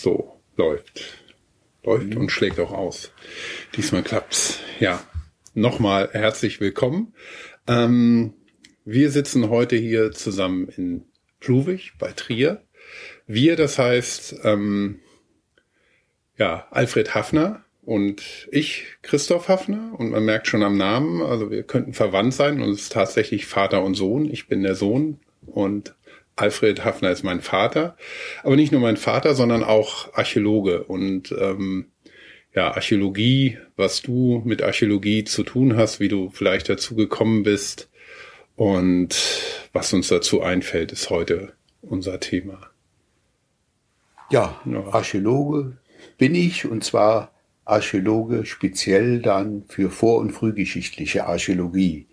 So, läuft. Läuft mhm. und schlägt auch aus. Diesmal klappt's. Ja, nochmal herzlich willkommen. Ähm, wir sitzen heute hier zusammen in Pluwig bei Trier. Wir, das heißt, ähm, ja, Alfred Hafner und ich, Christoph Hafner. Und man merkt schon am Namen, also wir könnten verwandt sein und es ist tatsächlich Vater und Sohn. Ich bin der Sohn und Alfred Hafner ist mein Vater, aber nicht nur mein Vater, sondern auch Archäologe. Und ähm, ja, Archäologie, was du mit Archäologie zu tun hast, wie du vielleicht dazu gekommen bist und was uns dazu einfällt, ist heute unser Thema. Ja, Archäologe bin ich und zwar Archäologe speziell dann für vor- und frühgeschichtliche Archäologie.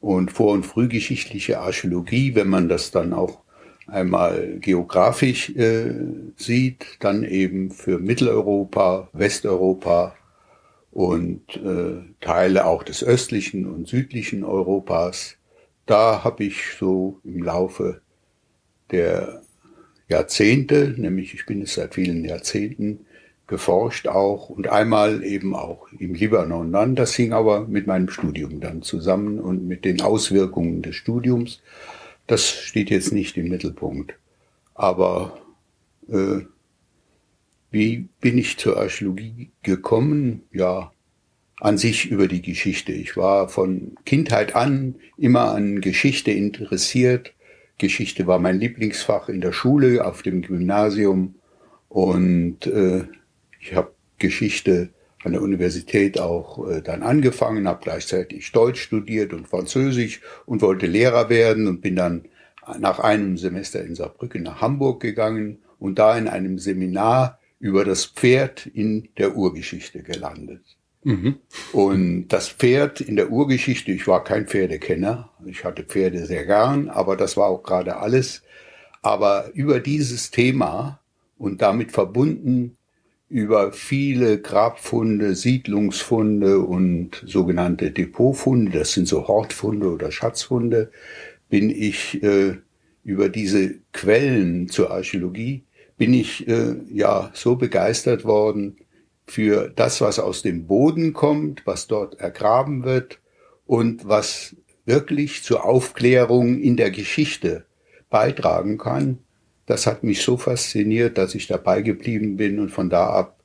Und vor- und frühgeschichtliche Archäologie, wenn man das dann auch einmal geografisch äh, sieht, dann eben für Mitteleuropa, Westeuropa und äh, Teile auch des östlichen und südlichen Europas. Da habe ich so im Laufe der Jahrzehnte, nämlich ich bin es seit vielen Jahrzehnten, geforscht auch und einmal eben auch im Libanon dann. Das hing aber mit meinem Studium dann zusammen und mit den Auswirkungen des Studiums. Das steht jetzt nicht im Mittelpunkt. Aber äh, wie bin ich zur Archäologie gekommen? Ja, an sich über die Geschichte. Ich war von Kindheit an immer an Geschichte interessiert. Geschichte war mein Lieblingsfach in der Schule, auf dem Gymnasium. Und äh, ich habe Geschichte an der Universität auch äh, dann angefangen, habe gleichzeitig Deutsch studiert und Französisch und wollte Lehrer werden und bin dann nach einem Semester in Saarbrücken nach Hamburg gegangen und da in einem Seminar über das Pferd in der Urgeschichte gelandet. Mhm. Und das Pferd in der Urgeschichte, ich war kein Pferdekenner, ich hatte Pferde sehr gern, aber das war auch gerade alles. Aber über dieses Thema und damit verbunden über viele Grabfunde, Siedlungsfunde und sogenannte Depotfunde, das sind so Hortfunde oder Schatzfunde, bin ich äh, über diese Quellen zur Archäologie, bin ich äh, ja so begeistert worden für das, was aus dem Boden kommt, was dort ergraben wird und was wirklich zur Aufklärung in der Geschichte beitragen kann das hat mich so fasziniert, dass ich dabei geblieben bin und von da ab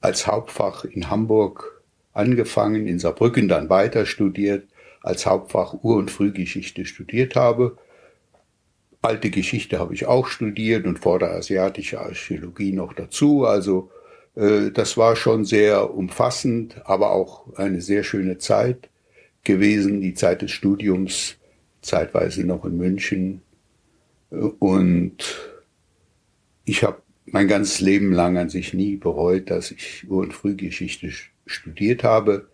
als Hauptfach in Hamburg angefangen, in Saarbrücken dann weiter studiert, als Hauptfach Ur- und Frühgeschichte studiert habe. Alte Geschichte habe ich auch studiert und vorderasiatische Archäologie noch dazu. Also äh, das war schon sehr umfassend, aber auch eine sehr schöne Zeit gewesen, die Zeit des Studiums, zeitweise noch in München. Und ich habe mein ganzes Leben lang an sich nie bereut, dass ich Ur- und Frühgeschichte studiert habe,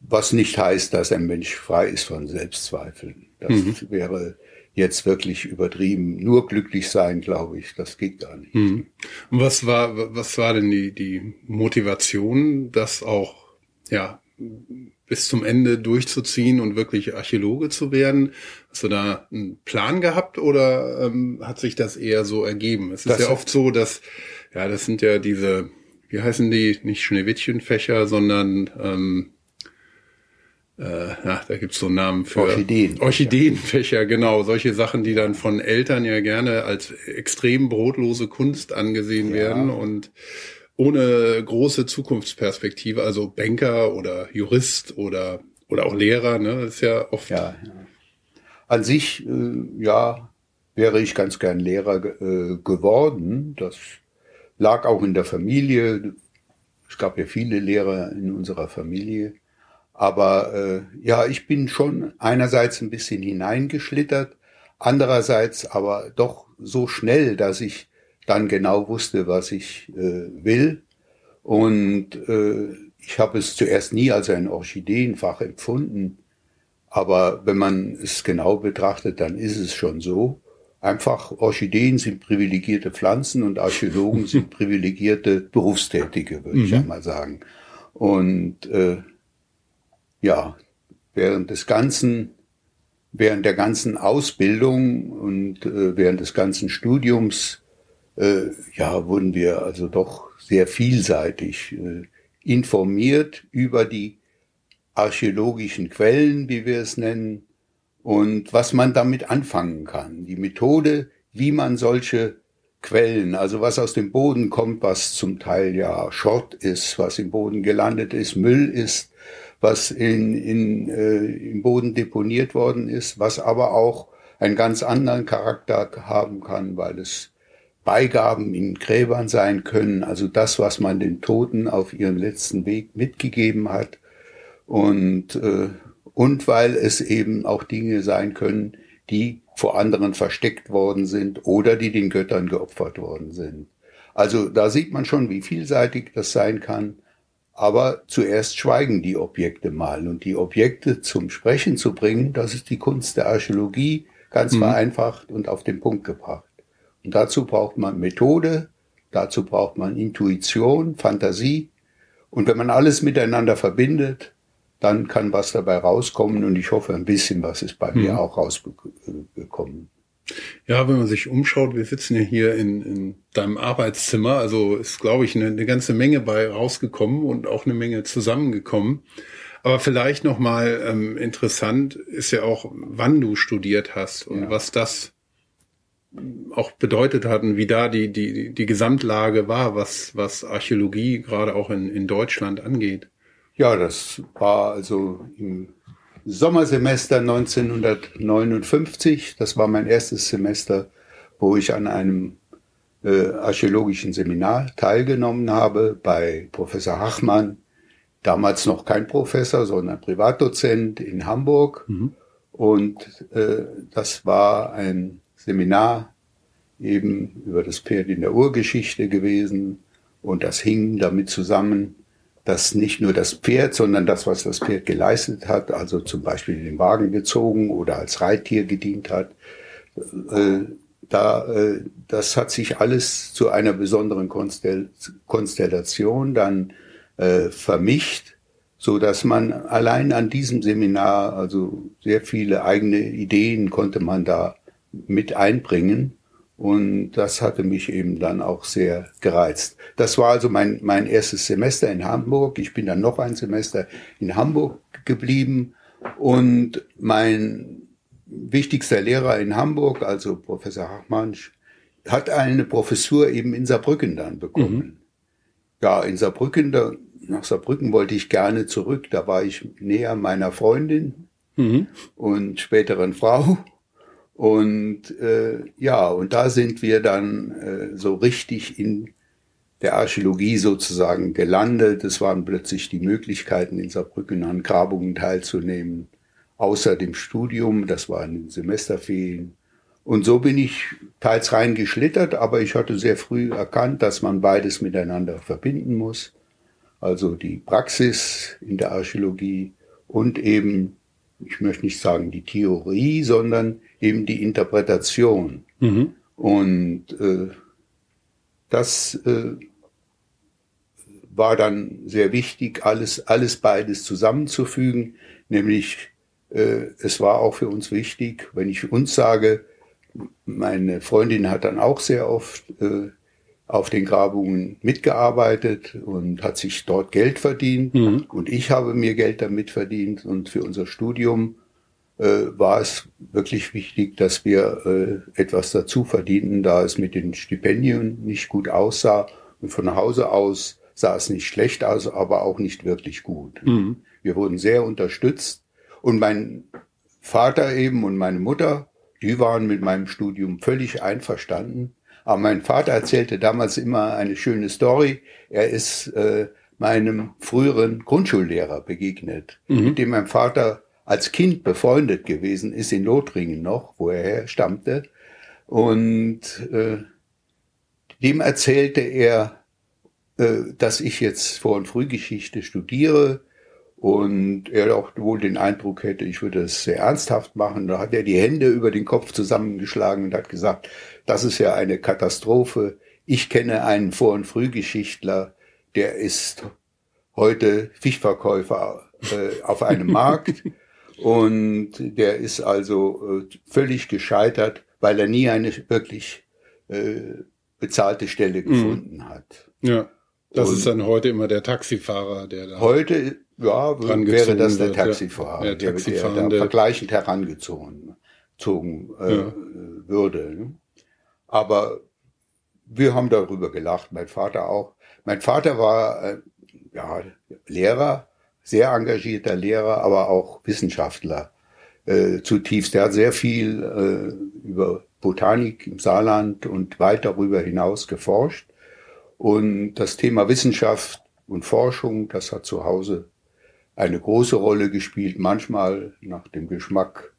was nicht heißt, dass ein Mensch frei ist von Selbstzweifeln. Das mhm. wäre jetzt wirklich übertrieben. Nur glücklich sein, glaube ich, das geht gar nicht. Mhm. Und was war, was war denn die, die Motivation, das auch, ja, bis zum Ende durchzuziehen und wirklich Archäologe zu werden? Hast du da einen Plan gehabt oder ähm, hat sich das eher so ergeben? Es ist das ja oft so, dass, ja, das sind ja diese, wie heißen die, nicht Schneewittchenfächer, sondern ähm, äh, ja, da gibt's so Namen für Orchideen. Orchideenfächer, genau. Solche Sachen, die dann von Eltern ja gerne als extrem brotlose Kunst angesehen ja. werden und ohne große Zukunftsperspektive, also Banker oder Jurist oder oder auch Lehrer, ne, ist ja oft. Ja, ja. An sich, äh, ja, wäre ich ganz gern Lehrer äh, geworden. Das lag auch in der Familie. Es gab ja viele Lehrer in unserer Familie. Aber äh, ja, ich bin schon einerseits ein bisschen hineingeschlittert, andererseits aber doch so schnell, dass ich dann genau wusste, was ich äh, will. Und äh, ich habe es zuerst nie als ein Orchideenfach empfunden. Aber wenn man es genau betrachtet, dann ist es schon so. Einfach Orchideen sind privilegierte Pflanzen und Archäologen sind privilegierte Berufstätige, würde mhm. ich einmal sagen. Und äh, ja, während des ganzen, während der ganzen Ausbildung und äh, während des ganzen Studiums äh, ja, wurden wir also doch sehr vielseitig äh, informiert über die archäologischen Quellen, wie wir es nennen, und was man damit anfangen kann. Die Methode, wie man solche Quellen, also was aus dem Boden kommt, was zum Teil ja Schrott ist, was im Boden gelandet ist, Müll ist, was in, in, äh, im Boden deponiert worden ist, was aber auch einen ganz anderen Charakter haben kann, weil es Beigaben in Gräbern sein können, also das, was man den Toten auf ihrem letzten Weg mitgegeben hat und, äh, und weil es eben auch Dinge sein können, die vor anderen versteckt worden sind oder die den Göttern geopfert worden sind. Also da sieht man schon, wie vielseitig das sein kann. Aber zuerst schweigen die Objekte mal. Und die Objekte zum Sprechen zu bringen, das ist die Kunst der Archäologie, ganz mhm. vereinfacht und auf den Punkt gebracht. Und dazu braucht man Methode, dazu braucht man Intuition, Fantasie. Und wenn man alles miteinander verbindet, dann kann was dabei rauskommen und ich hoffe, ein bisschen was ist bei mhm. mir auch rausgekommen. Ja, wenn man sich umschaut, wir sitzen ja hier in, in deinem Arbeitszimmer, also ist, glaube ich, eine, eine ganze Menge bei rausgekommen und auch eine Menge zusammengekommen. Aber vielleicht nochmal ähm, interessant ist ja auch, wann du studiert hast und ja. was das auch bedeutet hat und wie da die, die, die Gesamtlage war, was, was Archäologie gerade auch in, in Deutschland angeht. Ja, das war also im Sommersemester 1959. Das war mein erstes Semester, wo ich an einem äh, archäologischen Seminar teilgenommen habe bei Professor Hachmann. Damals noch kein Professor, sondern Privatdozent in Hamburg. Mhm. Und äh, das war ein Seminar eben über das Pferd in der Urgeschichte gewesen. Und das hing damit zusammen, dass nicht nur das Pferd, sondern das, was das Pferd geleistet hat, also zum Beispiel den Wagen gezogen oder als Reittier gedient hat, äh, da, äh, das hat sich alles zu einer besonderen Konstell Konstellation dann äh, vermischt, so dass man allein an diesem Seminar, also sehr viele eigene Ideen konnte man da mit einbringen und das hatte mich eben dann auch sehr gereizt. Das war also mein, mein erstes Semester in Hamburg. Ich bin dann noch ein Semester in Hamburg geblieben. Und mein wichtigster Lehrer in Hamburg, also Professor Hachmann, hat eine Professur eben in Saarbrücken dann bekommen. Mhm. Ja, in Saarbrücken, da, nach Saarbrücken wollte ich gerne zurück. Da war ich näher meiner Freundin mhm. und späteren Frau. Und äh, ja, und da sind wir dann äh, so richtig in der Archäologie sozusagen gelandet. Es waren plötzlich die Möglichkeiten, in Saarbrücken an Grabungen teilzunehmen, außer dem Studium, das war in den Semesterferien. Und so bin ich teils reingeschlittert, aber ich hatte sehr früh erkannt, dass man beides miteinander verbinden muss. Also die Praxis in der Archäologie und eben, ich möchte nicht sagen die Theorie, sondern eben die Interpretation. Mhm. Und äh, das äh, war dann sehr wichtig, alles, alles beides zusammenzufügen. Nämlich, äh, es war auch für uns wichtig, wenn ich uns sage, meine Freundin hat dann auch sehr oft äh, auf den Grabungen mitgearbeitet und hat sich dort Geld verdient. Mhm. Und ich habe mir Geld damit verdient. Und für unser Studium war es wirklich wichtig, dass wir äh, etwas dazu verdienten, da es mit den Stipendien nicht gut aussah. Und von Hause aus sah es nicht schlecht aus, aber auch nicht wirklich gut. Mhm. Wir wurden sehr unterstützt. Und mein Vater eben und meine Mutter, die waren mit meinem Studium völlig einverstanden. Aber mein Vater erzählte damals immer eine schöne Story. Er ist äh, meinem früheren Grundschullehrer begegnet, mhm. mit dem mein Vater als Kind befreundet gewesen ist in Lothringen noch, wo er stammte. Und äh, dem erzählte er, äh, dass ich jetzt Vor- und Frühgeschichte studiere und er auch wohl den Eindruck hätte, ich würde es sehr ernsthaft machen. Da hat er die Hände über den Kopf zusammengeschlagen und hat gesagt, das ist ja eine Katastrophe. Ich kenne einen Vor- und Frühgeschichtler, der ist heute Fischverkäufer äh, auf einem Markt und der ist also äh, völlig gescheitert, weil er nie eine wirklich äh, bezahlte Stelle mhm. gefunden mhm. hat. Ja. Das und ist dann heute immer der Taxifahrer, der da. Heute, ja, wäre das der Taxifahrer, der, der, der, der vergleichend herangezogen äh, ja. würde. Aber wir haben darüber gelacht, mein Vater auch. Mein Vater war äh, ja, Lehrer, sehr engagierter Lehrer, aber auch Wissenschaftler äh, zutiefst. Er hat sehr viel äh, über Botanik im Saarland und weit darüber hinaus geforscht. Und das Thema Wissenschaft und Forschung, das hat zu Hause eine große Rolle gespielt, manchmal nach dem Geschmack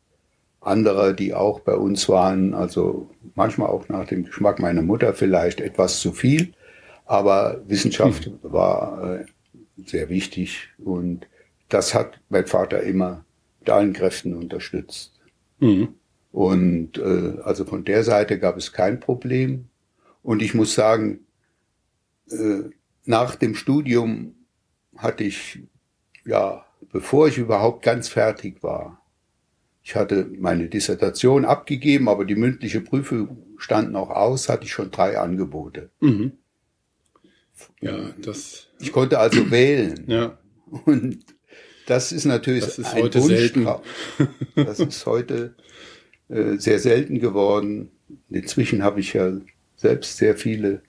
anderer, die auch bei uns waren, also manchmal auch nach dem Geschmack meiner Mutter vielleicht etwas zu viel, aber Wissenschaft mhm. war äh, sehr wichtig und das hat mein Vater immer mit allen Kräften unterstützt. Mhm. Und äh, also von der Seite gab es kein Problem. Und ich muss sagen, äh, nach dem Studium hatte ich, ja, bevor ich überhaupt ganz fertig war, ich hatte meine Dissertation abgegeben, aber die mündliche Prüfung stand noch aus, hatte ich schon drei Angebote. Mhm. Ja, das. Ich konnte also wählen. Ja. Und das ist natürlich das ist ein heute selten. Das ist heute äh, sehr selten geworden. Inzwischen habe ich ja selbst sehr viele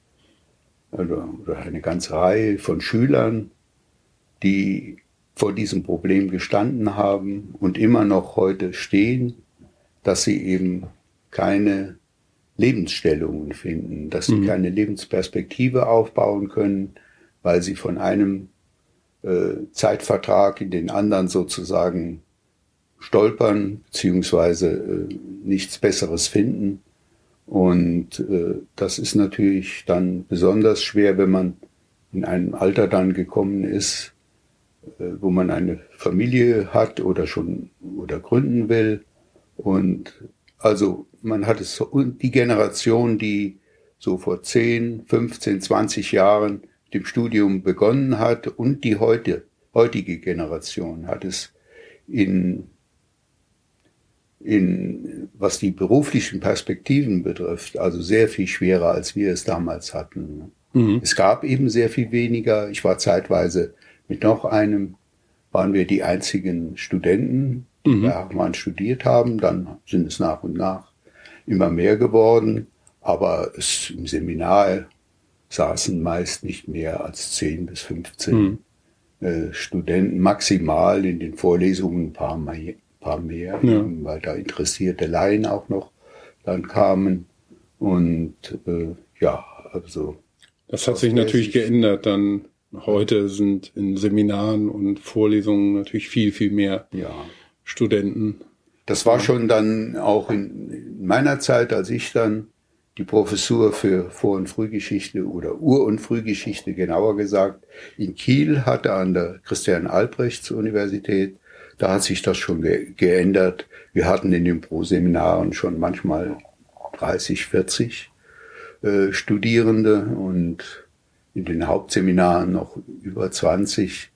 oder, oder eine ganze Reihe von Schülern, die vor diesem Problem gestanden haben und immer noch heute stehen, dass sie eben keine Lebensstellungen finden, dass sie mhm. keine Lebensperspektive aufbauen können, weil sie von einem äh, Zeitvertrag in den anderen sozusagen stolpern, beziehungsweise äh, nichts Besseres finden. Und äh, das ist natürlich dann besonders schwer, wenn man in einem Alter dann gekommen ist, äh, wo man eine Familie hat oder schon oder gründen will. Und also man hat es so, und die Generation, die so vor 10, 15, 20 Jahren dem Studium begonnen hat und die heute, heutige Generation hat es in, in, was die beruflichen Perspektiven betrifft, also sehr viel schwerer, als wir es damals hatten. Mhm. Es gab eben sehr viel weniger. Ich war zeitweise mit noch einem, waren wir die einzigen Studenten, die mhm. da studiert haben. Dann sind es nach und nach immer mehr geworden, aber es, im Seminar saßen meist nicht mehr als 10 bis 15 mhm. äh, Studenten, maximal in den Vorlesungen ein paar mehr, paar mehr ja. weil da interessierte Laien auch noch dann kamen. Und äh, ja, also. Das hat sich natürlich geändert. Dann heute sind in Seminaren und Vorlesungen natürlich viel, viel mehr ja. Studenten. Das war schon dann auch in meiner Zeit, als ich dann die Professur für Vor- und Frühgeschichte oder Ur- und Frühgeschichte genauer gesagt in Kiel hatte an der Christian Albrechts Universität. Da hat sich das schon ge geändert. Wir hatten in den Pro-Seminaren schon manchmal 30, 40 äh, Studierende und in den Hauptseminaren noch über 20.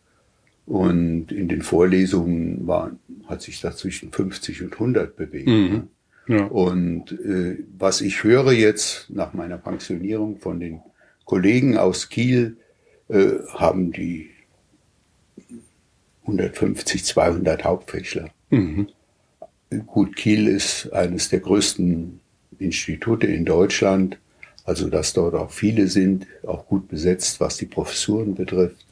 Und in den Vorlesungen waren, hat sich das zwischen 50 und 100 bewegt. Mhm. Ja. Und äh, was ich höre jetzt nach meiner Pensionierung von den Kollegen aus Kiel, äh, haben die 150, 200 Hauptfächler. Mhm. Gut, Kiel ist eines der größten Institute in Deutschland, also dass dort auch viele sind, auch gut besetzt, was die Professuren betrifft.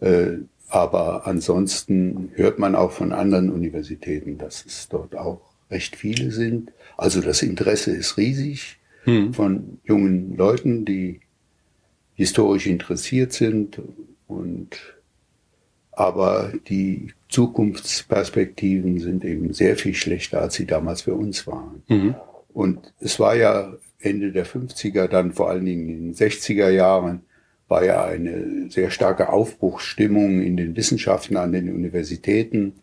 Äh, aber ansonsten hört man auch von anderen Universitäten, dass es dort auch recht viele sind. Also das Interesse ist riesig hm. von jungen Leuten, die historisch interessiert sind und aber die Zukunftsperspektiven sind eben sehr viel schlechter, als sie damals für uns waren. Mhm. Und es war ja Ende der 50er, dann vor allen Dingen in den 60er Jahren, war ja eine sehr starke Aufbruchsstimmung in den Wissenschaften an den Universitäten.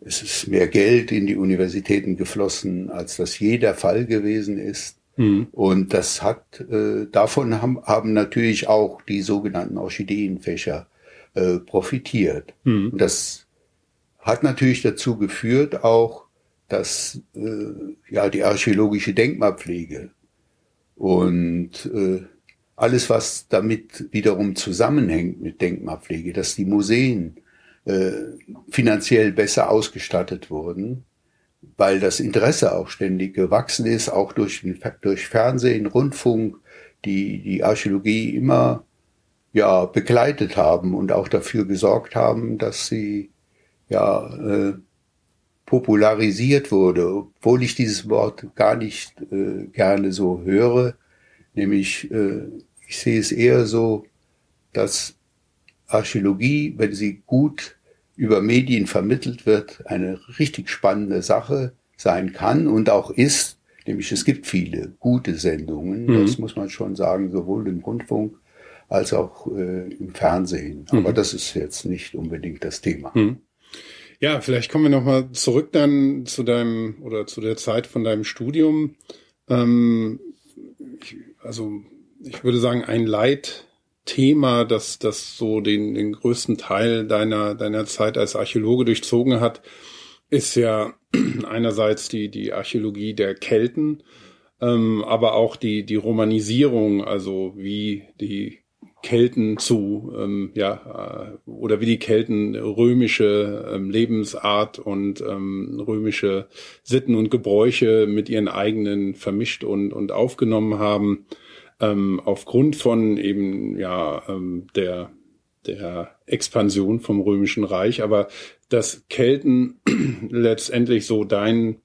Es ist mehr Geld in die Universitäten geflossen, als das je der Fall gewesen ist. Mhm. Und das hat, äh, davon haben, haben natürlich auch die sogenannten Orchideenfächer äh, profitiert. Mhm. Und das hat natürlich dazu geführt auch, dass äh, ja die archäologische Denkmalpflege Und äh, alles, was damit wiederum zusammenhängt mit Denkmalpflege, dass die Museen äh, finanziell besser ausgestattet wurden, weil das Interesse auch ständig gewachsen ist, auch durch, durch Fernsehen, Rundfunk, die die Archäologie immer ja begleitet haben und auch dafür gesorgt haben, dass sie ja äh, popularisiert wurde, obwohl ich dieses Wort gar nicht äh, gerne so höre, nämlich äh, ich sehe es eher so, dass Archäologie, wenn sie gut über Medien vermittelt wird, eine richtig spannende Sache sein kann und auch ist. Nämlich es gibt viele gute Sendungen, mhm. das muss man schon sagen, sowohl im Rundfunk als auch äh, im Fernsehen. Aber mhm. das ist jetzt nicht unbedingt das Thema. Mhm. Ja, vielleicht kommen wir nochmal zurück dann zu deinem oder zu der Zeit von deinem Studium. Ähm, ich, also ich würde sagen, ein Leitthema, das, das so den, den größten Teil deiner, deiner Zeit als Archäologe durchzogen hat, ist ja einerseits die, die Archäologie der Kelten, ähm, aber auch die, die Romanisierung, also wie die Kelten zu, ähm, ja, äh, oder wie die Kelten römische ähm, Lebensart und ähm, römische Sitten und Gebräuche mit ihren eigenen vermischt und, und aufgenommen haben ähm, aufgrund von eben ja ähm, der der Expansion vom Römischen Reich, aber dass Kelten letztendlich so dein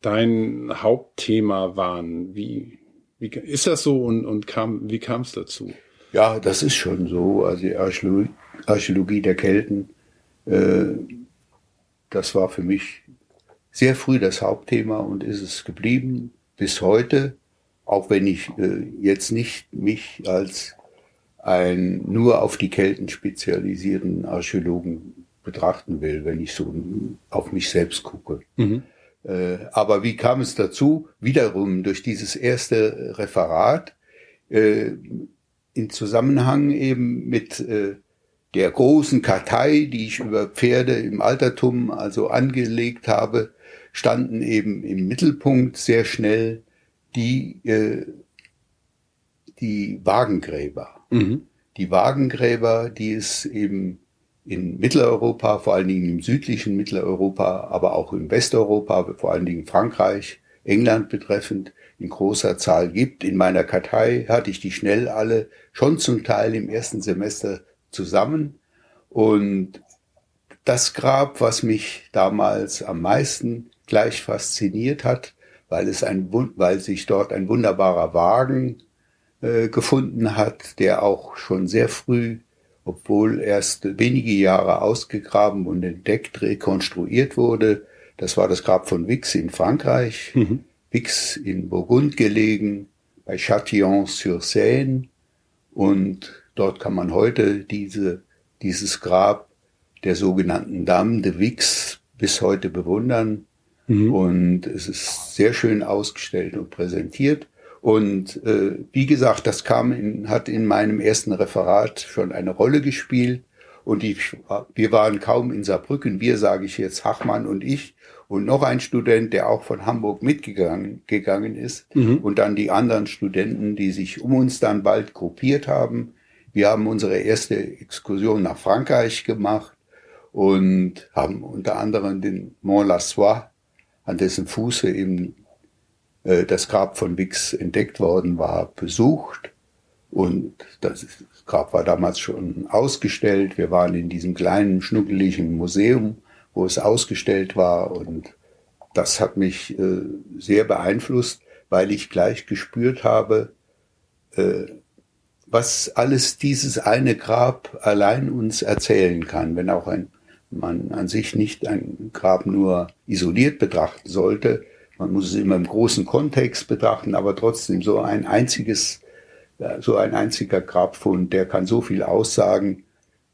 dein Hauptthema waren. Wie wie ist das so und und kam wie kam es dazu? Ja, das ist schon so. Also die Archäologie, Archäologie der Kelten, äh, das war für mich sehr früh das Hauptthema und ist es geblieben bis heute auch wenn ich äh, jetzt nicht mich als ein nur auf die Kelten spezialisierten Archäologen betrachten will, wenn ich so auf mich selbst gucke. Mhm. Äh, aber wie kam es dazu? Wiederum durch dieses erste Referat äh, in Zusammenhang eben mit äh, der großen Kartei, die ich über Pferde im Altertum also angelegt habe, standen eben im Mittelpunkt sehr schnell die, äh, die Wagengräber. Mhm. Die Wagengräber, die es eben in Mitteleuropa, vor allen Dingen im südlichen Mitteleuropa, aber auch in Westeuropa, vor allen Dingen Frankreich, England betreffend, in großer Zahl gibt. In meiner Kartei hatte ich die schnell alle schon zum Teil im ersten Semester zusammen. Und das Grab, was mich damals am meisten gleich fasziniert hat, weil es ein, weil sich dort ein wunderbarer Wagen äh, gefunden hat, der auch schon sehr früh, obwohl erst wenige Jahre ausgegraben und entdeckt, rekonstruiert wurde. Das war das Grab von Vix in Frankreich, mhm. Vix in Burgund gelegen, bei Châtillon-sur-Seine. Und dort kann man heute diese, dieses Grab der sogenannten Dame de Vix bis heute bewundern. Mhm. Und es ist sehr schön ausgestellt und präsentiert. Und äh, wie gesagt, das kam in, hat in meinem ersten Referat schon eine Rolle gespielt. Und die, wir waren kaum in Saarbrücken, wir sage ich jetzt, Hachmann und ich und noch ein Student, der auch von Hamburg mitgegangen gegangen ist mhm. und dann die anderen Studenten, die sich um uns dann bald gruppiert haben. Wir haben unsere erste Exkursion nach Frankreich gemacht und haben unter anderem den Mont Lassois an dessen Fuße eben äh, das Grab von Wix entdeckt worden war, besucht. Und das Grab war damals schon ausgestellt. Wir waren in diesem kleinen, schnuckeligen Museum, wo es ausgestellt war. Und das hat mich äh, sehr beeinflusst, weil ich gleich gespürt habe, äh, was alles dieses eine Grab allein uns erzählen kann, wenn auch ein man an sich nicht ein Grab nur isoliert betrachten sollte. Man muss es immer im großen Kontext betrachten, aber trotzdem so ein einziges, so ein einziger Grabfund, der kann so viel aussagen.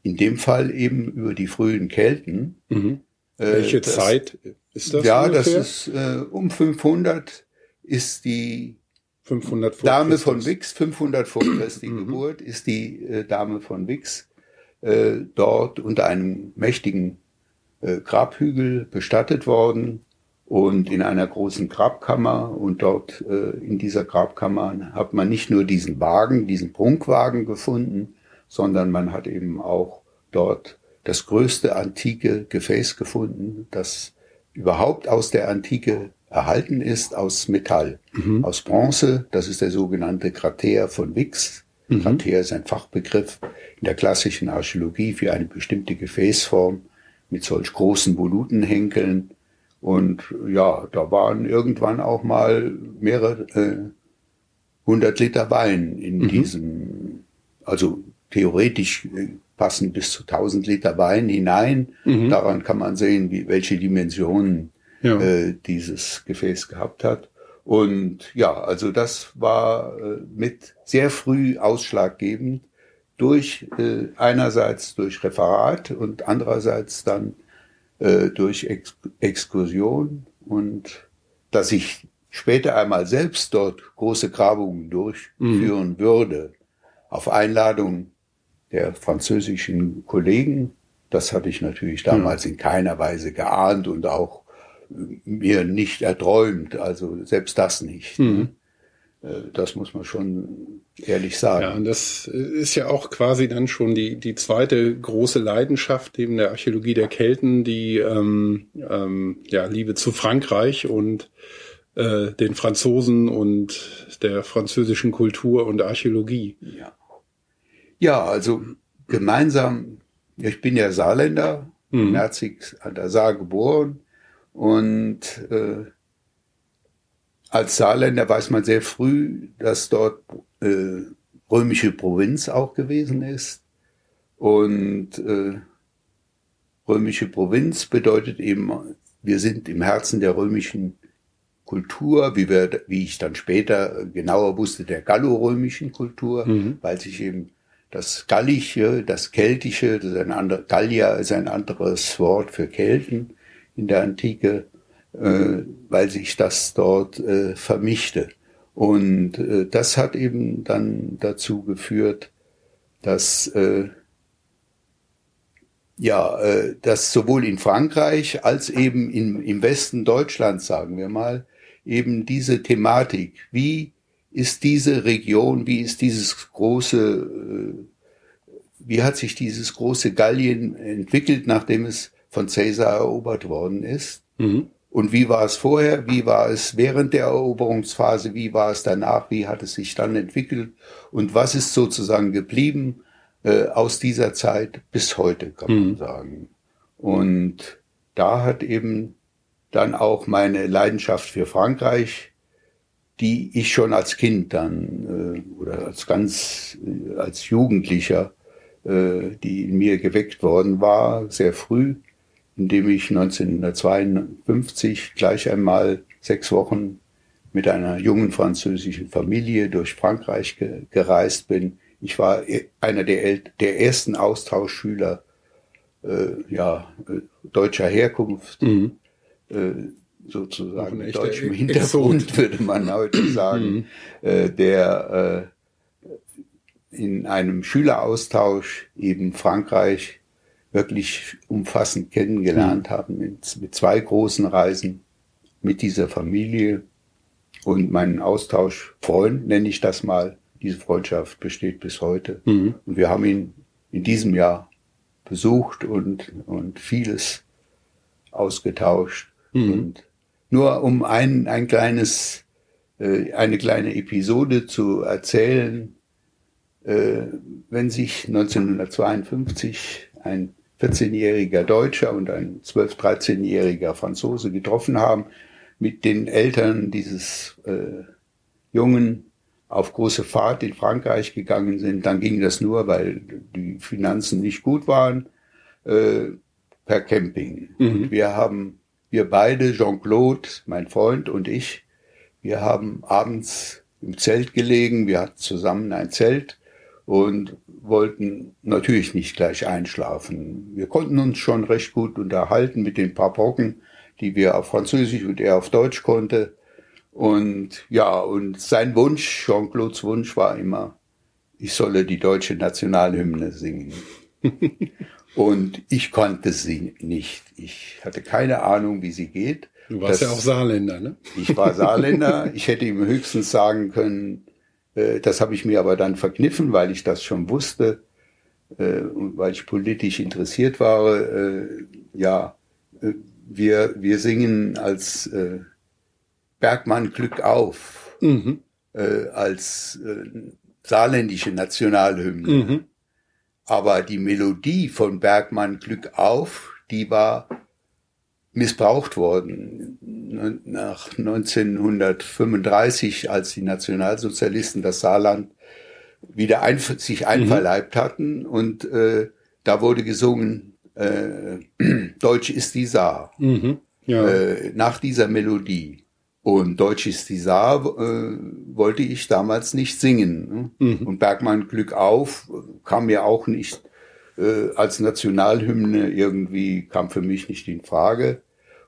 In dem Fall eben über die frühen Kelten. Mhm. Äh, Welche äh, das, Zeit ist das? Ja, ungefähr? das ist äh, um 500 ist die 500 vor Dame von Wix, 500 vor Christi. Geburt, ist die äh, Dame von Wix äh, dort unter einem mächtigen äh, Grabhügel bestattet worden. und in einer großen Grabkammer. Und dort äh, in dieser Grabkammer hat man nicht nur diesen Wagen, diesen Prunkwagen gefunden, sondern man hat eben auch dort das größte antike Gefäß gefunden, das überhaupt aus der Antike erhalten ist, aus Metall, mhm. aus Bronze. Das ist der sogenannte Krater von Wix. Mhm. Krater ist ein Fachbegriff in der klassischen Archäologie für eine bestimmte Gefäßform mit solch großen Volutenhenkeln. Und ja, da waren irgendwann auch mal mehrere äh, hundert Liter Wein in mhm. diesem, also theoretisch äh, passen bis zu 1000 Liter Wein hinein. Mhm. Daran kann man sehen, wie, welche Dimensionen ja. äh, dieses Gefäß gehabt hat. Und ja, also das war äh, mit sehr früh ausschlaggebend durch äh, einerseits durch Referat und andererseits dann äh, durch Ex Exkursion und dass ich später einmal selbst dort große Grabungen durchführen mhm. würde, auf Einladung der französischen Kollegen. Das hatte ich natürlich damals mhm. in keiner Weise geahnt und auch mir nicht erträumt. Also selbst das nicht. Mhm. Äh, das muss man schon ehrlich sagen. Ja, und das ist ja auch quasi dann schon die, die zweite große Leidenschaft neben der Archäologie der Kelten, die ähm, ähm, ja, Liebe zu Frankreich und äh, den Franzosen und der französischen Kultur und Archäologie. Ja, ja also gemeinsam, ich bin ja Saarländer, mhm. Merzig an der Saar geboren und äh, als Saarländer weiß man sehr früh, dass dort äh, römische Provinz auch gewesen ist. Und äh, römische Provinz bedeutet eben, wir sind im Herzen der römischen Kultur, wie, wir, wie ich dann später genauer wusste, der gallorömischen Kultur, mhm. weil sich eben das Gallische, das Keltische, das ist ein anderer, Gallia ist ein anderes Wort für Kelten in der Antike, äh, weil sich das dort äh, vermischte. Und äh, das hat eben dann dazu geführt, dass äh, ja, äh, dass sowohl in Frankreich als eben in, im Westen Deutschlands, sagen wir mal, eben diese Thematik, wie ist diese Region, wie ist dieses große, äh, wie hat sich dieses große Gallien entwickelt, nachdem es von Caesar erobert worden ist? Mhm. Und wie war es vorher? Wie war es während der Eroberungsphase? Wie war es danach? Wie hat es sich dann entwickelt? Und was ist sozusagen geblieben äh, aus dieser Zeit bis heute, kann man mhm. sagen. Und da hat eben dann auch meine Leidenschaft für Frankreich, die ich schon als Kind dann äh, oder als ganz äh, als Jugendlicher, äh, die in mir geweckt worden war, sehr früh, indem ich 1952 gleich einmal sechs Wochen mit einer jungen französischen Familie durch Frankreich ge gereist bin. Ich war e, einer der, der ersten Austauschschüler äh, ja, äh, deutscher Herkunft, mhm. äh, sozusagen mit deutschem Hintergrund, Exot. würde man heute sagen, mhm. äh, der äh, in einem Schüleraustausch eben Frankreich wirklich umfassend kennengelernt mhm. haben mit, mit zwei großen Reisen mit dieser Familie und meinen Austauschfreund, nenne ich das mal. Diese Freundschaft besteht bis heute. Mhm. Und wir haben ihn in diesem Jahr besucht und, und vieles ausgetauscht. Mhm. Und nur um ein, ein kleines, äh, eine kleine Episode zu erzählen, äh, wenn sich 1952 ein 14-jähriger Deutscher und ein 12-, 13-jähriger Franzose getroffen haben, mit den Eltern dieses äh, Jungen auf große Fahrt in Frankreich gegangen sind. Dann ging das nur, weil die Finanzen nicht gut waren, äh, per Camping. Mhm. Und wir haben, wir beide, Jean-Claude, mein Freund und ich, wir haben abends im Zelt gelegen, wir hatten zusammen ein Zelt und wollten natürlich nicht gleich einschlafen. Wir konnten uns schon recht gut unterhalten mit den paar Brocken, die wir auf Französisch und er auf Deutsch konnte. Und ja, und sein Wunsch, Jean-Claude's Wunsch war immer, ich solle die deutsche Nationalhymne singen. und ich konnte sie nicht. Ich hatte keine Ahnung, wie sie geht. Du warst das, ja auch Saarländer, ne? Ich war Saarländer. Ich hätte ihm höchstens sagen können, das habe ich mir aber dann verkniffen, weil ich das schon wusste äh, und weil ich politisch interessiert war. Äh, ja, äh, wir, wir singen als äh, Bergmann Glück auf, mhm. äh, als äh, saarländische Nationalhymne. Mhm. Aber die Melodie von Bergmann Glück auf, die war missbraucht worden. Nach 1935, als die Nationalsozialisten das Saarland wieder ein, sich einverleibt mhm. hatten und äh, da wurde gesungen, äh, Deutsch ist die Saar. Mhm. Ja. Äh, nach dieser Melodie. Und Deutsch ist die Saar äh, wollte ich damals nicht singen. Ne? Mhm. Und Bergmann Glück auf kam mir auch nicht äh, als Nationalhymne irgendwie, kam für mich nicht in Frage.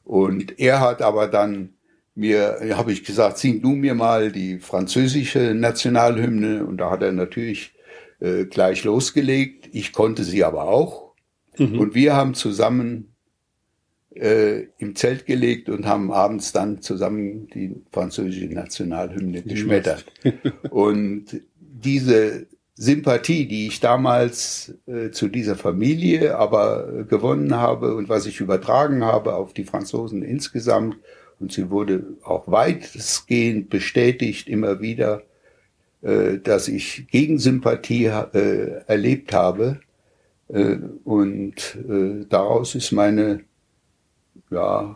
Und er hat aber dann mir, habe ich gesagt, sing du mir mal die französische Nationalhymne. Und da hat er natürlich äh, gleich losgelegt. Ich konnte sie aber auch. Mhm. Und wir haben zusammen äh, im Zelt gelegt und haben abends dann zusammen die französische Nationalhymne geschmettert. und diese Sympathie, die ich damals äh, zu dieser Familie aber gewonnen habe und was ich übertragen habe auf die Franzosen insgesamt, und sie wurde auch weitestgehend bestätigt immer wieder, äh, dass ich Gegensympathie äh, erlebt habe. Äh, und äh, daraus ist meine ja,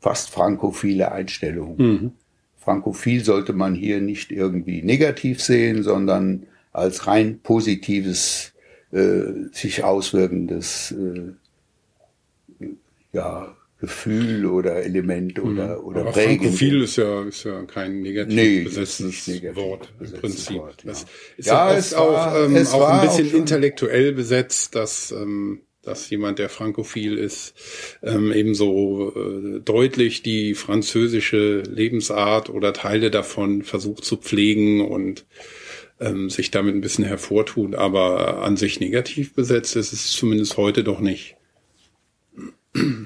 fast frankophile Einstellung. Mhm. Frankophil sollte man hier nicht irgendwie negativ sehen, sondern als rein positives, äh, sich auswirkendes äh, ja, Gefühl oder Element mhm. oder, oder Aber prägend. Frankophil ist ja, ist ja kein negativ nee, besetztes negativ Wort im Prinzip. Wort, ja. Das ist ja, ja es auch, war, ähm, es auch ein bisschen auch intellektuell besetzt, dass ähm, dass jemand, der frankophil ist, ähm, ebenso äh, deutlich die französische Lebensart oder Teile davon versucht zu pflegen und ähm, sich damit ein bisschen hervortut, aber an sich negativ besetzt ist es zumindest heute doch nicht.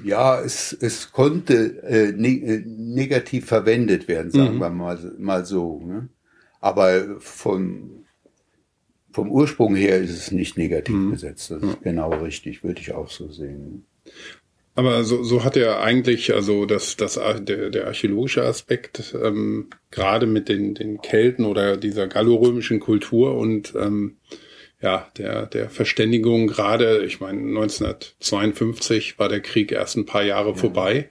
Ja, es, es konnte äh, ne äh, negativ verwendet werden, sagen mhm. wir mal, mal so. Ne? Aber von vom Ursprung her ist es nicht negativ mhm. besetzt. Das ist genau richtig, würde ich auch so sehen. Aber so, so hat er eigentlich, also das, das, der, der archäologische Aspekt, ähm, gerade mit den, den Kelten oder dieser gallorömischen Kultur und ähm, ja, der, der Verständigung gerade, ich meine, 1952 war der Krieg erst ein paar Jahre ja. vorbei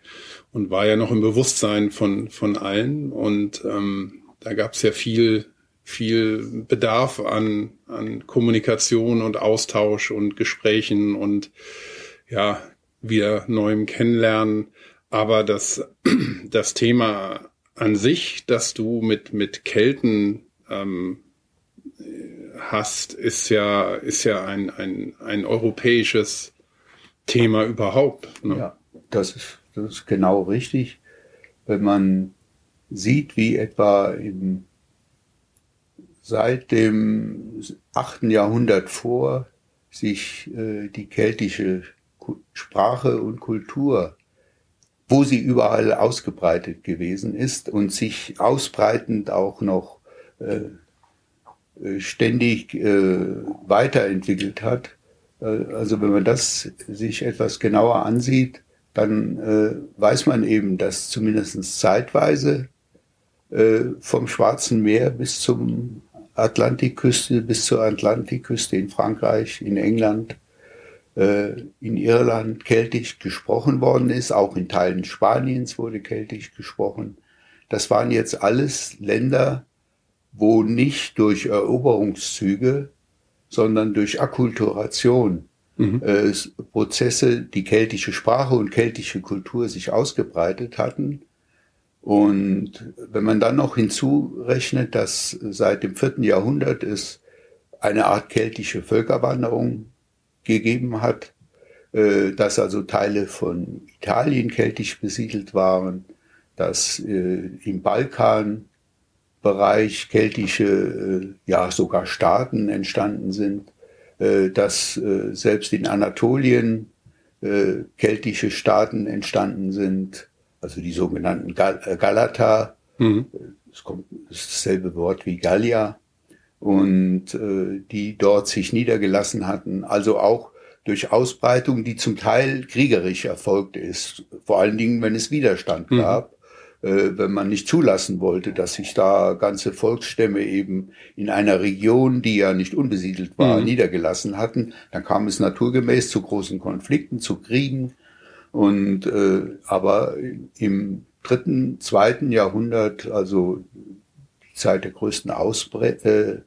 und war ja noch im Bewusstsein von, von allen. Und ähm, da gab es ja viel viel Bedarf an, an Kommunikation und Austausch und Gesprächen und ja, wieder neuem Kennenlernen. Aber das, das Thema an sich, dass du mit, mit Kelten ähm, hast, ist ja, ist ja ein, ein, ein europäisches Thema überhaupt. Ne? Ja, das ist, das ist genau richtig. Wenn man sieht, wie etwa im seit dem achten Jahrhundert vor sich äh, die keltische Sprache und Kultur, wo sie überall ausgebreitet gewesen ist und sich ausbreitend auch noch äh, äh ständig äh, weiterentwickelt hat. Äh, also wenn man das sich etwas genauer ansieht, dann äh, weiß man eben, dass zumindest zeitweise vom Schwarzen Meer bis zum Atlantikküste bis zur Atlantikküste in Frankreich, in England, äh, in Irland keltisch gesprochen worden ist. Auch in Teilen Spaniens wurde keltisch gesprochen. Das waren jetzt alles Länder, wo nicht durch Eroberungszüge, sondern durch Akkulturation mhm. äh, Prozesse, die keltische Sprache und keltische Kultur sich ausgebreitet hatten und wenn man dann noch hinzurechnet, dass seit dem vierten Jahrhundert es eine Art keltische Völkerwanderung gegeben hat, äh, dass also Teile von Italien keltisch besiedelt waren, dass äh, im Balkanbereich keltische, äh, ja sogar Staaten entstanden sind, dass selbst in Anatolien keltische Staaten entstanden sind, also die sogenannten Gal Galata, mhm. es kommt das ist dasselbe Wort wie Gallia, und äh, die dort sich niedergelassen hatten, also auch durch Ausbreitung, die zum Teil kriegerisch erfolgt ist, vor allen Dingen, wenn es Widerstand mhm. gab, äh, wenn man nicht zulassen wollte, dass sich da ganze Volksstämme eben in einer Region, die ja nicht unbesiedelt war, mhm. niedergelassen hatten, dann kam es naturgemäß zu großen Konflikten, zu Kriegen. Und äh, aber im dritten, zweiten Jahrhundert, also die Zeit der größten Ausbreitung, äh,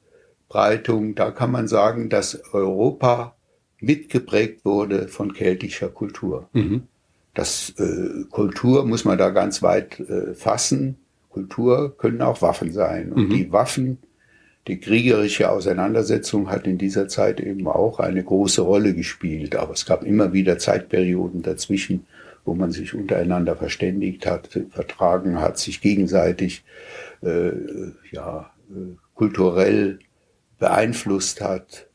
Ausbreitung, da kann man sagen, dass Europa mitgeprägt wurde von keltischer Kultur. Mhm. Das äh, Kultur muss man da ganz weit äh, fassen. Kultur können auch Waffen sein. Und mhm. die Waffen, die kriegerische Auseinandersetzung hat in dieser Zeit eben auch eine große Rolle gespielt. Aber es gab immer wieder Zeitperioden dazwischen, wo man sich untereinander verständigt hat, vertragen hat, sich gegenseitig äh, ja, äh, kulturell beeinflusst hat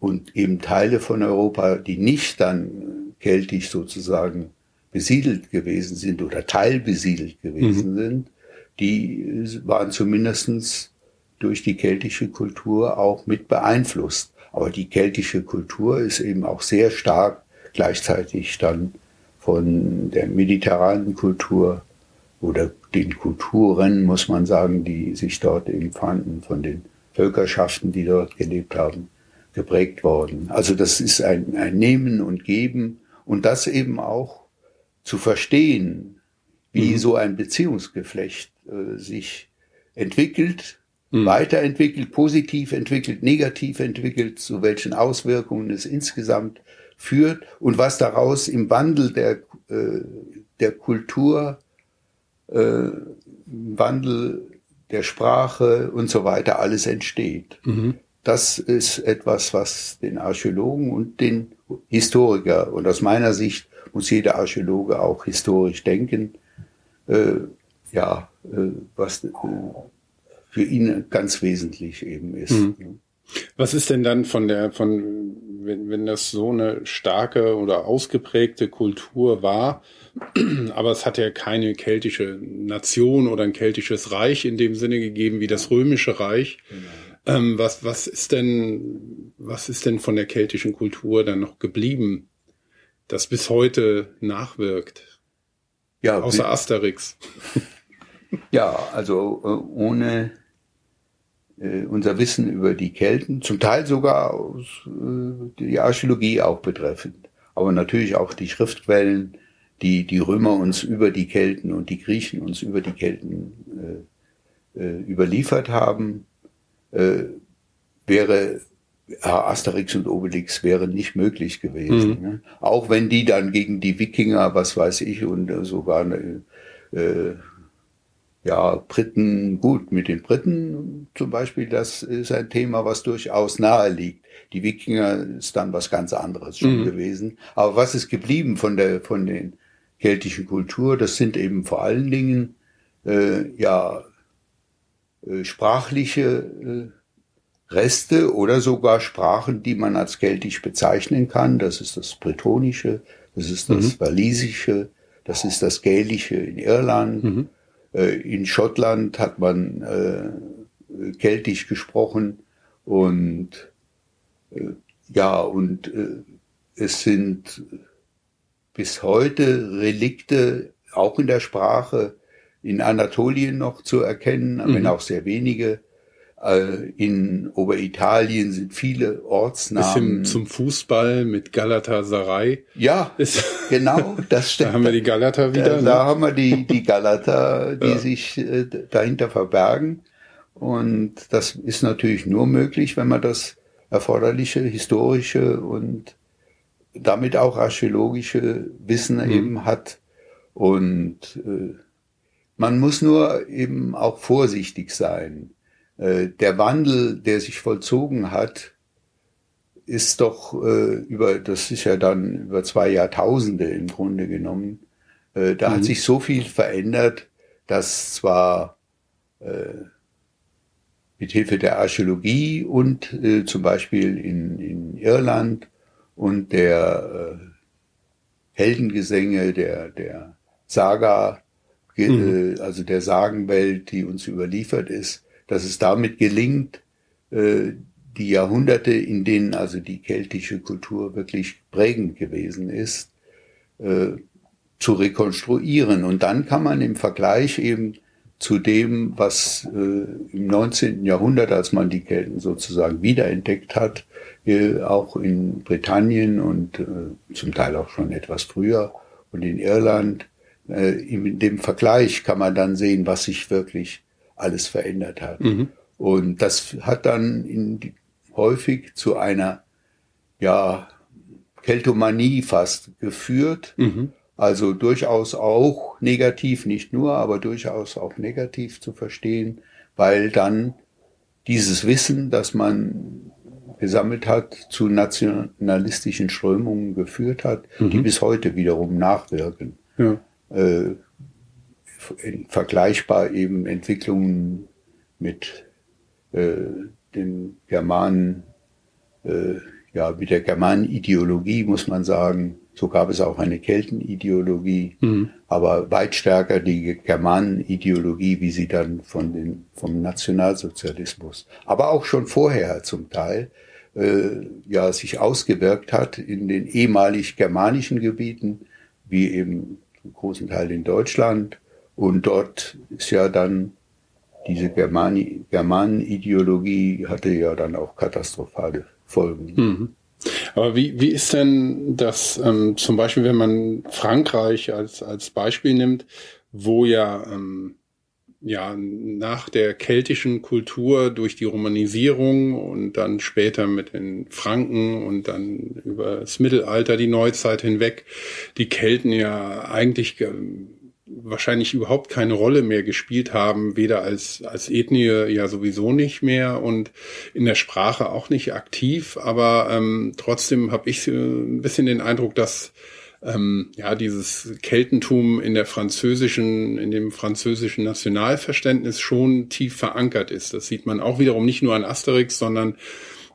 und eben Teile von Europa, die nicht dann keltisch sozusagen besiedelt gewesen sind oder teilbesiedelt gewesen mhm. sind, die waren zumindestens durch die keltische Kultur auch mit beeinflusst. Aber die keltische Kultur ist eben auch sehr stark gleichzeitig dann von der mediterranen Kultur oder den Kulturen, muss man sagen, die sich dort eben fanden, von den Völkerschaften, die dort gelebt haben, geprägt worden. Also das ist ein, ein Nehmen und Geben und das eben auch zu verstehen, wie mhm. so ein Beziehungsgeflecht äh, sich entwickelt, mhm. weiterentwickelt, positiv entwickelt, negativ entwickelt, zu welchen Auswirkungen es insgesamt führt und was daraus im Wandel der, äh, der Kultur, äh, Wandel der Sprache und so weiter alles entsteht. Mhm. Das ist etwas, was den Archäologen und den Historiker, und aus meiner Sicht muss jeder Archäologe auch historisch denken, äh, ja, äh, was äh, für ihn ganz wesentlich eben ist. Mhm. Was ist denn dann von der, von, wenn, wenn das so eine starke oder ausgeprägte Kultur war, aber es hat ja keine keltische Nation oder ein keltisches Reich in dem Sinne gegeben wie das römische Reich. Genau. Ähm, was, was ist denn, was ist denn von der keltischen Kultur dann noch geblieben, das bis heute nachwirkt? Ja, außer Asterix. Ja, also äh, ohne äh, unser Wissen über die Kelten, zum Teil sogar aus, äh, die Archäologie auch betreffend, aber natürlich auch die Schriftquellen, die die Römer uns über die Kelten und die Griechen uns über die Kelten äh, äh, überliefert haben, äh, wäre Asterix und Obelix wären nicht möglich gewesen. Mhm. Ne? Auch wenn die dann gegen die Wikinger, was weiß ich, und äh, sogar äh, ja, Briten, gut, mit den Briten zum Beispiel, das ist ein Thema, was durchaus nahe liegt. Die Wikinger ist dann was ganz anderes schon mhm. gewesen. Aber was ist geblieben von der, von den keltischen Kultur? Das sind eben vor allen Dingen, äh, ja, äh, sprachliche äh, Reste oder sogar Sprachen, die man als keltisch bezeichnen kann. Das ist das Bretonische, das ist das mhm. Walisische, das ist das Gälische in Irland. Mhm äh, in Schottland hat man äh, keltisch gesprochen und äh, ja, und äh, es sind bis heute Relikte, auch in der Sprache, in Anatolien noch zu erkennen, mhm. wenn auch sehr wenige, äh, in Oberitalien sind viele Ortsnamen. Bisschen zum Fußball mit Galatasaray. Ja, ist, genau, das stimmt. da haben wir die Galata wieder. Da, ne? da haben wir die, die Galata, die ja. sich äh, dahinter verbergen. Und das ist natürlich nur möglich, wenn man das erforderliche historische und damit auch archäologische Wissen mhm. eben hat. Und äh, man muss nur eben auch vorsichtig sein. Äh, der Wandel, der sich vollzogen hat, ist doch äh, über, das ist ja dann über zwei Jahrtausende im Grunde genommen, äh, da mhm. hat sich so viel verändert, dass zwar äh, mit Hilfe der Archäologie und äh, zum Beispiel in, in Irland und der äh, Heldengesänge, der, der Saga, mhm. also der Sagenwelt, die uns überliefert ist, dass es damit gelingt, äh, die Jahrhunderte, in denen also die keltische Kultur wirklich prägend gewesen ist, äh, zu rekonstruieren. Und dann kann man im Vergleich eben zu dem, was äh, im 19. Jahrhundert, als man die Kelten sozusagen wiederentdeckt hat, äh, auch in Britannien und äh, zum Teil auch schon etwas früher und in Irland, äh, in dem Vergleich kann man dann sehen, was sich wirklich alles verändert hat. Mhm. Und das hat dann in häufig zu einer, ja, Keltomanie fast geführt. Mhm. Also durchaus auch negativ, nicht nur, aber durchaus auch negativ zu verstehen, weil dann dieses Wissen, das man gesammelt hat, zu nationalistischen Strömungen geführt hat, mhm. die bis heute wiederum nachwirken. Ja. Äh, vergleichbar eben Entwicklungen mit äh, den Germanen, äh, ja, mit der Germanenideologie muss man sagen. So gab es auch eine Keltenideologie, mhm. aber weit stärker die Germanenideologie, wie sie dann von den, vom Nationalsozialismus, aber auch schon vorher zum Teil, äh, ja, sich ausgewirkt hat in den ehemalig germanischen Gebieten, wie eben zum großen Teil in Deutschland. Und dort ist ja dann diese Germani Germanenideologie hatte ja dann auch katastrophale Folgen. Mhm. Aber wie, wie ist denn das ähm, zum Beispiel, wenn man Frankreich als, als Beispiel nimmt, wo ja, ähm, ja nach der keltischen Kultur durch die Romanisierung und dann später mit den Franken und dann über das Mittelalter, die Neuzeit hinweg, die Kelten ja eigentlich ähm, wahrscheinlich überhaupt keine Rolle mehr gespielt haben, weder als, als Ethnie ja sowieso nicht mehr und in der Sprache auch nicht aktiv, aber ähm, trotzdem habe ich ein bisschen den Eindruck, dass ähm, ja dieses Keltentum in der französischen, in dem französischen Nationalverständnis schon tief verankert ist. Das sieht man auch wiederum nicht nur an Asterix, sondern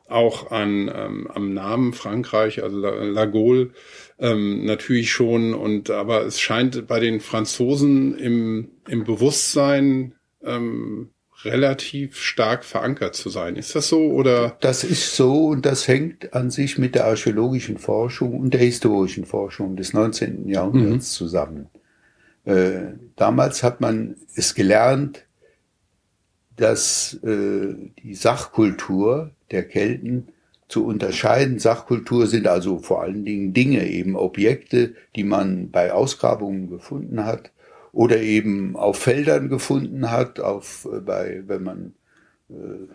auch an ähm, am Namen Frankreich, also La, La Gaule ähm, natürlich schon. Und aber es scheint bei den Franzosen im, im Bewusstsein ähm, relativ stark verankert zu sein. Ist das so oder? Das ist so und das hängt an sich mit der archäologischen Forschung und der historischen Forschung des 19. Jahrhunderts mhm. zusammen. Äh, damals hat man es gelernt, dass äh, die Sachkultur der Kelten zu unterscheiden. Sachkultur sind also vor allen Dingen Dinge, eben Objekte, die man bei Ausgrabungen gefunden hat oder eben auf Feldern gefunden hat, auf, äh, bei, wenn man, äh,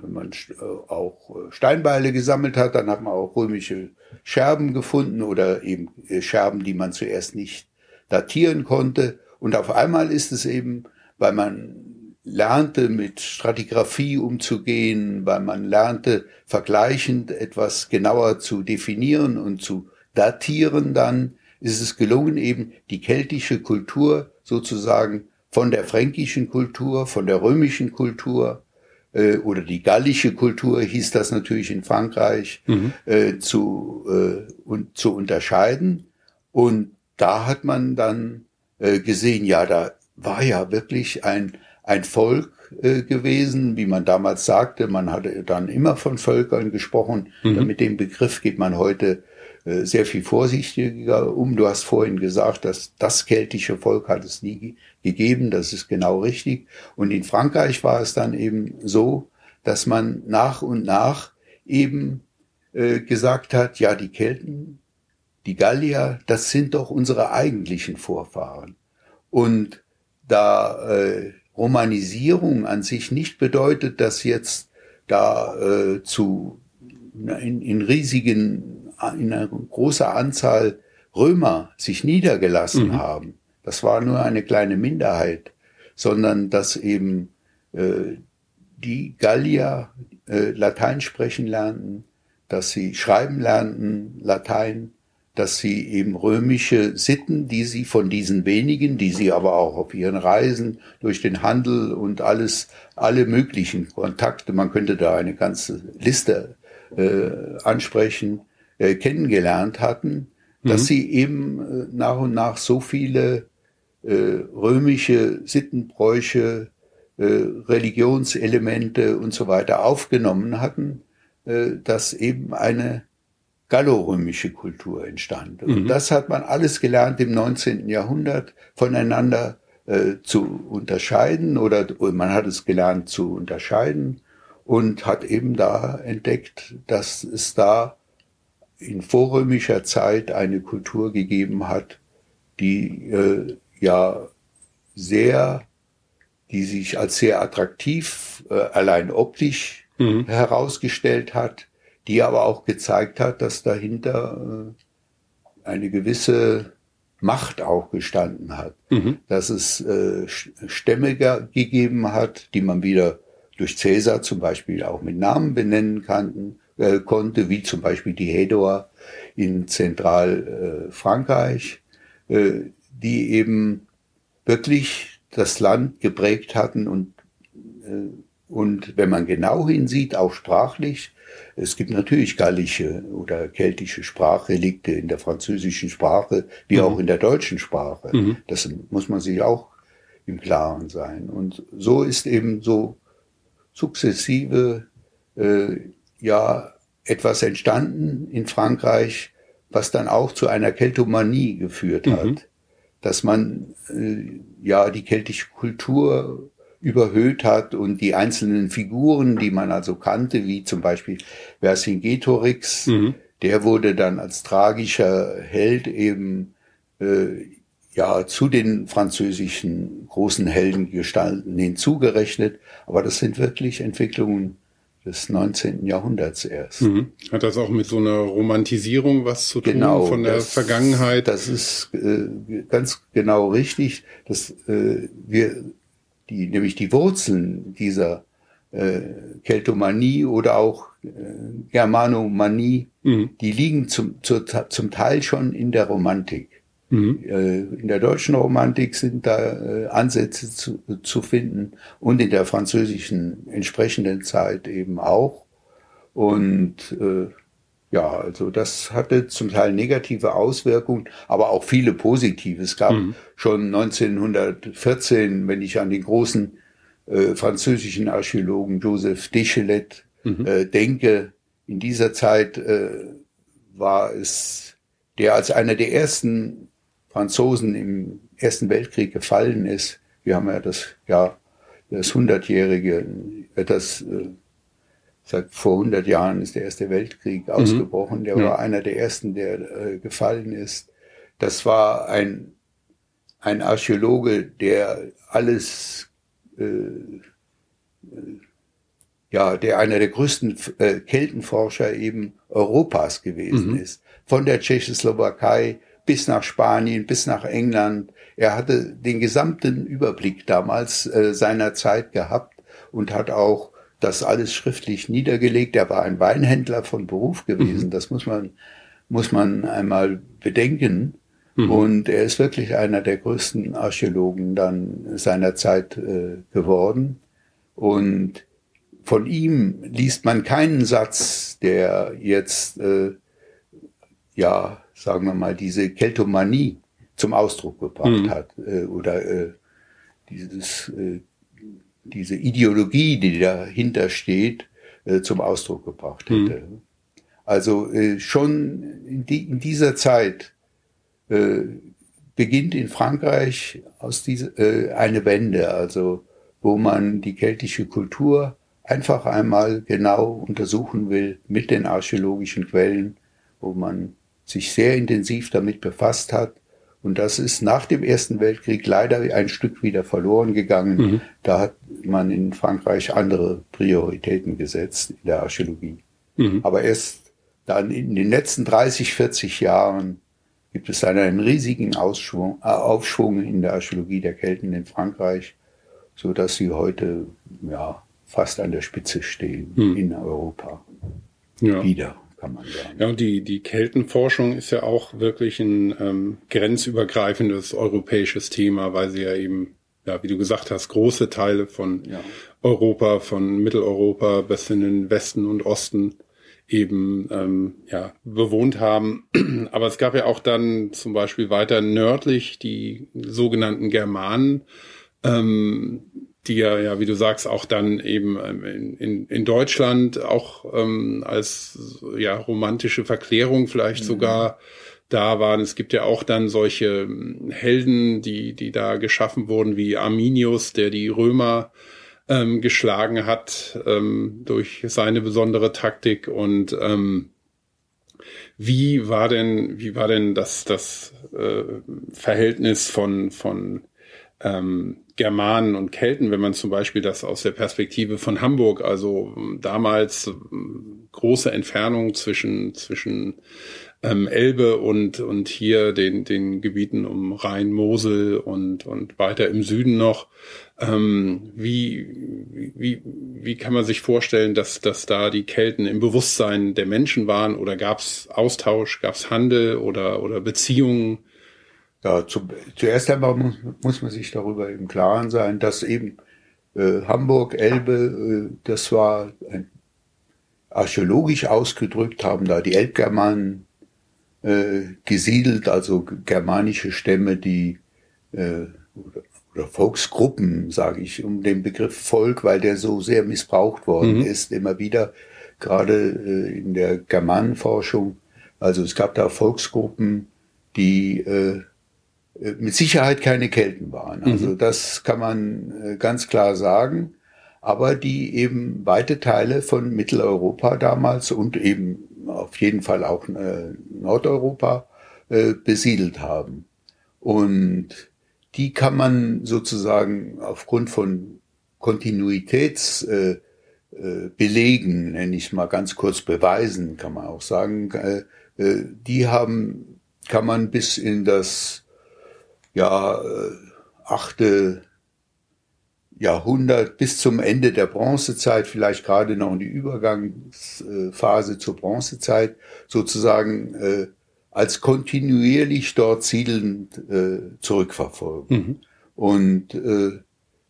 wenn man äh, auch Steinbeile gesammelt hat, dann hat man auch römische Scherben gefunden oder eben Scherben, die man zuerst nicht datieren konnte. Und auf einmal ist es eben, weil man lernte, mit Stratigraphie umzugehen, weil man lernte, vergleichend etwas genauer zu definieren und zu datieren, dann ist es gelungen, eben die keltische Kultur sozusagen von der fränkischen Kultur, von der römischen Kultur äh, oder die gallische Kultur hieß das natürlich in Frankreich mhm. äh, zu, äh, und, zu unterscheiden. Und da hat man dann äh, gesehen, ja, da war ja wirklich ein ein Volk äh, gewesen, wie man damals sagte. Man hatte dann immer von Völkern gesprochen. Mhm. Mit dem Begriff geht man heute äh, sehr viel vorsichtiger um. Du hast vorhin gesagt, dass das keltische Volk hat es nie gegeben. Das ist genau richtig. Und in Frankreich war es dann eben so, dass man nach und nach eben äh, gesagt hat, ja, die Kelten, die Gallier, das sind doch unsere eigentlichen Vorfahren. Und da äh, Romanisierung an sich nicht bedeutet, dass jetzt da äh, zu in, in riesigen, in einer großer Anzahl Römer sich niedergelassen mhm. haben. Das war nur eine kleine Minderheit, sondern dass eben äh, die Gallier äh, Latein sprechen lernten, dass sie schreiben lernten Latein, dass sie eben römische Sitten, die sie von diesen wenigen, die sie aber auch auf ihren Reisen durch den Handel und alles, alle möglichen Kontakte, man könnte da eine ganze Liste äh, ansprechen, äh, kennengelernt hatten, dass mhm. sie eben äh, nach und nach so viele äh, römische Sittenbräuche, äh, Religionselemente und so weiter aufgenommen hatten, äh, dass eben eine gallorömische Kultur entstand. Und mhm. das hat man alles gelernt im 19. Jahrhundert voneinander äh, zu unterscheiden oder man hat es gelernt zu unterscheiden und hat eben da entdeckt, dass es da in vorrömischer Zeit eine Kultur gegeben hat, die äh, ja sehr, die sich als sehr attraktiv äh, allein optisch mhm. herausgestellt hat, die aber auch gezeigt hat, dass dahinter äh, eine gewisse Macht auch gestanden hat, mhm. dass es äh, Stämme gegeben hat, die man wieder durch Cäsar zum Beispiel auch mit Namen benennen kann, äh, konnte, wie zum Beispiel die Hedor in Zentralfrankreich, äh, äh, die eben wirklich das Land geprägt hatten und, und wenn man genau hinsieht, auch sprachlich, es gibt natürlich gallische oder keltische Sprachrelikte in der französischen Sprache, wie mhm. auch in der deutschen Sprache. Mhm. Das muss man sich auch im Klaren sein. Und so ist eben so sukzessive äh, ja etwas entstanden in Frankreich, was dann auch zu einer Keltomanie geführt hat, mhm. dass man äh, ja die keltische Kultur überhöht hat und die einzelnen Figuren, die man also kannte, wie zum Beispiel Vercingetorix, mhm. der wurde dann als tragischer Held eben äh, ja zu den französischen großen Heldengestalten hinzugerechnet. Aber das sind wirklich Entwicklungen des 19. Jahrhunderts erst. Mhm. Hat das auch mit so einer Romantisierung was zu tun genau, von der das, Vergangenheit? Das ist äh, ganz genau richtig. Dass, äh, wir die, nämlich die Wurzeln dieser äh, Keltomanie oder auch äh, Germanomanie, mhm. die liegen zum, zu, zum Teil schon in der Romantik. Mhm. Äh, in der deutschen Romantik sind da äh, Ansätze zu, zu finden und in der französischen entsprechenden Zeit eben auch. Und äh, ja, also das hatte zum Teil negative Auswirkungen, aber auch viele positive. Es gab mhm. schon 1914, wenn ich an den großen äh, französischen Archäologen Joseph Deschelet mhm. äh, denke, in dieser Zeit äh, war es, der als einer der ersten Franzosen im Ersten Weltkrieg gefallen ist. Wir haben ja das Jahr, das hundertjährige, das äh, seit vor 100 Jahren ist der Erste Weltkrieg mhm. ausgebrochen. Der ja. war einer der ersten, der äh, gefallen ist. Das war ein, ein Archäologe, der alles, äh, äh, ja, der einer der größten äh, Keltenforscher eben Europas gewesen mhm. ist. Von der Tschechoslowakei bis nach Spanien, bis nach England. Er hatte den gesamten Überblick damals äh, seiner Zeit gehabt und hat auch das alles schriftlich niedergelegt. Er war ein Weinhändler von Beruf gewesen. Mhm. Das muss man, muss man einmal bedenken. Mhm. Und er ist wirklich einer der größten Archäologen dann seiner Zeit äh, geworden. Und von ihm liest man keinen Satz, der jetzt, äh, ja, sagen wir mal, diese Keltomanie zum Ausdruck gebracht mhm. hat äh, oder äh, dieses äh, diese Ideologie, die dahinter steht, äh, zum Ausdruck gebracht hm. hätte. Mhm. Also äh, schon in, die, in, dieser Zeit äh, beginnt in Frankreich aus diese, äh, eine Wende, also wo man die keltische Kultur einfach einmal genau untersuchen will mit den archäologischen Quellen, wo man sich sehr intensiv damit befasst hat und das ist nach dem Ersten Weltkrieg leider ein Stück wieder verloren gegangen. Mhm. Da hat man in Frankreich andere Prioritäten gesetzt in der Archäologie. Mhm. Aber erst dann in den letzten 30, 40 Jahren gibt es dann einen riesigen Ausschwung, äh, Aufschwung in der Archäologie der Kelten in Frankreich, so dass sie heute ja fast an der Spitze stehen mhm. in Europa. Ja. Wieder kann man sagen. Ja, und die, die Keltenforschung ist ja auch wirklich ein ähm, grenzübergreifendes europäisches Thema, weil sie ja eben, ja, wie du gesagt hast, große Teile von ja. Europa, von Mitteleuropa bis in den Westen und Osten eben ähm, ja, bewohnt haben. Aber es gab ja auch dann zum Beispiel weiter nördlich die sogenannten Germanen, ähm, die ja, ja, wie du sagst, auch dann eben ähm, in, in, in Deutschland auch ähm, als ja romantische Verklärung vielleicht mhm. sogar da waren. Es gibt ja auch dann solche ähm, Helden, die, die da geschaffen wurden, wie Arminius, der die Römer ähm, geschlagen hat ähm, durch seine besondere Taktik und ähm, wie war denn wie war denn das das äh, Verhältnis von von ähm, Germanen und Kelten, wenn man zum Beispiel das aus der Perspektive von Hamburg, also damals ähm, große Entfernung zwischen zwischen ähm, Elbe und, und hier den, den Gebieten um Rhein, Mosel und, und weiter im Süden noch. Ähm, wie, wie, wie kann man sich vorstellen, dass, dass da die Kelten im Bewusstsein der Menschen waren oder gab es Austausch, gab es Handel oder, oder Beziehungen? Ja, zu, zuerst einmal muss, muss man sich darüber im Klaren sein, dass eben äh, Hamburg, Elbe, äh, das war ein, archäologisch ausgedrückt, haben da die Elbgermanen äh, gesiedelt, also germanische Stämme, die äh, oder, oder Volksgruppen, sage ich, um den Begriff Volk, weil der so sehr missbraucht worden mhm. ist, immer wieder, gerade äh, in der Germanenforschung. Also es gab da Volksgruppen, die äh, äh mit Sicherheit keine Kelten waren. Also mhm. das kann man äh, ganz klar sagen. Aber die eben weite Teile von Mitteleuropa damals und eben auf jeden Fall auch äh, Nordeuropa äh, besiedelt haben. Und die kann man sozusagen aufgrund von Kontinuitätsbelegen, äh, Belegen, nenne ich mal ganz kurz beweisen, kann man auch sagen, äh, äh, die haben, kann man bis in das ja, äh, achte Jahrhundert bis zum Ende der Bronzezeit, vielleicht gerade noch in die Übergangsphase zur Bronzezeit, sozusagen äh, als kontinuierlich dort siedelnd äh, zurückverfolgen. Mhm. Und äh,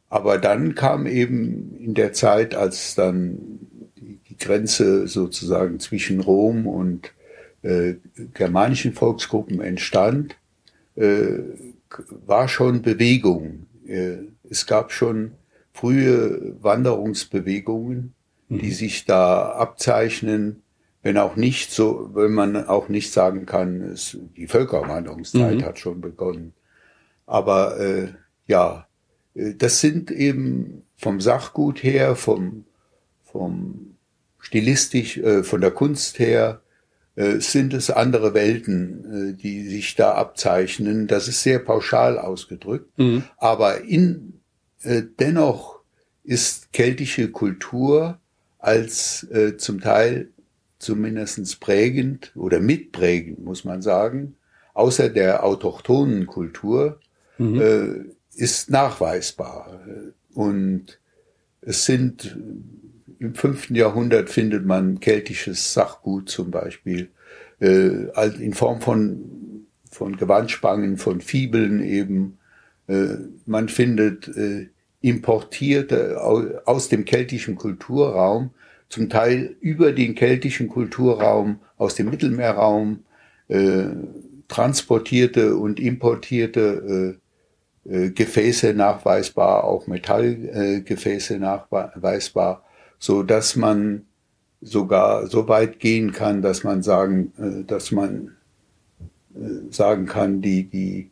aber dann kam eben in der Zeit, als dann die, die Grenze sozusagen zwischen Rom und äh, germanischen Volksgruppen entstand, äh, war schon Bewegung. Äh, es gab schon frühe Wanderungsbewegungen, mhm. die sich da abzeichnen, wenn auch nicht so, wenn man auch nicht sagen kann, es, die Völkerwanderungszeit mhm. hat schon begonnen. Aber äh, ja, äh, das sind eben vom Sachgut her, vom, vom stilistisch, äh, von der Kunst her, sind es andere Welten, äh, die sich da abzeichnen. Das ist sehr pauschal ausgedrückt. Mhm. Aber in äh, dennoch ist keltische Kultur als äh, zum Teil zumindestens prägend oder mitprägend, muss man sagen, außer der autochthonen Kultur, mhm. äh, ist nachweisbar. Und es sind im fünften Jahrhundert findet man keltisches Sachgut zum Beispiel äh, in Form von von Gewandspangen, von Fibeln eben. Äh, man findet äh, importierte aus dem keltischen Kulturraum, zum Teil über den keltischen Kulturraum aus dem Mittelmeerraum äh, transportierte und importierte äh, äh, Gefäße nachweisbar, auch Metallgefäße nachweisbar, so dass man sogar so weit gehen kann, dass man sagen, äh, dass man äh, sagen kann, die die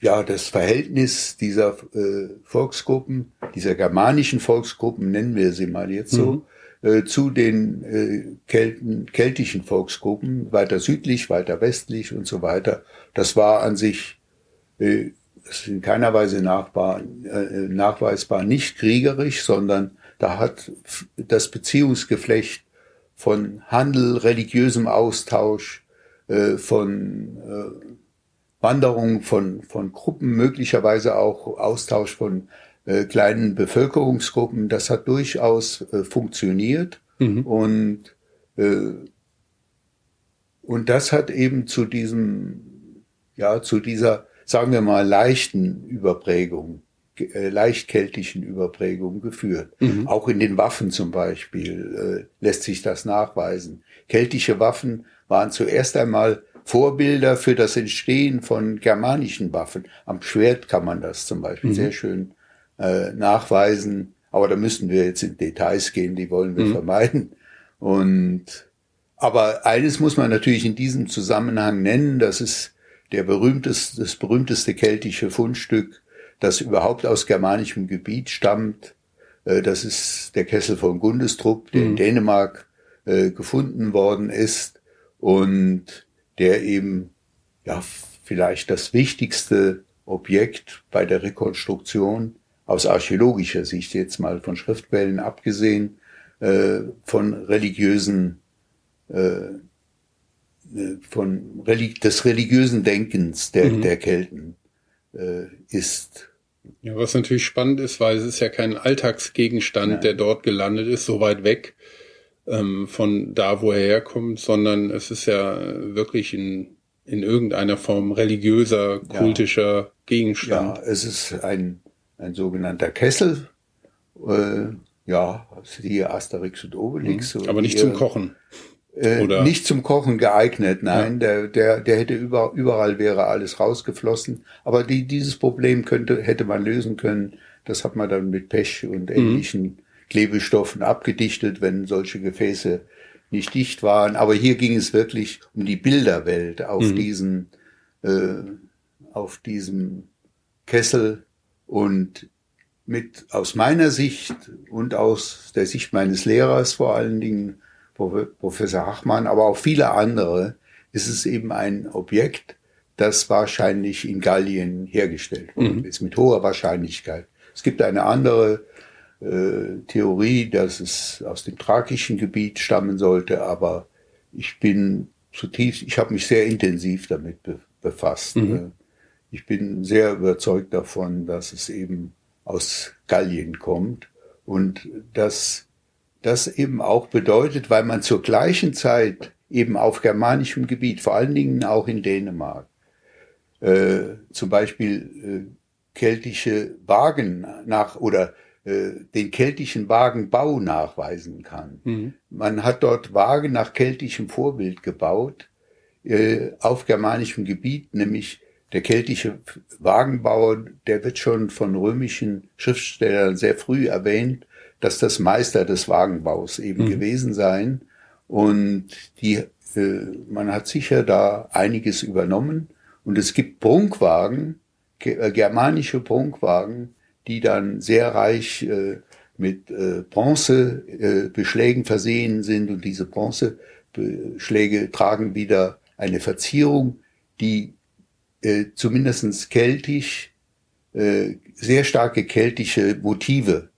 ja, das Verhältnis dieser äh, Volksgruppen, dieser germanischen Volksgruppen, nennen wir sie mal jetzt so, mhm. zu den Kelten, keltischen Volksgruppen, weiter südlich, weiter westlich und so weiter. Das war an sich in keiner Weise nachbar, nachweisbar nicht kriegerisch, sondern da hat das Beziehungsgeflecht von Handel, religiösem Austausch, äh, von äh, Wanderung von, von Gruppen, möglicherweise auch Austausch von äh, kleinen Bevölkerungsgruppen. Das hat durchaus äh, funktioniert mhm. und, äh, und das hat eben zu diesem, ja, zu dieser, sagen wir mal, leichten Überprägung leicht keltischen Überprägung geführt. Mhm. Auch in den Waffen zum Beispiel äh, lässt sich das nachweisen. Keltische Waffen waren zuerst einmal Vorbilder für das Entstehen von germanischen Waffen. Am Schwert kann man das zum Beispiel mhm. sehr schön äh, nachweisen. Aber da müssen wir jetzt in Details gehen, die wollen wir mhm. vermeiden. Und aber eines muss man natürlich in diesem Zusammenhang nennen, das ist der berühmteste, das berühmteste keltische Fundstück, das überhaupt aus germanischem Gebiet stammt. Äh, das ist der Kessel von Gundestrup, der mhm. in Dänemark äh, gefunden worden ist und der eben ja vielleicht das wichtigste Objekt bei der Rekonstruktion aus archäologischer Sicht jetzt mal von Schriftquellen abgesehen, äh, von religiösen, von Reli des religiösen Denkens der, mhm. der Kelten äh, ist. Ja, was natürlich spannend ist, weil es ist ja kein Alltagsgegenstand, Nein. der dort gelandet ist, so weit weg ähm, von da, wo er herkommt, sondern es ist ja wirklich in, in irgendeiner Form religiöser, kultischer ja. Gegenstand. Ja, es ist ein ein sogenannter Kessel. Äh, ja, siehe Asterix und Obelix. Mhm. Aber nicht zum Kochen. Äh? Nicht zum Kochen geeignet, nein. Ja. Der, der, der hätte über, überall wäre alles rausgeflossen. Aber die, dieses Problem könnte, hätte man lösen können. Das hat man dann mit Pech und mhm. ähnlichen mhm. Klebestoffen abgedichtet, wenn solche Gefäße nicht dicht waren. Aber hier ging es wirklich um die Bilderwelt auf mhm. diesen, äh, auf diesem Kessel und mit aus meiner Sicht und aus der Sicht meines Lehrers vor allen Dingen, Professor Hachmann, aber auch viele andere, ist es eben ein Objekt, das wahrscheinlich in Gallien hergestellt worden mhm. ist, mit hoher Wahrscheinlichkeit. Es gibt eine andere äh, Theorie, dass es aus dem thrakischen Gebiet stammen sollte, aber ich bin zutiefst, ich habe mich sehr intensiv damit be befasst. Mhm. Äh, ich bin sehr überzeugt davon, dass es eben aus Gallien kommt und dass das eben auch bedeutet, weil man zur gleichen Zeit eben auf germanischem Gebiet, vor allen Dingen auch in Dänemark, äh, zum Beispiel äh, keltische Wagen nach oder äh, den keltischen Wagenbau nachweisen kann. Mhm. Man hat dort Wagen nach keltischem Vorbild gebaut, äh, auf germanischem Gebiet, nämlich der keltische Wagenbauer, der wird schon von römischen Schriftstellern sehr früh erwähnt, dass das Meister des Wagenbaus eben mhm. gewesen sein. Und die, äh, man hat sicher da einiges übernommen. Und es gibt Prunkwagen, äh, germanische Prunkwagen, die dann sehr reich äh, mit äh, Bronzebeschlägen äh, versehen sind. Und diese Bronzebeschläge tragen wieder eine Verzierung, die äh, zumindestens keltisch, äh, sehr starke keltische Motive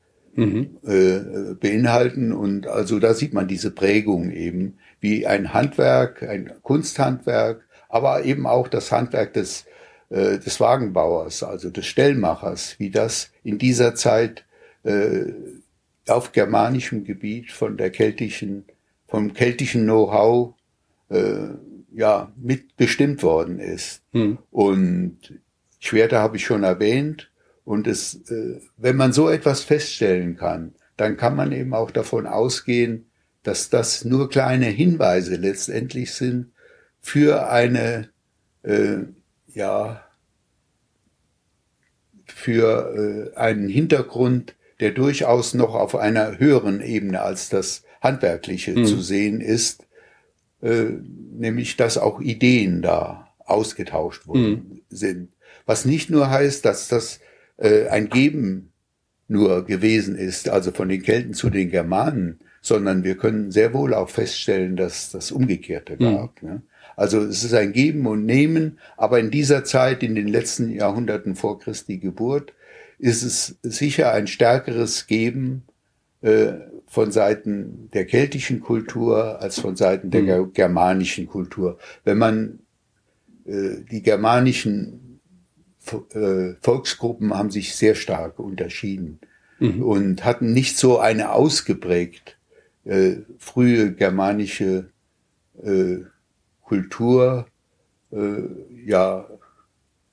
mhm. äh, beinhalten. Und also da sieht man diese Prägung eben, wie ein Handwerk, ein Kunsthandwerk, aber eben auch das Handwerk des, äh, des Wagenbauers, also des Stellmachers, wie das in dieser Zeit äh, auf germanischem Gebiet von der keltischen, vom keltischen Know-how äh, ja mitbestimmt worden ist. Hm. Und Schwerter habe ich schon erwähnt. Und es, äh, wenn man so etwas feststellen kann, dann kann man eben auch davon ausgehen, dass das nur kleine Hinweise letztendlich sind für eine, äh, ja, für äh, einen Hintergrund, der durchaus noch auf einer höheren Ebene als das Handwerkliche hm. zu sehen ist, äh, nämlich dass auch Ideen da ausgetauscht worden mhm. sind. Was nicht nur heißt, dass das äh, ein Geben nur gewesen ist, also von den Kelten zu den Germanen, sondern wir können sehr wohl auch feststellen, dass das Umgekehrte mhm. gab. Ne? Also es ist ein Geben und Nehmen, aber in dieser Zeit, in den letzten Jahrhunderten vor Christi Geburt, ist es sicher ein stärkeres Geben äh, von Seiten der keltischen Kultur als von Seiten der mhm. germanischen Kultur. Wenn man äh, die germanischen Volksgruppen haben sich sehr stark unterschieden mhm. und hatten nicht so eine ausgeprägt äh, frühe germanische äh, Kultur, äh, ja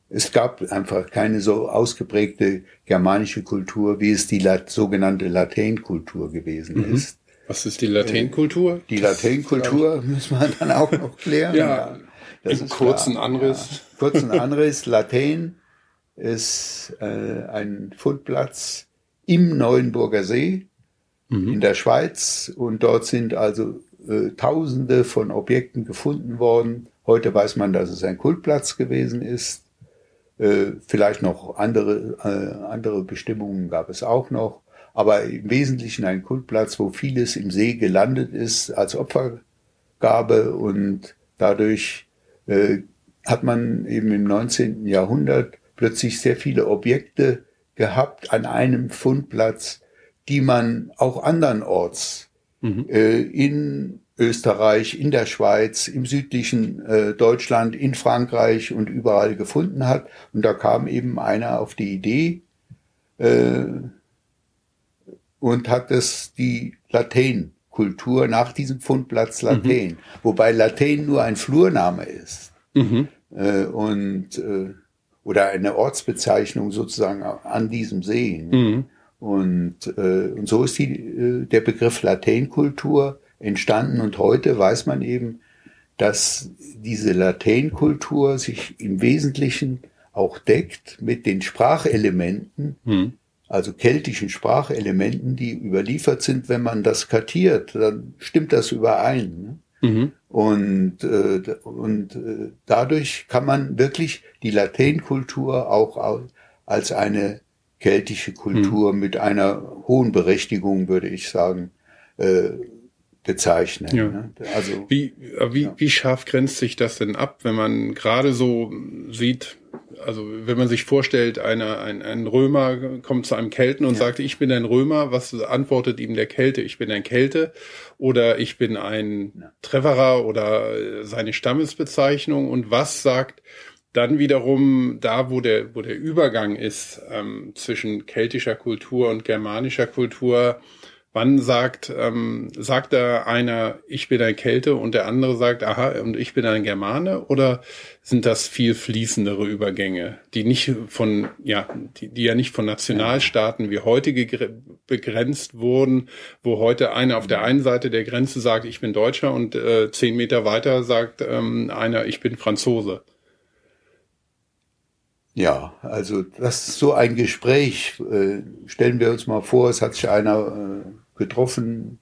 es gab einfach keine so ausgeprägte germanische Kultur, wie es die Lat sogenannte Lateinkultur gewesen mhm. ist. Was ist die Lateinkultur? Die Lateinkultur müssen wir dann auch noch klären. ja, das ist kurzen klar. Anriss. Ja, kurzen Anriss. Latein ist äh, ein Fundplatz im Neuenburger See mhm. in der Schweiz und dort sind also äh, Tausende von Objekten gefunden worden. Heute weiß man, dass es ein Kultplatz gewesen ist. Äh, vielleicht noch andere, äh, andere Bestimmungen gab es auch noch. Aber im Wesentlichen ein Kultplatz, wo vieles im See gelandet ist als Opfergabe und dadurch äh, hat man eben im 19. Jahrhundert plötzlich sehr viele Objekte gehabt an einem Fundplatz, die man auch andernorts mhm. äh, in Österreich, in der Schweiz, im südlichen äh, Deutschland, in Frankreich und überall gefunden hat. Und da kam eben einer auf die Idee äh, und hat es die Lateinkultur nach diesem Fundplatz Latein, mhm. wobei Latein nur ein Flurname ist. Mhm. Äh, und äh, oder eine Ortsbezeichnung sozusagen an diesem See. Mhm. Und, äh, und so ist die, äh, der Begriff Lateinkultur entstanden. Und heute weiß man eben, dass diese Lateinkultur sich im Wesentlichen auch deckt mit den Sprachelementen, mhm. also keltischen Sprachelementen, die überliefert sind. Wenn man das kartiert, dann stimmt das überein. Ne? Mhm. Und, äh, und äh, dadurch kann man wirklich die Lateinkultur auch als eine keltische Kultur mhm. mit einer hohen Berechtigung, würde ich sagen, äh, bezeichnen. Ja. Ne? Also wie, wie, ja. wie scharf grenzt sich das denn ab, wenn man gerade so sieht, also wenn man sich vorstellt, einer, ein, ein Römer kommt zu einem Kelten und ja. sagt, ich bin ein Römer, was antwortet ihm der Kelte? Ich bin ein Kelte oder ich bin ein ja. Treverer oder seine Stammesbezeichnung und was sagt dann wiederum da, wo der, wo der Übergang ist ähm, zwischen keltischer Kultur und germanischer Kultur, Wann sagt, ähm, sagt da einer, ich bin ein Kälte und der andere sagt, aha, und ich bin ein Germane? Oder sind das viel fließendere Übergänge, die nicht von, ja, die, die ja nicht von Nationalstaaten wie heute begrenzt wurden, wo heute einer auf der einen Seite der Grenze sagt, ich bin Deutscher und äh, zehn Meter weiter sagt ähm, einer, ich bin Franzose? Ja, also das ist so ein Gespräch. Äh, stellen wir uns mal vor, es hat sich einer äh, getroffen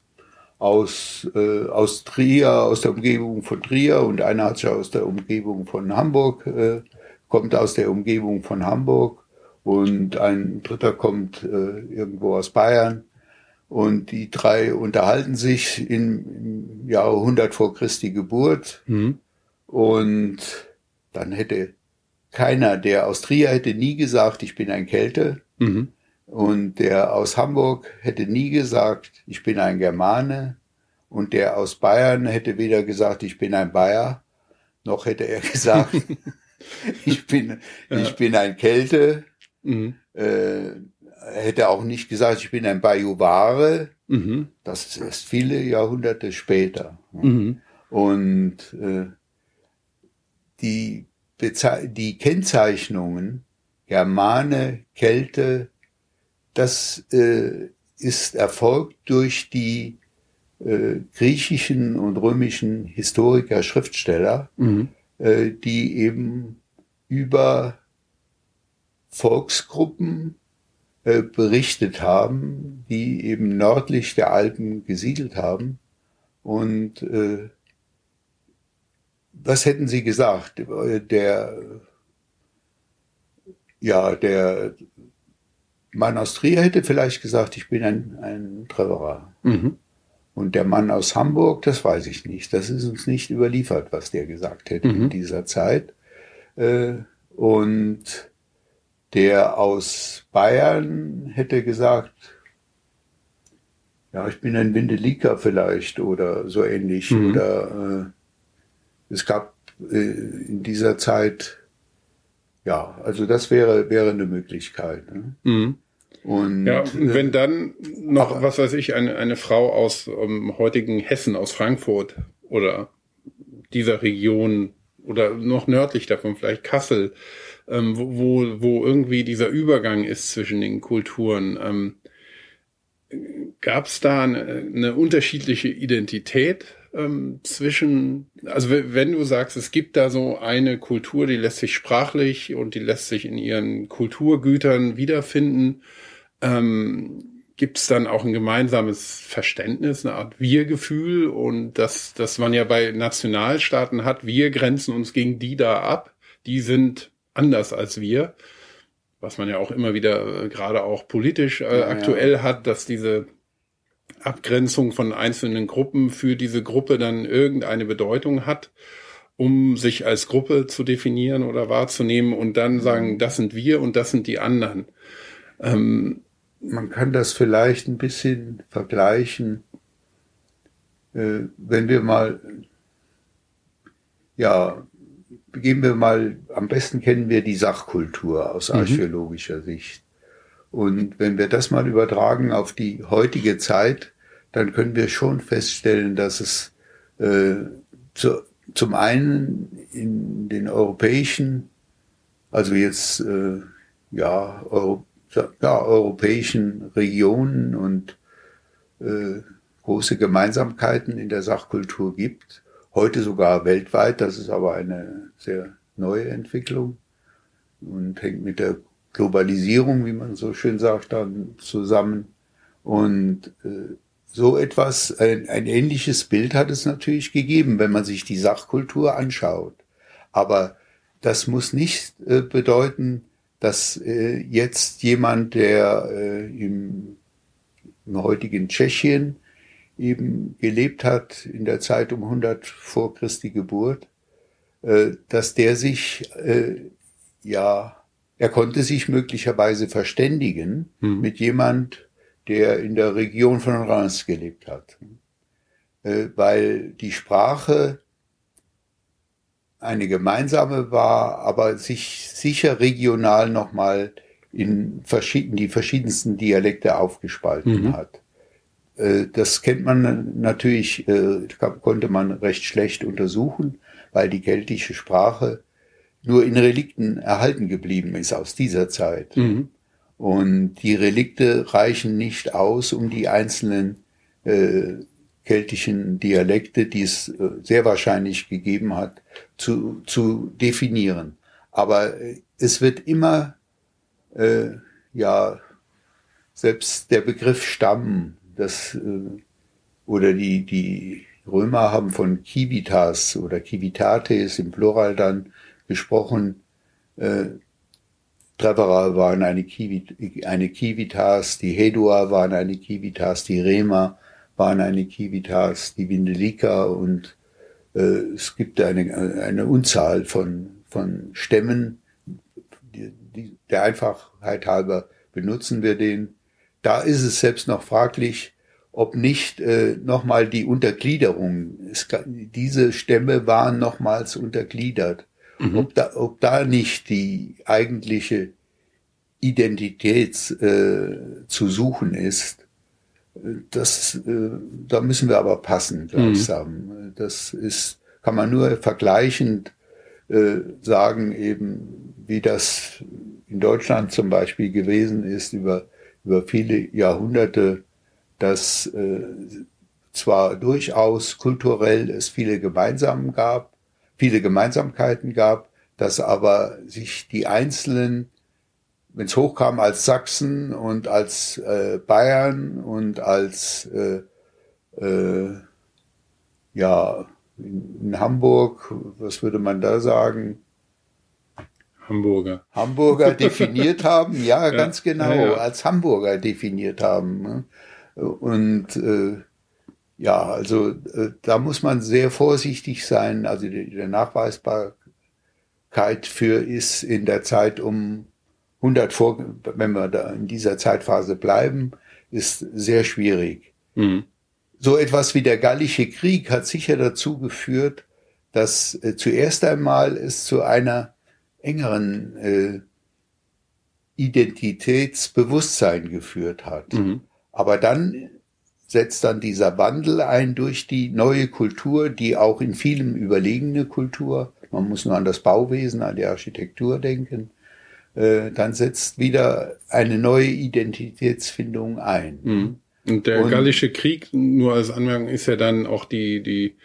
aus, äh, aus Trier, aus der Umgebung von Trier und einer hat sich aus der Umgebung von Hamburg, äh, kommt aus der Umgebung von Hamburg und ein dritter kommt äh, irgendwo aus Bayern und die drei unterhalten sich im, im Jahre 100 vor Christi Geburt mhm. und dann hätte keiner, der aus Trier hätte nie gesagt, ich bin ein Kälte. Mhm. Und der aus Hamburg hätte nie gesagt, ich bin ein Germane. Und der aus Bayern hätte weder gesagt, ich bin ein Bayer, noch hätte er gesagt, ich bin, ja. ich bin ein Kelte. Mhm. Äh, hätte auch nicht gesagt, ich bin ein Bajuware. Mhm. Das ist erst viele Jahrhunderte später. Mhm. Und äh, die, Beze die Kennzeichnungen Germane, Kälte, das äh, ist erfolgt durch die äh, griechischen und römischen Historiker, Schriftsteller, mhm. äh, die eben über Volksgruppen äh, berichtet haben, die eben nördlich der Alpen gesiedelt haben. Und äh, was hätten Sie gesagt? Der ja, der Mann aus Trier hätte vielleicht gesagt, ich bin ein, ein Treverer. Mhm. Und der Mann aus Hamburg, das weiß ich nicht. Das ist uns nicht überliefert, was der gesagt hätte mhm. in dieser Zeit. Äh, und der aus Bayern hätte gesagt, ja, ich bin ein Windeliker vielleicht oder so ähnlich. Mhm. Oder äh, es gab äh, in dieser Zeit, ja, also das wäre, wäre eine Möglichkeit. Ne? Mhm. Und ja, und wenn dann noch, aber, was weiß ich, eine, eine Frau aus um, heutigen Hessen, aus Frankfurt oder dieser Region oder noch nördlich davon, vielleicht Kassel, ähm, wo, wo, wo irgendwie dieser Übergang ist zwischen den Kulturen. Ähm, Gab es da eine, eine unterschiedliche Identität ähm, zwischen, also wenn du sagst, es gibt da so eine Kultur, die lässt sich sprachlich und die lässt sich in ihren Kulturgütern wiederfinden, ähm, gibt es dann auch ein gemeinsames Verständnis, eine Art Wir-Gefühl und das, das man ja bei Nationalstaaten hat, wir grenzen uns gegen die da ab, die sind anders als wir, was man ja auch immer wieder äh, gerade auch politisch äh, ja, aktuell ja. hat, dass diese Abgrenzung von einzelnen Gruppen für diese Gruppe dann irgendeine Bedeutung hat, um sich als Gruppe zu definieren oder wahrzunehmen und dann sagen, mhm. das sind wir und das sind die anderen. Ähm, Man kann das vielleicht ein bisschen vergleichen, äh, wenn wir mal, ja, gehen wir mal, am besten kennen wir die Sachkultur aus mhm. archäologischer Sicht. Und wenn wir das mal übertragen auf die heutige Zeit, dann können wir schon feststellen, dass es äh, zu, zum einen in den europäischen, also jetzt äh, ja, Euro, ja, europäischen Regionen und äh, große Gemeinsamkeiten in der Sachkultur gibt. Heute sogar weltweit, das ist aber eine sehr neue Entwicklung und hängt mit der Globalisierung, wie man so schön sagt, dann zusammen. Und äh, so etwas, ein, ein ähnliches Bild hat es natürlich gegeben, wenn man sich die Sachkultur anschaut. Aber das muss nicht äh, bedeuten, dass äh, jetzt jemand, der äh, im, im heutigen Tschechien eben gelebt hat in der Zeit um 100 vor Christi Geburt, äh, dass der sich äh, ja, er konnte sich möglicherweise verständigen mhm. mit jemand, der in der Region von Reims gelebt hat. Äh, weil die Sprache eine gemeinsame war, aber sich sicher regional nochmal in verschieden, die verschiedensten Dialekte aufgespalten mhm. hat. Äh, das kennt man natürlich, äh, konnte man recht schlecht untersuchen, weil die keltische Sprache nur in Relikten erhalten geblieben ist aus dieser Zeit. Mhm. Und die Relikte reichen nicht aus, um die einzelnen äh, keltischen Dialekte, die es äh, sehr wahrscheinlich gegeben hat, zu, zu definieren. Aber äh, es wird immer, äh, ja, selbst der Begriff Stamm, das, äh, oder die, die Römer haben von Kivitas oder Kivitates im Plural dann gesprochen, äh, Trevera waren eine, Kiwi, eine Kivitas, die Hedua waren eine Kivitas, die Rema waren eine Kivitas, die Vindelika und äh, es gibt eine, eine Unzahl von, von Stämmen, die, die, der Einfachheit halber benutzen wir den. Da ist es selbst noch fraglich, ob nicht äh, nochmal die Untergliederung, es, diese Stämme waren nochmals untergliedert Mhm. Ob, da, ob da nicht die eigentliche Identität äh, zu suchen ist, das, äh, da müssen wir aber passen gleichsam. Mhm. Das ist, kann man nur vergleichend äh, sagen, eben wie das in Deutschland zum Beispiel gewesen ist über, über viele Jahrhunderte, dass äh, zwar durchaus kulturell es viele Gemeinsamen gab, viele Gemeinsamkeiten gab, dass aber sich die einzelnen, wenn es hochkam, als Sachsen und als äh, Bayern und als äh, äh, ja in, in Hamburg, was würde man da sagen? Hamburger. Hamburger definiert haben, ja, ja, ganz genau, ja, ja. als Hamburger definiert haben. Ne? Und äh, ja, also äh, da muss man sehr vorsichtig sein. Also die, die Nachweisbarkeit für ist in der Zeit um 100 vor, wenn wir da in dieser Zeitphase bleiben, ist sehr schwierig. Mhm. So etwas wie der Gallische Krieg hat sicher dazu geführt, dass äh, zuerst einmal es zu einer engeren äh, Identitätsbewusstsein geführt hat. Mhm. Aber dann setzt dann dieser Wandel ein durch die neue Kultur, die auch in vielem überlegene Kultur man muss nur an das Bauwesen, an die Architektur denken, äh, dann setzt wieder eine neue Identitätsfindung ein. Mhm. Und der Und, Gallische Krieg, nur als Anmerkung, ist ja dann auch die, die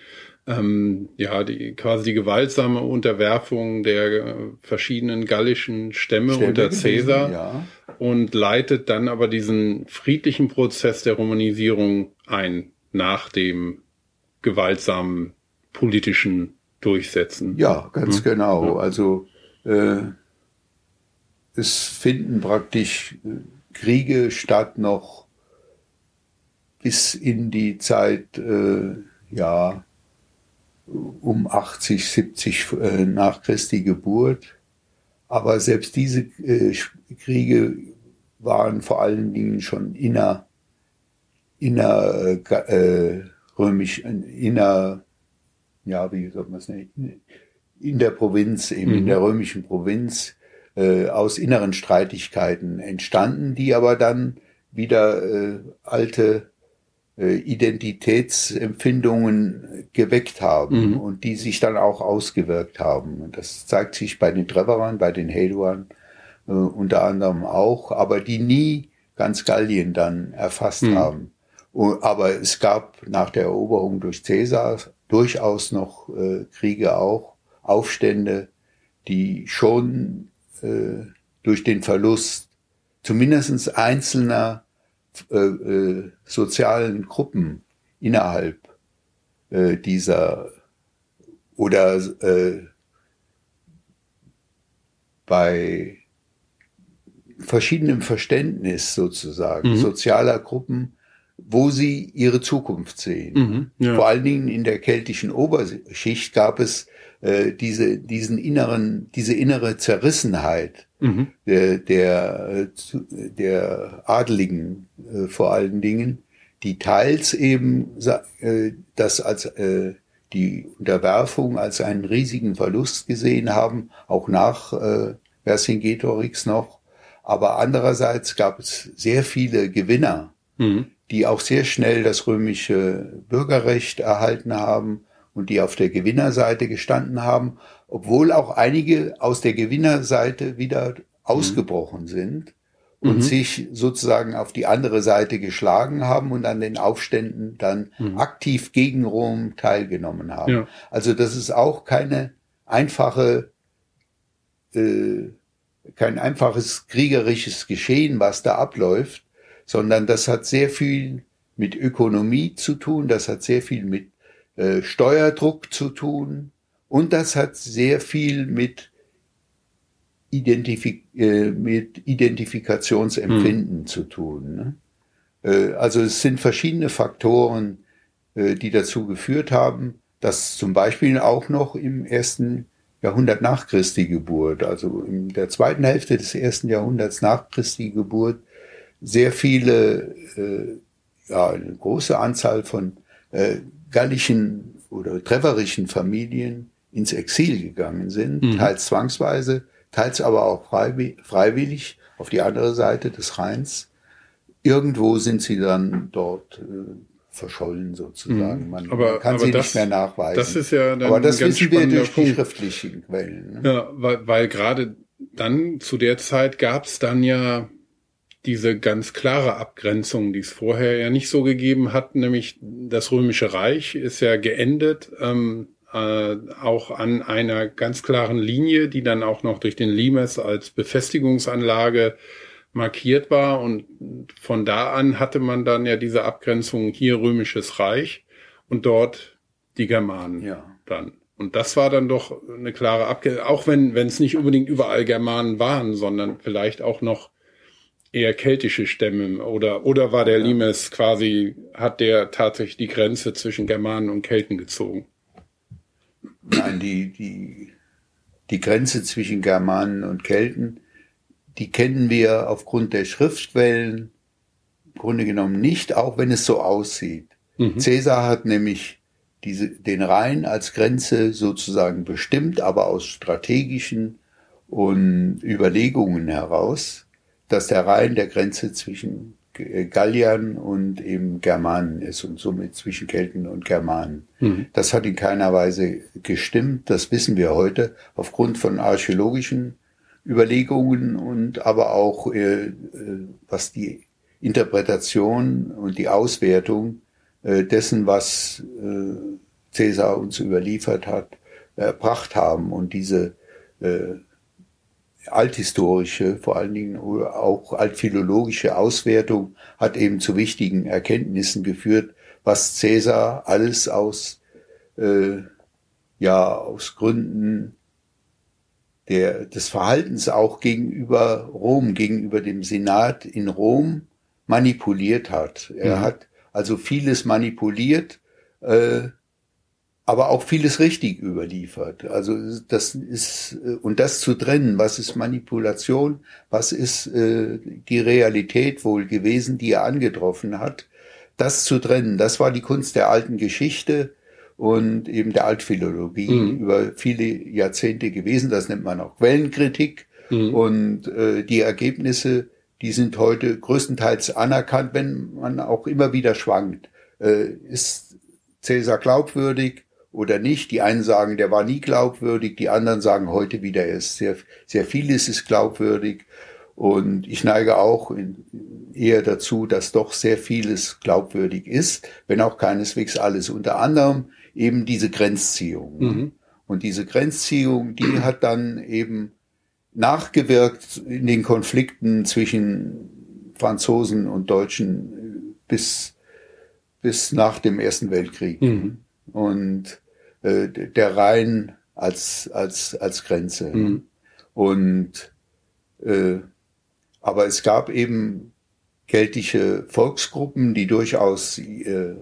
ähm, ja, die quasi die gewaltsame Unterwerfung der verschiedenen gallischen Stämme, Stämme unter Caesar ja. und leitet dann aber diesen friedlichen Prozess der Romanisierung ein nach dem gewaltsamen politischen Durchsetzen. Ja, ganz hm? genau. Ja. Also äh, es finden praktisch äh, Kriege statt noch bis in die Zeit äh, ja um 80, 70 äh, nach Christi Geburt. Aber selbst diese äh, Kriege waren vor allen Dingen schon inner, inner äh, römisch, inner, ja, wie sagt man es nicht, in der Provinz, eben mhm. in der römischen Provinz, äh, aus inneren Streitigkeiten entstanden, die aber dann wieder äh, alte äh, Identitätsempfindungen geweckt haben mhm. und die sich dann auch ausgewirkt haben. Und das zeigt sich bei den Trevorern, bei den Haduan äh, unter anderem auch, aber die nie ganz Gallien dann erfasst mhm. haben. Aber es gab nach der Eroberung durch Caesar durchaus noch äh, Kriege auch, Aufstände, die schon äh, durch den Verlust zumindestens einzelner äh, äh, sozialen Gruppen innerhalb äh, dieser oder äh, bei verschiedenem Verständnis sozusagen mhm. sozialer Gruppen, wo sie ihre Zukunft sehen. Mhm, ja. Vor allen Dingen in der keltischen Oberschicht gab es äh, diese, diesen inneren, diese innere Zerrissenheit mhm. der, der, der Adeligen äh, vor allen Dingen, die teils eben äh, das als äh, die Unterwerfung als einen riesigen Verlust gesehen haben, auch nach äh, Vercingetorix noch. Aber andererseits gab es sehr viele Gewinner, mhm. die auch sehr schnell das römische Bürgerrecht erhalten haben und die auf der Gewinnerseite gestanden haben, obwohl auch einige aus der Gewinnerseite wieder ausgebrochen sind und mhm. sich sozusagen auf die andere Seite geschlagen haben und an den Aufständen dann mhm. aktiv gegen Rom teilgenommen haben. Ja. Also das ist auch keine einfache, äh, kein einfaches kriegerisches Geschehen, was da abläuft, sondern das hat sehr viel mit Ökonomie zu tun, das hat sehr viel mit äh, Steuerdruck zu tun und das hat sehr viel mit, Identifik äh, mit Identifikationsempfinden hm. zu tun. Ne? Äh, also es sind verschiedene Faktoren, äh, die dazu geführt haben, dass zum Beispiel auch noch im ersten Jahrhundert nach Christi Geburt, also in der zweiten Hälfte des ersten Jahrhunderts nach Christi Geburt, sehr viele, äh, ja, eine große Anzahl von äh, gallischen oder treverischen Familien ins Exil gegangen sind, mhm. teils zwangsweise, teils aber auch freiwillig auf die andere Seite des Rheins. Irgendwo sind sie dann dort äh, verschollen sozusagen. Mhm. Man aber, kann aber sie das, nicht mehr nachweisen. Das ist ja dann aber das wissen wir durch Punkt. die schriftlichen Quellen. Ne? Ja, weil, weil gerade dann zu der Zeit gab es dann ja diese ganz klare Abgrenzung, die es vorher ja nicht so gegeben hat, nämlich das Römische Reich ist ja geendet, ähm, äh, auch an einer ganz klaren Linie, die dann auch noch durch den Limes als Befestigungsanlage markiert war und von da an hatte man dann ja diese Abgrenzung hier Römisches Reich und dort die Germanen ja. dann. Und das war dann doch eine klare Abgrenzung, auch wenn wenn es nicht unbedingt überall Germanen waren, sondern vielleicht auch noch eher keltische Stämme oder oder war der ja. Limes quasi hat der tatsächlich die Grenze zwischen Germanen und Kelten gezogen? Nein, die die die Grenze zwischen Germanen und Kelten, die kennen wir aufgrund der Schriftquellen im Grunde genommen nicht, auch wenn es so aussieht. Mhm. Caesar hat nämlich diese, den Rhein als Grenze sozusagen bestimmt, aber aus strategischen und Überlegungen heraus dass der Rhein der Grenze zwischen Galliern und eben Germanen ist und somit zwischen Kelten und Germanen. Mhm. Das hat in keiner Weise gestimmt, das wissen wir heute aufgrund von archäologischen Überlegungen und aber auch äh, äh was die Interpretation und die Auswertung äh, dessen, was äh, Cäsar uns überliefert hat, erbracht haben und diese äh, althistorische, vor allen Dingen auch altphilologische Auswertung hat eben zu wichtigen Erkenntnissen geführt, was Cäsar alles aus, äh, ja, aus Gründen der, des Verhaltens auch gegenüber Rom, gegenüber dem Senat in Rom manipuliert hat. Er mhm. hat also vieles manipuliert, äh, aber auch vieles richtig überliefert. Also das ist und das zu trennen, was ist Manipulation, was ist äh, die Realität wohl gewesen, die er angetroffen hat, das zu trennen, das war die Kunst der alten Geschichte und eben der Altphilologie mhm. über viele Jahrzehnte gewesen. Das nennt man auch Quellenkritik mhm. und äh, die Ergebnisse, die sind heute größtenteils anerkannt, wenn man auch immer wieder schwankt. Äh, ist Cäsar glaubwürdig? Oder nicht. Die einen sagen, der war nie glaubwürdig, die anderen sagen heute wieder, er ist sehr, sehr vieles ist glaubwürdig. Und ich neige auch eher dazu, dass doch sehr vieles glaubwürdig ist, wenn auch keineswegs alles. Unter anderem eben diese Grenzziehung. Mhm. Und diese Grenzziehung, die hat dann eben nachgewirkt in den Konflikten zwischen Franzosen und Deutschen bis, bis nach dem Ersten Weltkrieg. Mhm und äh, der Rhein als, als, als Grenze. Mhm. Und äh, aber es gab eben keltische Volksgruppen, die durchaus äh,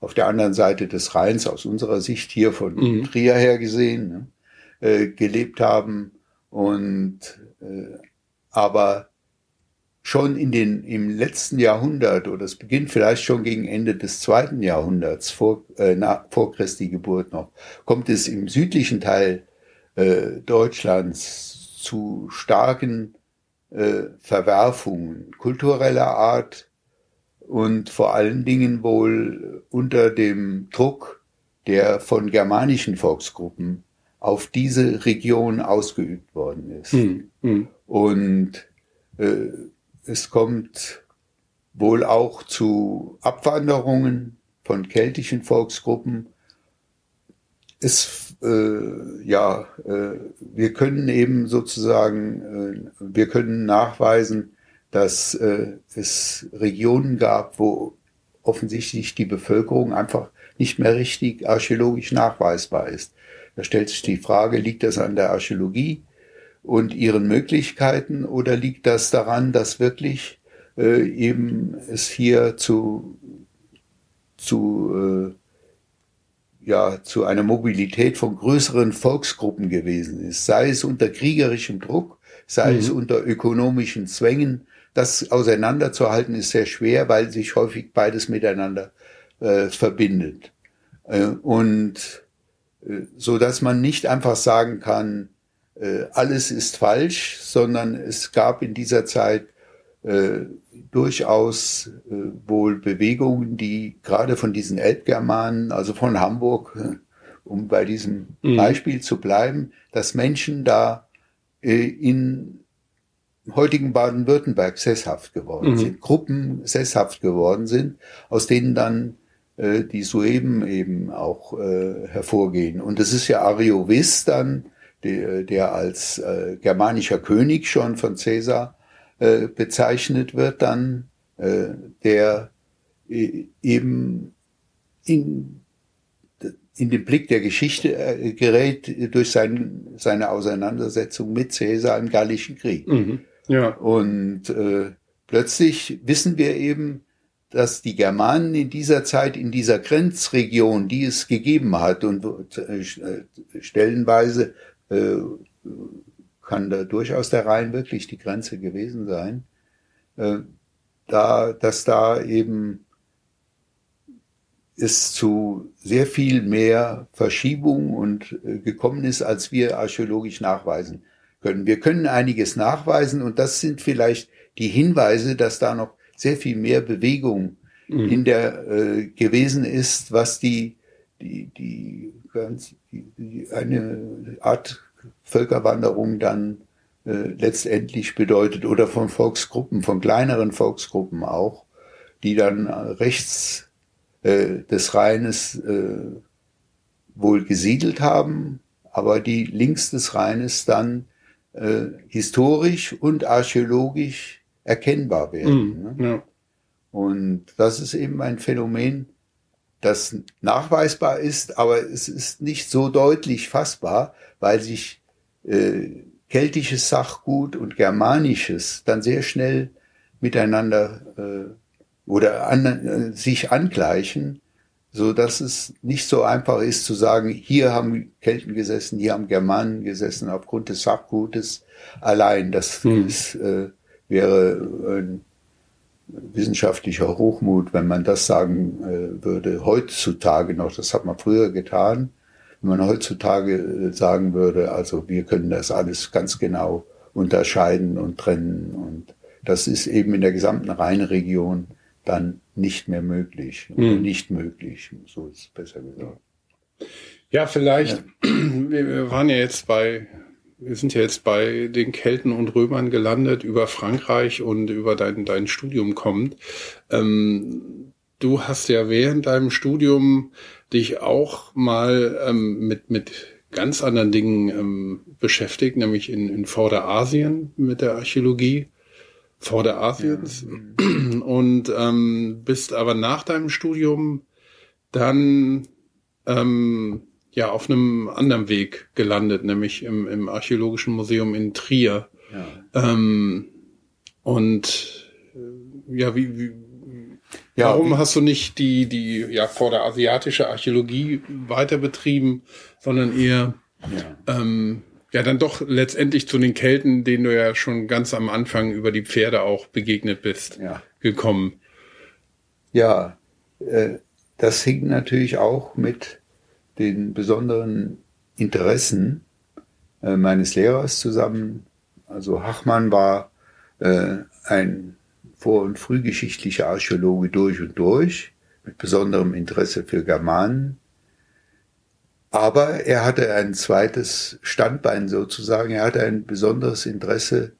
auf der anderen Seite des Rheins, aus unserer Sicht hier von mhm. Trier her gesehen, ne, äh, gelebt haben. Und äh, aber schon in den, im letzten Jahrhundert, oder es beginnt vielleicht schon gegen Ende des zweiten Jahrhunderts, vor, äh, nach, vor Christi Geburt noch, kommt es im südlichen Teil äh, Deutschlands zu starken äh, Verwerfungen kultureller Art und vor allen Dingen wohl unter dem Druck der von germanischen Volksgruppen auf diese Region ausgeübt worden ist. Hm, hm. Und äh, es kommt wohl auch zu Abwanderungen von keltischen Volksgruppen. Es, äh, ja, äh, wir können eben sozusagen, äh, wir können nachweisen, dass äh, es Regionen gab, wo offensichtlich die Bevölkerung einfach nicht mehr richtig archäologisch nachweisbar ist. Da stellt sich die Frage, liegt das an der Archäologie? Und ihren Möglichkeiten oder liegt das daran, dass wirklich äh, eben es hier zu, zu, äh, ja, zu einer Mobilität von größeren Volksgruppen gewesen ist, sei es unter kriegerischem Druck, sei mhm. es unter ökonomischen Zwängen. Das auseinanderzuhalten ist sehr schwer, weil sich häufig beides miteinander äh, verbindet. Äh, und äh, so dass man nicht einfach sagen kann, äh, alles ist falsch, sondern es gab in dieser Zeit äh, durchaus äh, wohl Bewegungen, die gerade von diesen Elbgermanen, also von Hamburg, äh, um bei diesem mhm. Beispiel zu bleiben, dass Menschen da äh, in heutigen Baden-Württemberg sesshaft geworden mhm. sind, Gruppen sesshaft geworden sind, aus denen dann äh, die Sueben eben auch äh, hervorgehen. Und das ist ja Ariovis dann der, der als äh, germanischer König schon von Caesar äh, bezeichnet wird, dann äh, der äh, eben in, in den Blick der Geschichte äh, gerät durch sein, seine Auseinandersetzung mit Caesar im Gallischen Krieg. Mhm. Ja. Und äh, plötzlich wissen wir eben, dass die Germanen in dieser Zeit in dieser Grenzregion, die es gegeben hat und stellenweise äh, kann da durchaus der Rhein wirklich die Grenze gewesen sein, äh, da, dass da eben es zu sehr viel mehr Verschiebung und äh, gekommen ist, als wir archäologisch nachweisen können. Wir können einiges nachweisen und das sind vielleicht die Hinweise, dass da noch sehr viel mehr Bewegung mhm. in der äh, gewesen ist, was die die die ganz die, die, eine Art Völkerwanderung dann äh, letztendlich bedeutet oder von Volksgruppen, von kleineren Volksgruppen auch, die dann rechts äh, des Rheines äh, wohl gesiedelt haben, aber die links des Rheines dann äh, historisch und archäologisch erkennbar werden. Mm, ne? ja. Und das ist eben ein Phänomen, das nachweisbar ist, aber es ist nicht so deutlich fassbar, weil sich äh, keltisches Sachgut und germanisches dann sehr schnell miteinander äh, oder an, äh, sich angleichen, so dass es nicht so einfach ist zu sagen, hier haben Kelten gesessen, hier haben Germanen gesessen aufgrund des Sachgutes allein. Das mhm. ist, äh, wäre ein wissenschaftlicher Hochmut, wenn man das sagen äh, würde, heutzutage noch, das hat man früher getan, wenn man heutzutage äh, sagen würde, also wir können das alles ganz genau unterscheiden und trennen und das ist eben in der gesamten Rheinregion dann nicht mehr möglich. Hm. Nicht möglich, so ist es besser gesagt. Ja, vielleicht, ja. wir waren ja jetzt bei, wir sind ja jetzt bei den Kelten und Römern gelandet, über Frankreich und über dein, dein Studium kommt. Ähm, du hast ja während deinem Studium dich auch mal ähm, mit, mit ganz anderen Dingen ähm, beschäftigt, nämlich in, in Vorderasien mit der Archäologie. Vorderasiens ja. und ähm, bist aber nach deinem Studium dann ähm, ja auf einem anderen Weg gelandet, nämlich im, im Archäologischen Museum in Trier. Ja. Ähm, und äh, ja, wie, wie ja, warum hast du nicht die die ja vorderasiatische Archäologie weiter betrieben, sondern eher ja. ähm, ja dann doch letztendlich zu den Kelten, denen du ja schon ganz am Anfang über die Pferde auch begegnet bist, ja. gekommen. Ja, äh, das hing natürlich auch mit den besonderen Interessen äh, meines Lehrers zusammen. Also Hachmann war äh, ein vor- und frühgeschichtlicher Archäologe durch und durch, mit besonderem Interesse für Germanen, aber er hatte ein zweites Standbein sozusagen. Er hatte ein besonderes Interesse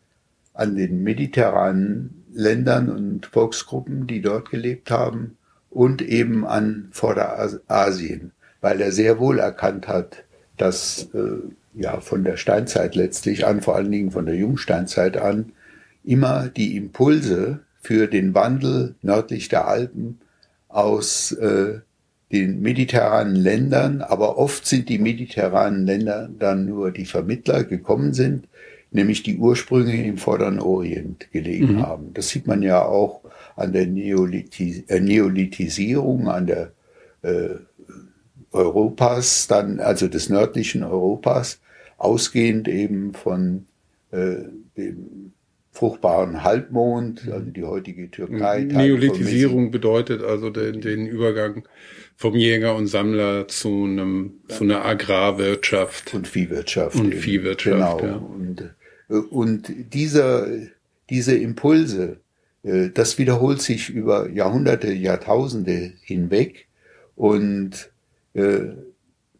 an den mediterranen Ländern und Volksgruppen, die dort gelebt haben und eben an Vorderasien, weil er sehr wohl erkannt hat, dass äh, ja von der Steinzeit letztlich an, vor allen Dingen von der Jungsteinzeit an, immer die Impulse für den Wandel nördlich der Alpen aus äh, den mediterranen Ländern, aber oft sind die mediterranen Länder dann nur die Vermittler gekommen sind, nämlich die Ursprünge im Vorderen Orient gelegen mhm. haben. Das sieht man ja auch an der Neolithis äh, Neolithisierung, an der äh, Europas, dann also des nördlichen Europas, ausgehend eben von äh, dem fruchtbaren Halbmond, also die heutige Türkei. Neolithisierung bedeutet also den, den Übergang vom Jäger und Sammler zu einem zu einer Agrarwirtschaft. Und Viehwirtschaft und Viehwirtschaft genau. ja. und äh, und dieser diese Impulse äh, das wiederholt sich über Jahrhunderte Jahrtausende hinweg. Und äh,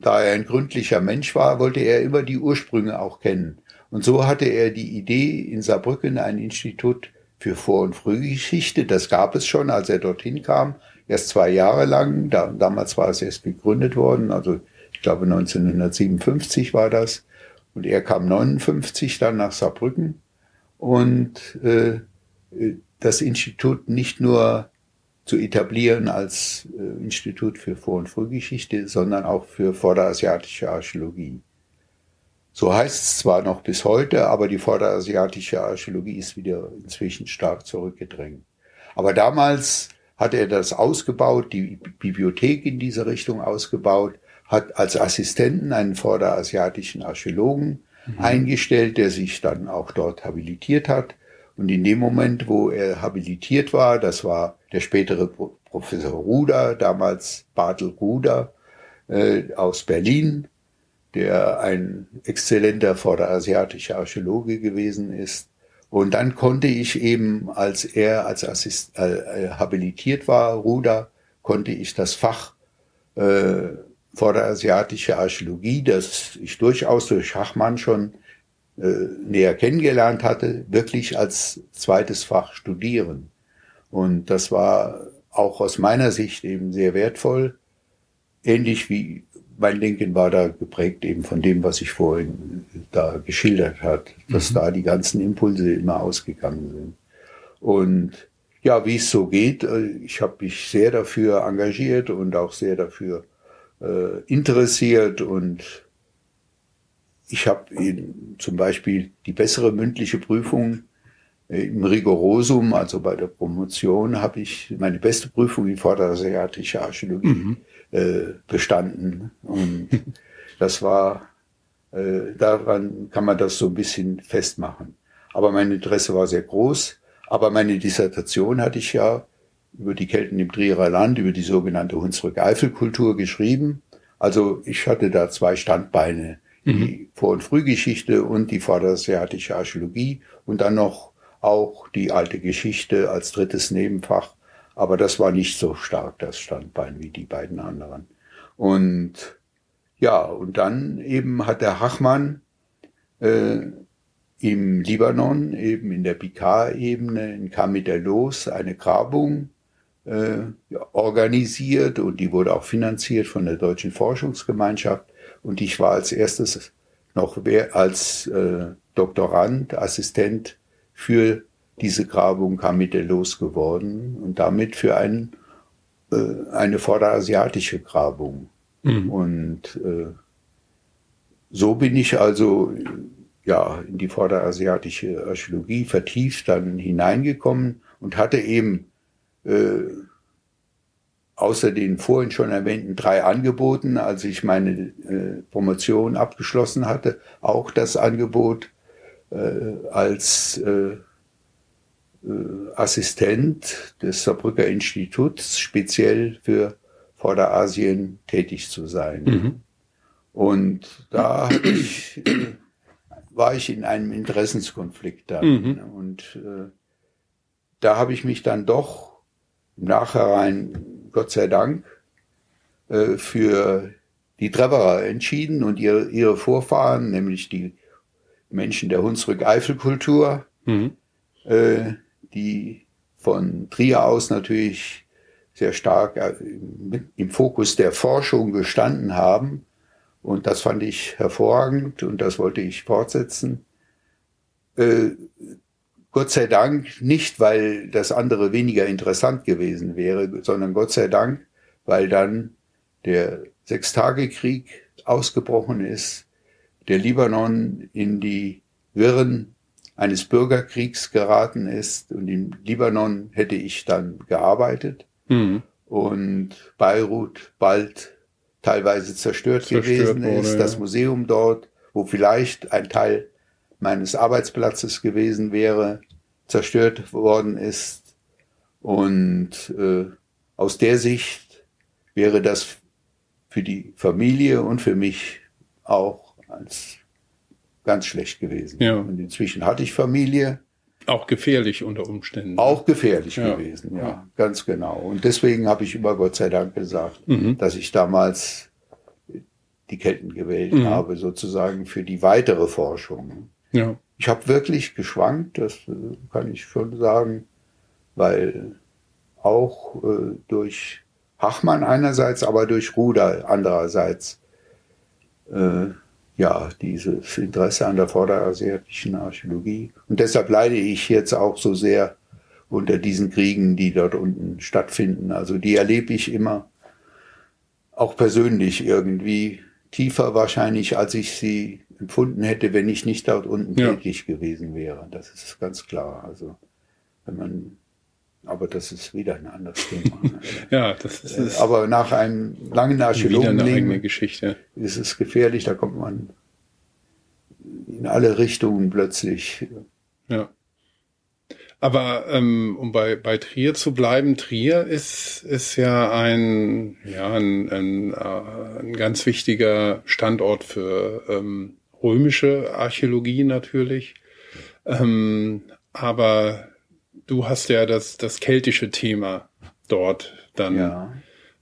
da er ein gründlicher Mensch war wollte er immer die Ursprünge auch kennen und so hatte er die Idee in Saarbrücken ein Institut für Vor- und Frühgeschichte das gab es schon als er dorthin kam erst zwei Jahre lang. Da, damals war es erst gegründet worden, also ich glaube 1957 war das. Und er kam 59 dann nach Saarbrücken und äh, das Institut nicht nur zu etablieren als äh, Institut für Vor- und Frühgeschichte, sondern auch für vorderasiatische Archäologie. So heißt es zwar noch bis heute, aber die vorderasiatische Archäologie ist wieder inzwischen stark zurückgedrängt. Aber damals hat er das ausgebaut, die Bibliothek in diese Richtung ausgebaut, hat als Assistenten einen vorderasiatischen Archäologen mhm. eingestellt, der sich dann auch dort habilitiert hat. Und in dem Moment, wo er habilitiert war, das war der spätere Professor Ruder, damals Bartel Ruder äh, aus Berlin, der ein exzellenter vorderasiatischer Archäologe gewesen ist, Und dann konnte ich eben, als er als Assist, äh, habilitiert war, Ruder, konnte ich das Fach äh, vorderasiatische Archäologie, das ich durchaus durch Schachmann schon äh, näher kennengelernt hatte, wirklich als zweites Fach studieren. Und das war auch aus meiner Sicht eben sehr wertvoll, ähnlich wie mein Denken war da geprägt eben von dem, was ich vorhin da geschildert hat, dass mhm. da die ganzen Impulse immer ausgegangen sind. Und ja, wie es so geht, äh, ich habe mich sehr dafür engagiert und auch sehr dafür äh, interessiert und ich habe zum Beispiel die bessere mündliche Prüfung äh, im Rigorosum, also bei der Promotion, habe ich meine beste Prüfung in vorderasiatischer Archäologie mhm. Äh, bestanden. Und das war, äh, daran kann man das so ein bisschen festmachen. Aber mein Interesse war sehr groß. Aber meine Dissertation hatte ich ja über die Kelten im Trierer Land, über die sogenannte Hunsrück-Eifel-Kultur geschrieben. Also ich hatte da zwei Standbeine, die mhm. Vor- und Frühgeschichte und die vorderasiatische Archäologie und dann noch auch die alte Geschichte als drittes Nebenfach. Aber das war nicht so stark, das Standbein, wie die beiden anderen. Und ja, und dann eben hat der Hachmann äh, im Libanon, eben in der Bikar-Ebene, in Kamidelos, eine Grabung äh, organisiert und die wurde auch finanziert von der Deutschen Forschungsgemeinschaft. Und ich war als erstes noch als äh, Doktorand, Assistent für diese Grabung Kamidelos geworden und damit für ein, äh, eine vorderasiatische Grabung. Mhm. Und äh, so bin ich also ja in die vorderasiatische Archäologie vertieft dann hineingekommen und hatte eben äh, außer den vorhin schon erwähnten drei Angeboten, als ich meine äh, Promotion abgeschlossen hatte, auch das Angebot äh, als äh, Assistent des Saarbrücker Instituts speziell für Vorderasien tätig zu sein. Mhm. Und da ich, war ich in einem Interessenskonflikt dann. Mhm. Und äh, da habe ich mich dann doch im Nachhinein, Gott sei Dank, äh, für die Treverer entschieden und ihre, ihre Vorfahren, nämlich die Menschen der Hunsrück-Eifel-Kultur, mhm. äh, die von Trier aus natürlich sehr stark äh, im Fokus der Forschung gestanden haben. Und das fand ich hervorragend und das wollte ich fortsetzen. Äh, Gott sei Dank nicht, weil das andere weniger interessant gewesen wäre, sondern Gott sei Dank, weil dann der Sechstagekrieg ausgebrochen ist, der Libanon in die Wirren eines Bürgerkriegs geraten ist und im Libanon hätte ich dann gearbeitet mhm. und Beirut bald teilweise zerstört, zerstört gewesen wurde, ist, das Museum dort, wo vielleicht ein Teil meines Arbeitsplatzes gewesen wäre, zerstört worden ist. Und äh, aus der Sicht wäre das für die Familie und für mich auch als ganz schlecht gewesen. Ja. Und inzwischen hatte ich Familie. Auch gefährlich unter Umständen. Auch gefährlich ja. gewesen, ja, ja, ganz genau. Und deswegen habe ich immer Gott sei Dank gesagt, mhm. dass ich damals die Ketten gewählt mhm. habe, sozusagen für die weitere Forschung. Ja. Ich habe wirklich geschwankt, das äh, kann ich schon sagen, weil auch äh, durch Hachmann einerseits, aber durch Ruder andererseits äh, ja dieses Interesse an der vorderasiatischen Archäologie. Und deshalb leide ich jetzt auch so sehr unter diesen Kriegen, die dort unten stattfinden. Also die erlebe ich immer auch persönlich irgendwie tiefer wahrscheinlich, als ich sie empfunden hätte, wenn ich nicht dort unten ja. tätig gewesen wäre. Das ist ganz klar. Also wenn man, aber das ist wieder ein anderes Thema. ja, das ist es. Aber nach einem langen Archäologenleben Geschichte. ist es gefährlich. Da kommt man in alle Richtungen plötzlich. Ja. Aber ähm, um bei, bei Trier zu bleiben, Trier ist, ist ja ein, ja, ein, ein, äh, ein ganz wichtiger Standort für ähm, römische Archäologie natürlich. Ähm, aber du hast ja das, das keltische Thema dort dann ja.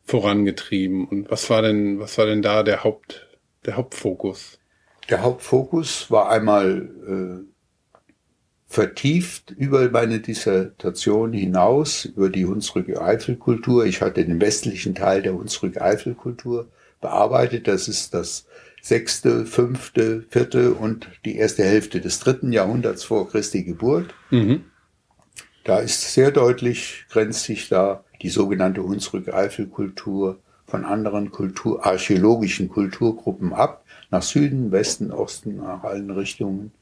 vorangetrieben. Und was war denn, was war denn da der Haupt, der Hauptfokus? Der Hauptfokus war einmal äh, vertieft über meine Dissertation hinaus, über die Hunsrück-Eifel-Kultur. Ich hatte den westlichen Teil der Hunsrück-Eifel-Kultur bearbeitet. Das ist das sechste, fünfte, vierte und die erste Hälfte des dritten Jahrhunderts vor Christi Geburt. Mhm. Da ist sehr deutlich, grenzt sich da die sogenannte Hunsrück-Eifel-Kultur von anderen Kultur, archäologischen Kulturgruppen ab, nach Süden, Westen, Osten, nach allen Richtungen.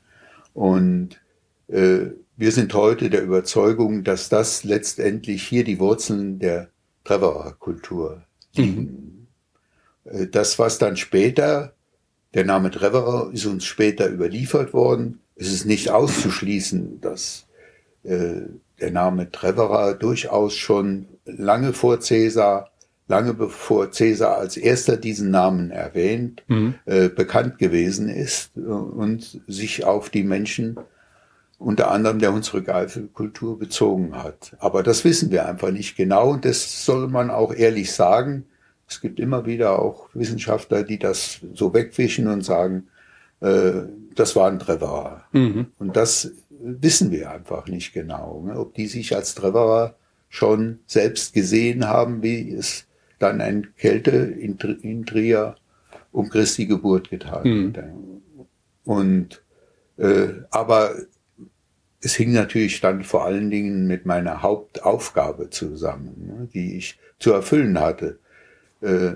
Und äh, wir sind heute der Überzeugung, dass das letztendlich hier die Wurzeln der Treverer-Kultur liegen. Mhm. Äh, das, was dann später, der Name Treverer ist uns später überliefert worden, es ist nicht auszuschließen, dass äh, der Name Treverer durchaus schon lange vor Cäsar, lange bevor Cäsar als erster diesen Namen erwähnt, mhm. äh, bekannt gewesen ist und sich auf die Menschen unter anderem der Hunsrück-Eifel-Kultur bezogen hat. Aber das wissen wir einfach nicht genau und das soll man auch ehrlich sagen. Es gibt immer wieder auch Wissenschaftler, die das so wegwischen und sagen, äh, das war ein Treverer. Mhm. Und das wissen wir einfach nicht genau, ne? ob die sich als Treverer schon selbst gesehen haben, wie es dann ein Kälte in, in Trier um Christi Geburt getan mhm. hat. Und äh, aber es hing natürlich dann vor allen Dingen mit meiner Hauptaufgabe zusammen, ne, die ich zu erfüllen hatte. Äh,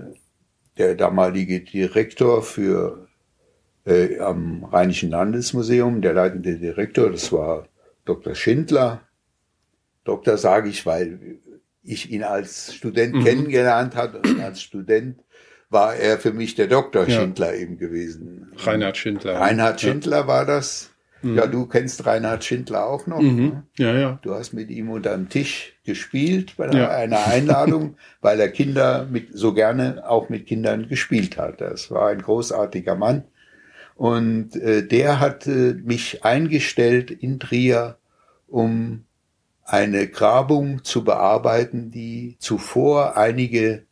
der damalige Direktor für äh, am Rheinischen Landesmuseum, der leitende Direktor, das war Dr. Schindler. Doktor sage ich, weil ich ihn als Student mhm. kennengelernt hatte und als Student war er für mich der Dr. Ja. Schindler eben gewesen. Reinhard Schindler. Reinhard Schindler ja. war das. Mhm. Ja, du kennst Reinhard Schindler auch noch. Mhm. Ne? Ja, ja. Du hast mit ihm unter dem Tisch gespielt bei ja. einer Einladung, weil er Kinder mit, so gerne auch mit Kindern gespielt hat. Das war ein großartiger Mann. Und äh, der hat äh, mich eingestellt in Trier, um eine Grabung zu bearbeiten, die zuvor einige,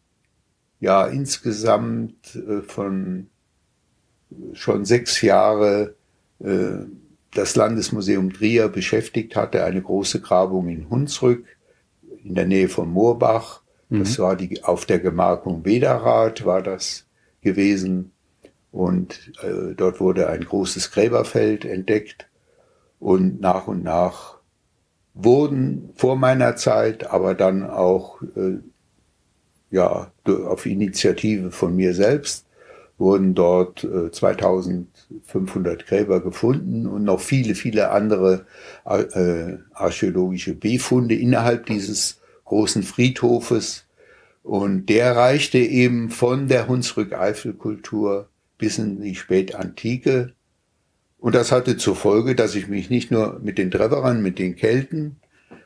ja insgesamt äh, von schon sechs Jahre äh, das Landesmuseum Trier beschäftigt hatte, eine große Grabung in Hunsrück in der Nähe von Moorbach. Das mhm. war die auf der Gemarkung Wederath war das gewesen. Und äh, dort wurde ein großes Gräberfeld entdeckt. Und nach und nach wurden vor meiner Zeit, aber dann auch äh, ja auf Initiative von mir selbst wurden dort äh, 2500 Gräber gefunden und noch viele viele andere äh, archäologische Befunde innerhalb dieses großen Friedhofes. Und der reichte eben von der Hunsrück-Eifel-Kultur bis in die Spätantike. Und das hatte zur Folge, dass ich mich nicht nur mit den Treverern, mit den Kelten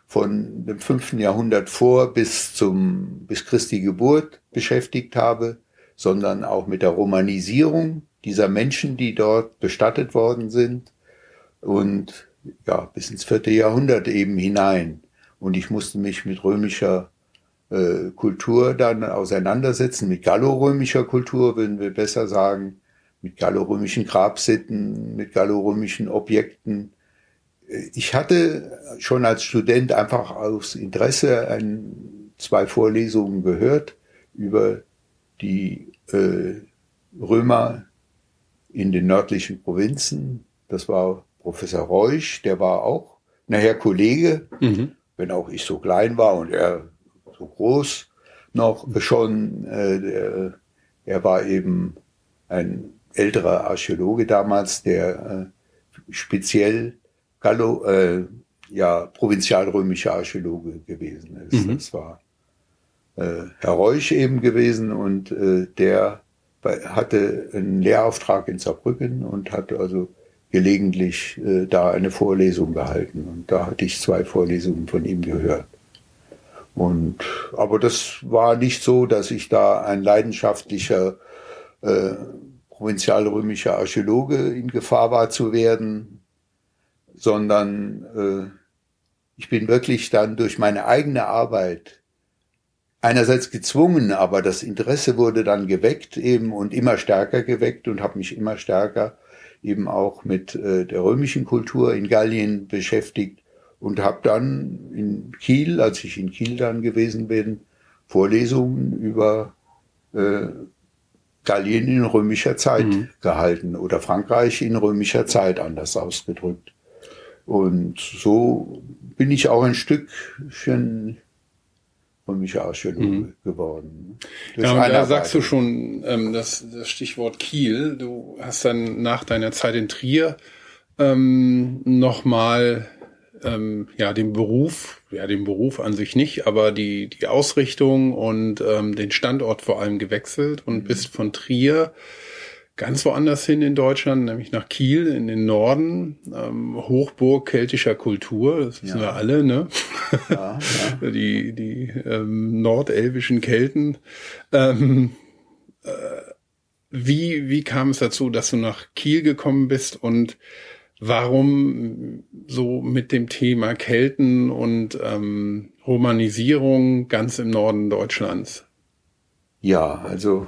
von dem fünften Jahrhundert vor bis zum, bis Christi Geburt beschäftigt habe, sondern auch mit der Romanisierung dieser Menschen, die dort bestattet worden sind und ja, bis ins vierte Jahrhundert eben hinein. Und ich musste mich mit römischer äh, Kultur dann auseinandersetzen, mit gallorömischer Kultur, würden wir besser sagen, mit gallorömischen Grabsitten, mit gallorömischen Objekten. Ich hatte schon als Student einfach aus Interesse ein, zwei Vorlesungen gehört über die äh, Römer in den nördlichen Provinzen. Das war Professor Reusch, der war auch nachher Kollege, mhm. wenn auch ich so klein war und er so groß noch schon. Äh, er war eben ein älterer Archäologe damals, der äh, speziell Gallo, äh, ja, provinzialrömischer Archäologe gewesen ist. Mhm. Das war äh, Herr Reusch eben gewesen und äh, der hatte einen Lehrauftrag in Saarbrücken und hat also gelegentlich äh, da eine Vorlesung gehalten. Und da hatte ich zwei Vorlesungen von ihm gehört. Und, aber das war nicht so, dass ich da ein leidenschaftlicher äh, provinzialrömischer Archäologe in Gefahr war zu werden, sondern ich bin wirklich dann durch meine eigene Arbeit einerseits gezwungen, aber das Interesse wurde dann geweckt eben und immer stärker geweckt und habe mich immer stärker eben auch mit äh, der römischen Kultur in Gallien beschäftigt und habe dann in Kiel, als ich in Kiel dann gewesen bin, Vorlesungen über äh, Gallien in römischer Zeit mhm. gehalten oder Frankreich in römischer Zeit anders ausgedrückt. Und so bin ich auch ein Stückchen römischer Archäologe mhm. geworden. Ja, und da sagst du schon ähm, das, das Stichwort Kiel. Du hast dann nach deiner Zeit in Trier ähm, nochmal ähm, ja den Beruf, ja den Beruf an sich nicht, aber die die Ausrichtung und ähm, den Standort vor allem gewechselt und mhm. bist von Trier ganz woanders hin in Deutschland, nämlich nach Kiel in den Norden, ähm, Hochburg keltischer Kultur, das wissen ja. wir alle, ne? Ja, ja. die die ähm, nordelbischen Kelten. Ähm, äh, wie wie kam es dazu, dass du nach Kiel gekommen bist und warum so mit dem Thema Kelten und ähm, Romanisierung ganz im Norden Deutschlands? Ja, also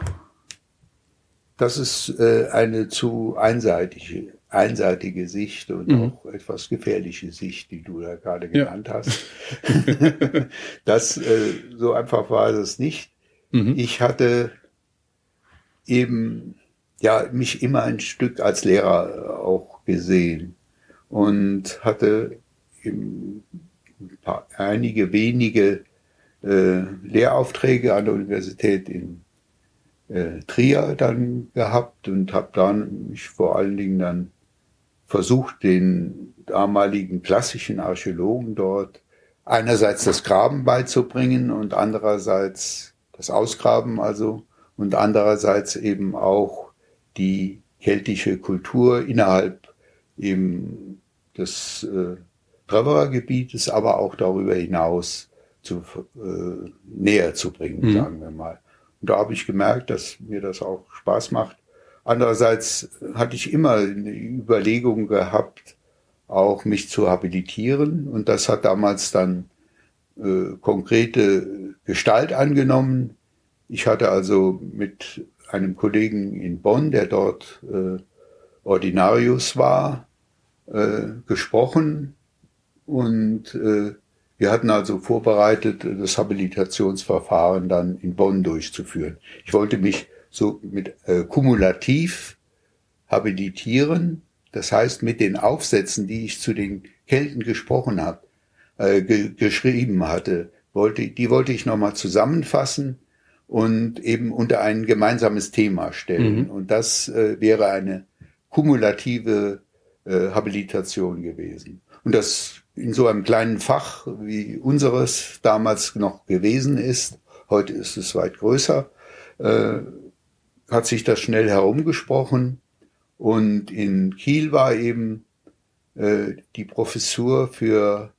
das ist äh, eine zu einseitige, einseitige Sicht und mhm. auch etwas gefährliche Sicht, die du da gerade genannt ja. hast. das äh, so einfach war es nicht. Mhm. Ich hatte eben ja mich immer ein Stück als Lehrer auch gesehen und hatte paar, einige wenige äh, Lehraufträge an der Universität in äh, Trier dann gehabt und habe dann mich vor allen Dingen dann versucht, den damaligen klassischen Archäologen dort einerseits das Graben beizubringen und andererseits das Ausgraben also und andererseits eben auch die keltische Kultur innerhalb eben des äh, Treverer-Gebietes, aber auch darüber hinaus zu, äh, näher zu bringen, mhm. sagen wir mal. Und da habe ich gemerkt, dass mir das auch Spaß macht. Andererseits hatte ich immer eine Überlegung gehabt, auch mich zu habilitieren. Und das hat damals dann äh, konkrete Gestalt angenommen. Ich hatte also mit einem Kollegen in Bonn, der dort äh, Ordinarius war, äh, gesprochen und äh, wir hatten also vorbereitet, das Habilitationsverfahren dann in Bonn durchzuführen. Ich wollte mich so mit äh, kumulativ habilitieren, das heißt mit den Aufsätzen, die ich zu den Kelten gesprochen habe, äh, ge geschrieben hatte, wollte, die wollte ich nochmal zusammenfassen und eben unter ein gemeinsames Thema stellen. Mhm. Und das äh, wäre eine kumulative äh, Habilitation gewesen. Und das in so einem kleinen Fach wie unseres damals noch gewesen ist, heute ist es weit größer, äh, hat sich das schnell herumgesprochen. Und in Kiel war eben äh, die Professur für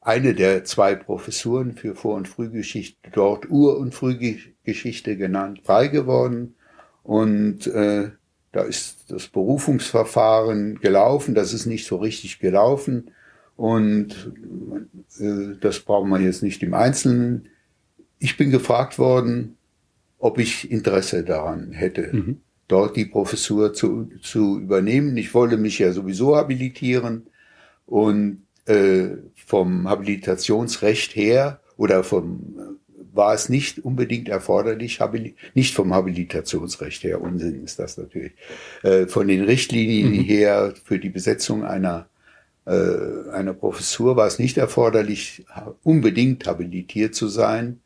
eine der zwei Professuren für Vor- und Frühgeschichte dort Ur- und Frühgeschichte genannt, frei geworden. Und äh, da ist das Berufungsverfahren gelaufen, das ist nicht so richtig gelaufen. Und äh, das brauchen wir jetzt nicht im Einzelnen. Ich bin gefragt worden, ob ich Interesse daran hätte, mhm. dort die Professur zu, zu übernehmen. Ich wollte mich ja sowieso habilitieren und äh, vom Habilitationsrecht her oder vom war es nicht unbedingt erforderlich, nicht vom Habilitationsrecht her, Unsinn ist das natürlich, äh, von den Richtlinien mhm. her für die Besetzung einer, äh, einer Professur war es nicht erforderlich, unbedingt habilitiert zu sein,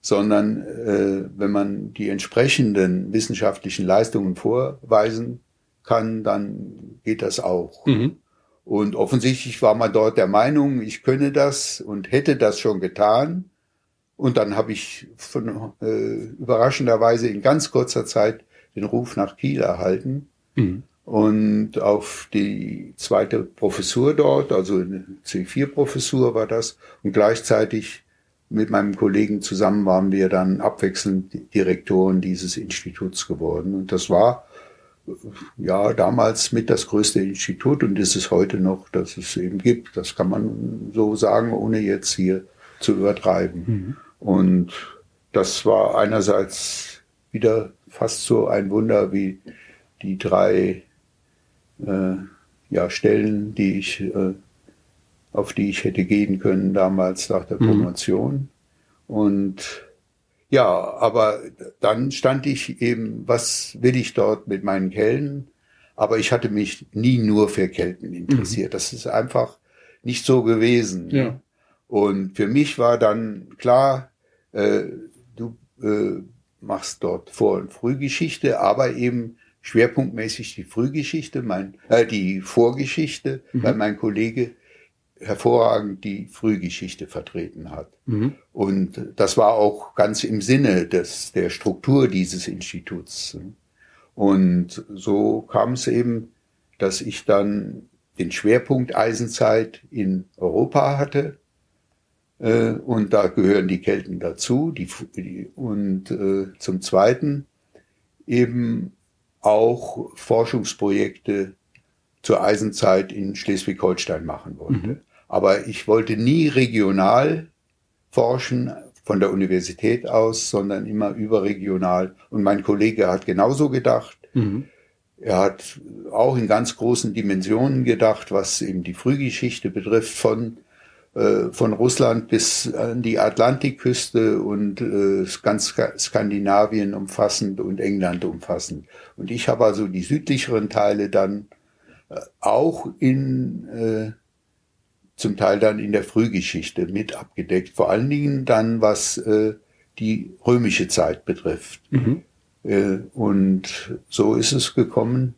sondern äh, wenn man die entsprechenden wissenschaftlichen Leistungen vorweisen kann, dann geht das auch. Mhm. Und offensichtlich war man dort der Meinung, ich könne das und hätte das schon getan und dann habe ich von, äh, überraschenderweise in ganz kurzer Zeit den Ruf nach Kiel erhalten. Mhm. Und auf die zweite Professur dort, also eine C4-Professur war das. Und gleichzeitig mit meinem Kollegen zusammen waren wir dann abwechselnd Direktoren dieses Instituts geworden. Und das war ja damals mit das größte Institut und ist es heute noch, dass es eben gibt. Das kann man so sagen, ohne jetzt hier zu übertreiben. Mhm. Und das war einerseits wieder fast so ein Wunder wie die drei äh, ja, Stellen, die ich, äh, auf die ich hätte gehen können damals nach der mhm. Promotion. Mhm. Und ja, aber dann stand ich eben, was will ich dort mit meinen Kellen? Aber ich hatte mich nie nur für Kelten interessiert. Mhm. Das ist einfach nicht so gewesen. Ja. Und für mich war dann klar, äh, du äh, machst dort Vor- und Frühgeschichte, aber eben schwerpunktmäßig die Frühgeschichte, mein, äh, die Vorgeschichte, mhm. weil mein Kollege hervorragend die Frühgeschichte vertreten hat. Mhm. Und das war auch ganz im Sinne des, der Struktur dieses Instituts. Und so kam es eben, dass ich dann den Schwerpunkt Eisenzeit in Europa hatte. Äh, und da gehören die Kelten dazu. Die, die, und äh, zum Zweiten eben auch Forschungsprojekte zur Eisenzeit in Schleswig-Holstein machen wollte. Mhm. Aber ich wollte nie regional forschen von der Universität aus, sondern immer überregional. Und mein Kollege hat genauso gedacht. Mhm. Er hat auch in ganz großen Dimensionen gedacht, was eben die Frühgeschichte betrifft, von, von Russland bis an die Atlantikküste und äh, ganz Skandinavien umfassend und England umfassend. Und ich habe also die südlicheren Teile dann äh, auch in äh, zum Teil dann in der Frühgeschichte mit abgedeckt. Vor allen Dingen dann, was äh, die römische Zeit betrifft. Mhm. Äh, und so ist es gekommen,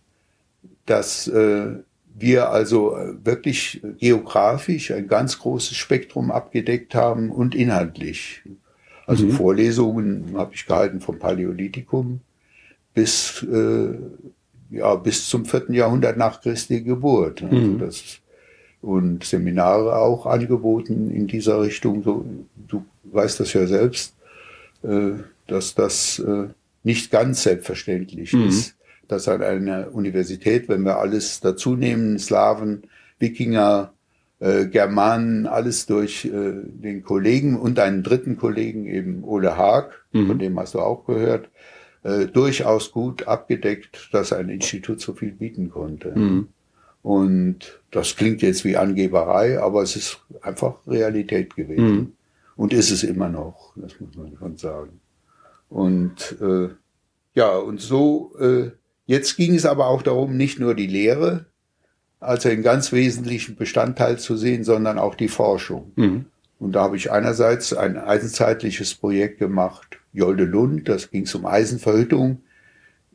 dass äh, wir also wirklich geografisch ein ganz großes Spektrum abgedeckt haben und inhaltlich. Also mhm. Vorlesungen habe ich gehalten vom Paläolithikum bis, äh, ja, bis zum vierten Jahrhundert nach Christi Geburt. Also mhm. das und Seminare auch angeboten in dieser Richtung. So, du weißt das ja selbst, äh, dass das äh, nicht ganz selbstverständlich mhm. ist, dass an einer Universität, wenn wir alles dazu nehmen, Slawen, Wikinger, äh, Germanen, alles durch äh, den Kollegen und einen dritten Kollegen, eben Ole Haag, mhm. von dem hast du auch gehört, äh, durchaus gut abgedeckt, dass ein Institut so viel bieten konnte. Mhm. Und das klingt jetzt wie Angeberei, aber es ist einfach Realität gewesen. Mhm. Und ist es immer noch, das muss man schon sagen. Und äh, ja, und so, äh, jetzt ging es aber auch darum, nicht nur die Lehre als einen ganz wesentlichen Bestandteil zu sehen, sondern auch die Forschung. Mhm. Und da habe ich einerseits ein eisenzeitliches Projekt gemacht, Jolde Lund, das ging um Eisenverhüttung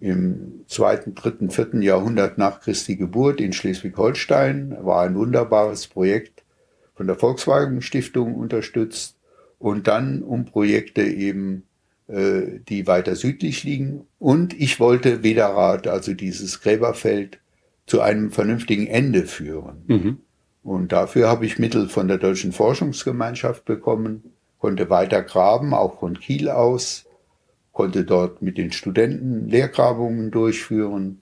im zweiten, dritten, vierten Jahrhundert nach Christi Geburt in Schleswig-Holstein. War ein wunderbares Projekt von der Volkswagen Stiftung unterstützt und dann um Projekte eben, äh, die weiter südlich liegen. Und ich wollte Wederath, also dieses Gräberfeld, zu einem vernünftigen Ende führen. Mhm. Und dafür habe ich Mittel von der Deutschen Forschungsgemeinschaft bekommen, konnte weiter graben, auch von Kiel aus konnte dort mit den Studenten Lehrgrabungen durchführen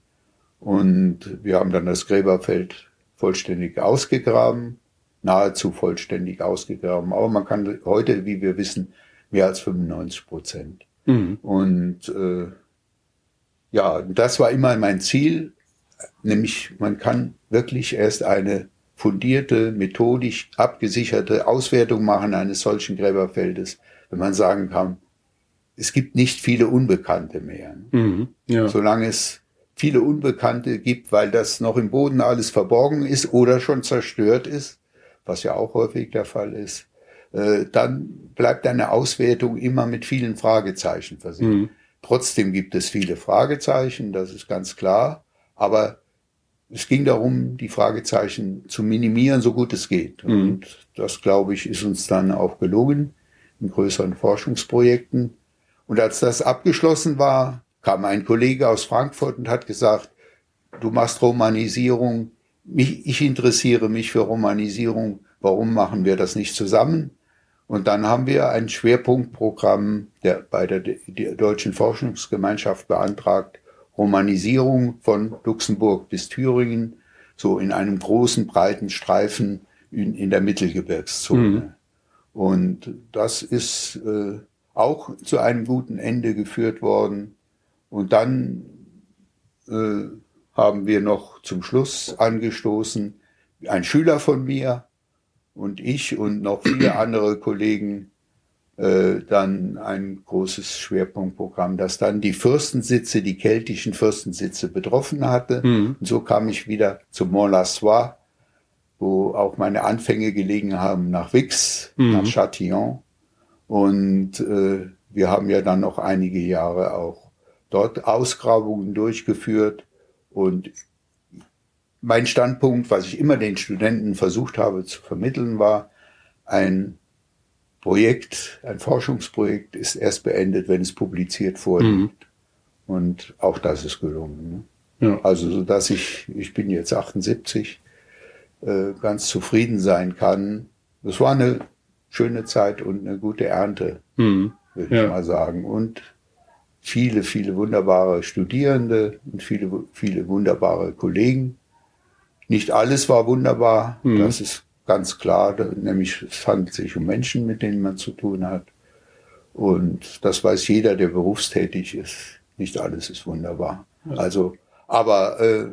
und wir haben dann das Gräberfeld vollständig ausgegraben, nahezu vollständig ausgegraben. Aber man kann heute, wie wir wissen, mehr als 95 Prozent. Mhm. Und äh, ja, das war immer mein Ziel, nämlich man kann wirklich erst eine fundierte, methodisch abgesicherte Auswertung machen eines solchen Gräberfeldes, wenn man sagen kann, es gibt nicht viele Unbekannte mehr. Mhm, ja. Solange es viele Unbekannte gibt, weil das noch im Boden alles verborgen ist oder schon zerstört ist, was ja auch häufig der Fall ist, äh, dann bleibt eine Auswertung immer mit vielen Fragezeichen versehen. Mhm. Trotzdem gibt es viele Fragezeichen, das ist ganz klar, aber es ging darum, die Fragezeichen zu minimieren, so gut es geht. Mhm. Und das, glaube ich, ist uns dann auch gelungen in größeren Forschungsprojekten. Und als das abgeschlossen war, kam ein Kollege aus Frankfurt und hat gesagt, du machst Romanisierung, mich, ich interessiere mich für Romanisierung, warum machen wir das nicht zusammen? Und dann haben wir ein Schwerpunktprogramm der, bei der, der Deutschen Forschungsgemeinschaft beantragt, Romanisierung von Luxemburg bis Thüringen, so in einem großen, breiten Streifen in, in der Mittelgebirgszone. Mhm. Und das ist äh, auch zu einem guten Ende geführt worden. Und dann äh, haben wir noch zum Schluss angestoßen, ein Schüler von mir und ich und noch viele andere Kollegen äh, dann ein großes Schwerpunktprogramm, das dann die Fürstensitze, die keltischen Fürstensitze betroffen hatte. Mhm. Und so kam ich wieder zu Mont-Lassois, wo auch meine Anfänge gelegen haben nach Vix, mhm. nach Châtillon. Und äh, wir haben ja dann noch einige Jahre auch dort Ausgrabungen durchgeführt. Und mein Standpunkt, was ich immer den Studenten versucht habe zu vermitteln, war, ein Projekt, ein Forschungsprojekt ist erst beendet, wenn es publiziert vorliegt. Mhm. Und auch das ist gelungen. Ne? Ja. Also, so dass ich, ich bin jetzt 78, äh, ganz zufrieden sein kann. Es war eine schöne Zeit und eine gute Ernte, mhm. würde ja. ich mal sagen. Und viele, viele wunderbare Studierende und viele, viele wunderbare Kollegen. Nicht alles war wunderbar, mhm. das ist ganz klar, nämlich es handelt sich um Menschen, mit denen man zu tun hat. Und das weiß jeder, der berufstätig ist. Nicht alles ist wunderbar. Also, aber äh,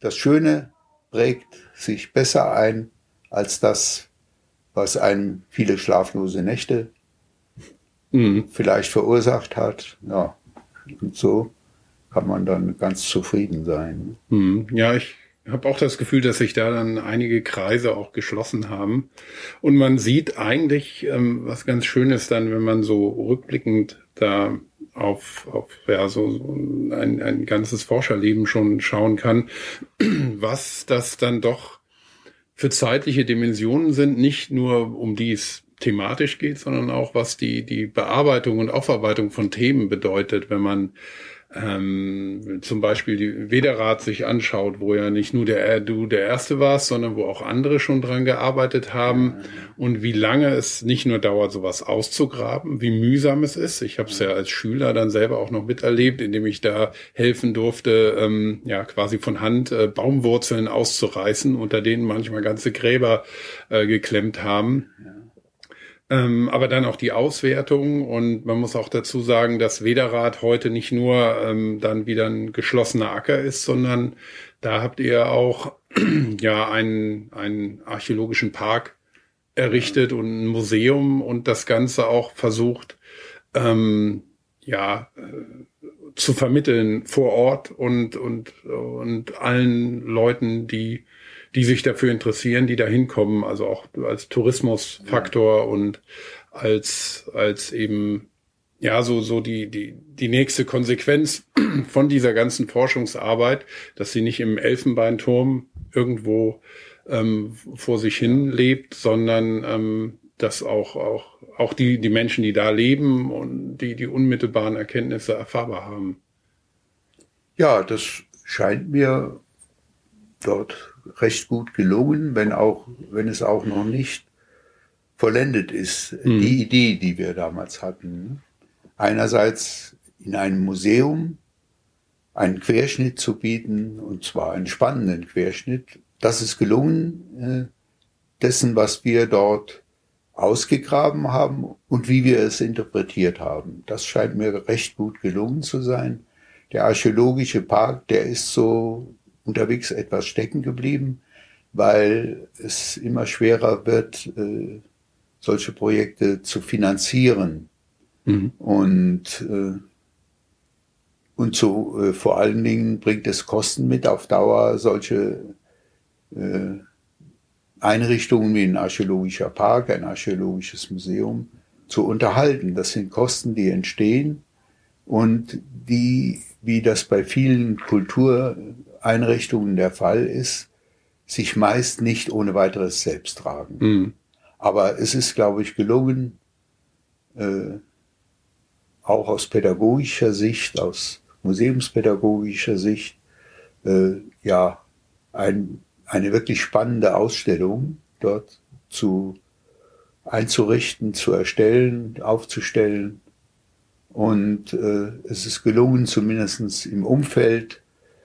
das Schöne prägt sich besser ein als das, was einem viele schlaflose Nächte mhm. vielleicht verursacht hat. Ja, und so kann man dann ganz zufrieden sein. Mhm. Ja, ich habe auch das Gefühl, dass sich da dann einige Kreise auch geschlossen haben. Und man sieht eigentlich ähm, was ganz Schönes dann, wenn man so rückblickend da auf, auf ja, so, so ein, ein ganzes Forscherleben schon schauen kann, was das dann doch für zeitliche Dimensionen sind, nicht nur um die es thematisch geht, sondern auch was die, die Bearbeitung und Aufarbeitung von Themen bedeutet, wenn man ähm, zum Beispiel die Wederrat sich anschaut, wo ja nicht nur der du der Erste warst, sondern wo auch andere schon dran gearbeitet haben und wie lange es nicht nur dauert, sowas auszugraben, wie mühsam es ist. Ich habe es ja als Schüler dann selber auch noch miterlebt, indem ich da helfen durfte, ähm, ja quasi von Hand äh, Baumwurzeln auszureißen, unter denen manchmal ganze Gräber äh, geklemmt haben. Ja. Ähm, aber dann auch die Auswertung. Und man muss auch dazu sagen, dass Wederrad heute nicht nur ähm, dann wieder ein geschlossener Acker ist, sondern da habt ihr auch ja einen, einen archäologischen Park errichtet und ein Museum und das Ganze auch versucht, ähm, ja, äh, zu vermitteln vor Ort und, und, und allen Leuten, die die sich dafür interessieren, die da hinkommen, also auch als Tourismusfaktor ja. und als, als eben, ja, so, so die, die, die nächste Konsequenz von dieser ganzen Forschungsarbeit, dass sie nicht im Elfenbeinturm irgendwo ähm, vor sich hin lebt, sondern ähm, dass auch, auch, auch die, die Menschen, die da leben und die, die unmittelbaren Erkenntnisse erfahrbar haben. Ja, das scheint mir dort recht gut gelungen, wenn auch, wenn es auch noch nicht vollendet ist, mhm. die Idee, die wir damals hatten. Einerseits in einem Museum einen Querschnitt zu bieten, und zwar einen spannenden Querschnitt. Das ist gelungen, äh, dessen, was wir dort ausgegraben haben und wie wir es interpretiert haben. Das scheint mir recht gut gelungen zu sein. Der archäologische Park, der ist so unterwegs etwas stecken geblieben, weil es immer schwerer wird, äh, solche Projekte zu finanzieren. Mhm. Und, äh, und so äh, vor allen Dingen bringt es Kosten mit auf Dauer, solche äh, Einrichtungen wie ein archäologischer Park, ein archäologisches Museum zu unterhalten. Das sind Kosten, die entstehen und die, wie das bei vielen Kultur Einrichtungen der Fall ist, sich meist nicht ohne weiteres selbst tragen. Mhm. Aber es ist, glaube ich, gelungen, äh, auch aus pädagogischer Sicht, aus museumspädagogischer Sicht, äh, ja, ein, eine wirklich spannende Ausstellung dort zu einzurichten, zu erstellen, aufzustellen Und äh, es ist gelungen, zumindest im Umfeld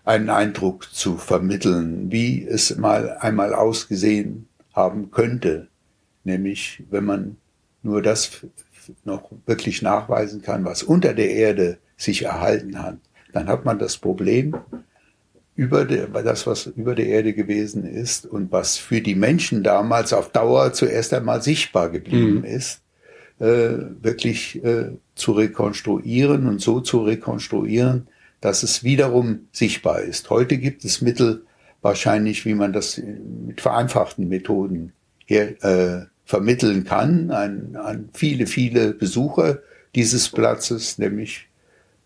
einen Eindruck zu vermitteln, wie es mal einmal ausgesehen haben könnte. Nämlich, wenn man nur das noch wirklich nachweisen kann, was unter der Erde sich erhalten hat, dann hat man das Problem, über der, das, was über der Erde gewesen ist und was für die Menschen damals auf Dauer zuerst einmal sichtbar geblieben mhm. ist, äh, wirklich äh, zu rekonstruieren und so zu rekonstruieren, dass es wiederum sichtbar ist. Heute gibt es Mittel, wahrscheinlich, wie man das mit vereinfachten Methoden her, äh, vermitteln kann an, an viele, viele Besucher dieses Platzes, nämlich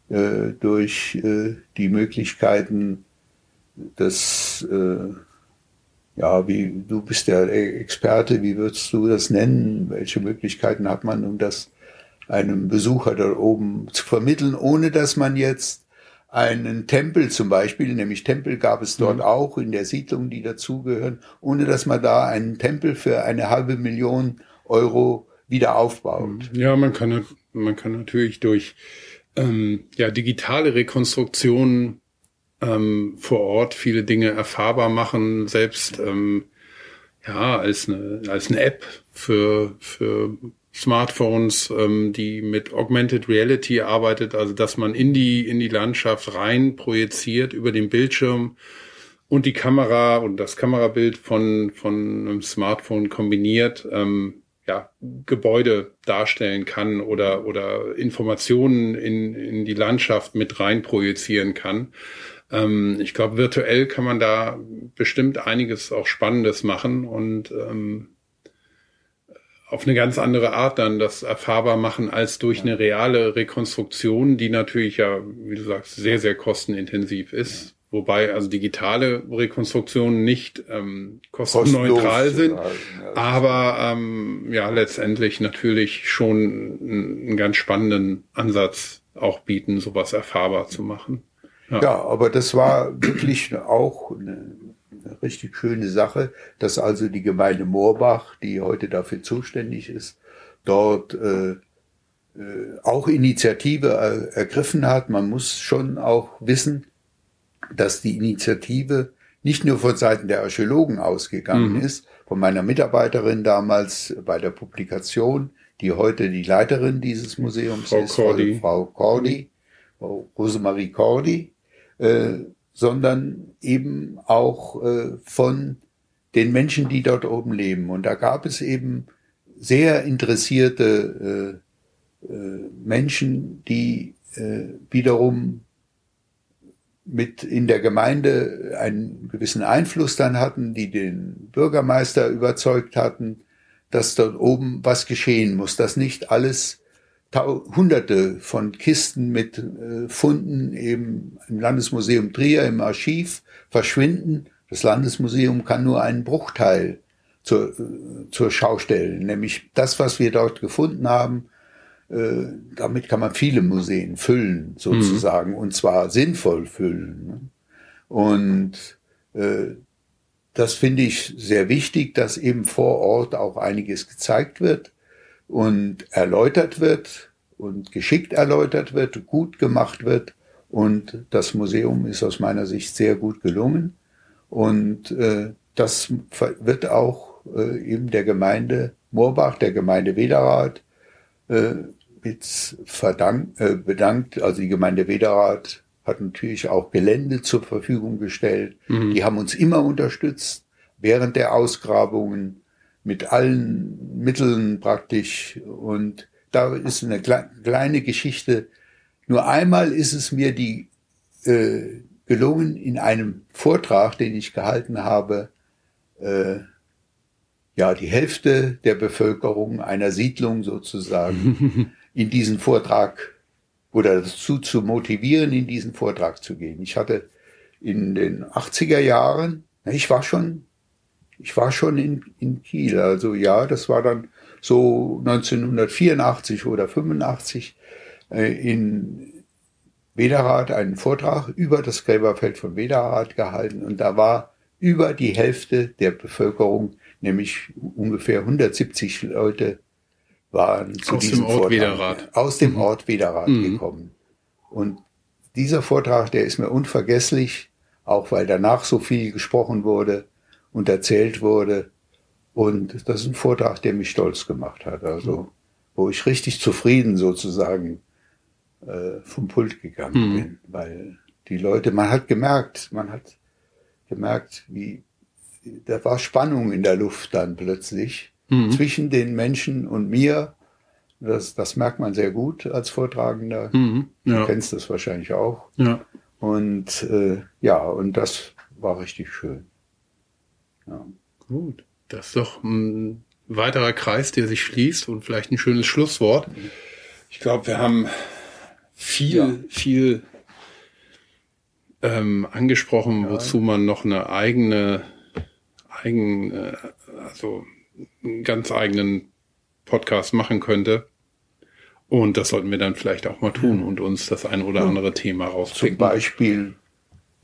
äh, durch äh, die Möglichkeiten des, äh, ja, wie du bist der Experte, wie würdest du das nennen? Welche Möglichkeiten hat man, um das einem Besucher da oben zu vermitteln, ohne dass man jetzt einen Tempel zum Beispiel, nämlich Tempel gab es dort mhm. auch in der Siedlung, die dazugehören, ohne dass man da einen Tempel für eine halbe Million Euro wieder aufbaut. Mhm. Ja, man kann, man kann natürlich durch ähm, ja, digitale Rekonstruktionen ähm, vor Ort viele Dinge erfahrbar machen, selbst ähm, ja als eine als eine App für für Smartphones, ähm, die mit Augmented Reality arbeitet, also dass man in die, in die Landschaft rein projiziert über den Bildschirm und die Kamera und das Kamerabild von, von einem Smartphone kombiniert, ähm, ja, Gebäude darstellen kann oder, oder Informationen in, in die Landschaft mit rein projizieren kann. Ähm, ich glaube, virtuell kann man da bestimmt einiges auch Spannendes machen und ähm, auf eine ganz andere Art dann das erfahrbar machen als durch eine reale Rekonstruktion, die natürlich ja, wie du sagst, sehr, sehr kostenintensiv ist. Ja. Wobei also digitale Rekonstruktionen nicht ähm, kostenneutral sind, ja, aber ähm, ja letztendlich natürlich schon einen, einen ganz spannenden Ansatz auch bieten, sowas erfahrbar zu machen. Ja. ja, aber das war wirklich auch eine eine richtig schöne Sache, dass also die Gemeinde Moorbach, die heute dafür zuständig ist, dort äh, äh, auch Initiative er, ergriffen hat. Man muss schon auch wissen, dass die Initiative nicht nur von Seiten der Archäologen ausgegangen mhm. ist, von meiner Mitarbeiterin damals bei der Publikation, die heute die Leiterin dieses Museums Frau ist, Cordy. Frau Cordy, Frau Rosemarie Cordy, äh, sondern eben auch äh, von den Menschen, die dort oben leben. Und da gab es eben sehr interessierte äh, äh, Menschen, die wiederum mit in der Gemeinde einen gewissen Einfluss dann hatten, die den Bürgermeister überzeugt hatten, dass dort oben was geschehen muss, dass nicht alles hunderte von Kisten mit äh, Funden eben im Landesmuseum Trier im Archiv verschwinden. Das Landesmuseum kann nur einen Bruchteil zur, äh, zur Schau stellen, nämlich das, was wir dort gefunden haben. Äh, damit kann man viele Museen füllen, sozusagen, mhm. und zwar sinnvoll füllen. Ne? Und äh, das finde ich sehr wichtig, dass eben vor Ort auch einiges gezeigt wird und erläutert wird und geschickt erläutert wird, gut gemacht wird. Und das Museum ist aus meiner Sicht sehr gut gelungen. Und äh, das wird auch äh, eben der Gemeinde Moorbach, der Gemeinde Wederath, äh, mit verdankt, äh, bedankt. Also die Gemeinde Wederath hat natürlich auch Gelände zur Verfügung gestellt. Mhm. Die haben uns immer unterstützt während der Ausgrabungen mit allen Mitteln praktisch und da ist eine kleine Geschichte. Nur einmal ist es mir die äh, gelungen, in einem Vortrag, den ich gehalten habe, äh, ja, die Hälfte der Bevölkerung einer Siedlung sozusagen in diesen Vortrag oder dazu zu motivieren, in diesen Vortrag zu gehen. Ich hatte in den 80er Jahren, ich war schon, ich war schon in, in Kiel, also ja, das war dann so 1984 oder 85 äh, in Wederath einen Vortrag über das Gräberfeld von Wederath gehalten und da war über die Hälfte der Bevölkerung, nämlich ungefähr 170 Leute, waren zu aus diesem dem Ort Vortrag Widerrad. aus dem Ort Widerrad Mhm. gekommen. Und dieser Vortrag, der ist mir unvergesslich, auch weil danach so viel gesprochen wurde und erzählt wurde. Und das ist ein Vortrag, der mich stolz gemacht hat. Also, wo ich richtig zufrieden sozusagen äh, vom Pult gegangen Mhm. bin. Weil die Leute, man hat gemerkt, man hat gemerkt, wie da war Spannung in der Luft dann plötzlich Mhm. zwischen den Menschen und mir. Das, das merkt man sehr gut als Vortragender. Mhm. Du Ja. kennst das wahrscheinlich auch. ja. Und äh, ja, und das war richtig schön. Ja. Gut. Das ist doch ein weiterer Kreis, der sich schließt und vielleicht ein schönes Schlusswort. Ich glaube, wir haben viel, Ja. viel ähm, angesprochen, wozu man noch eine eigene, eigene, also einen ganz eigenen Podcast machen könnte. Und das sollten wir dann vielleicht auch mal tun und uns das ein oder andere Thema Zum rauspicken. Beispiel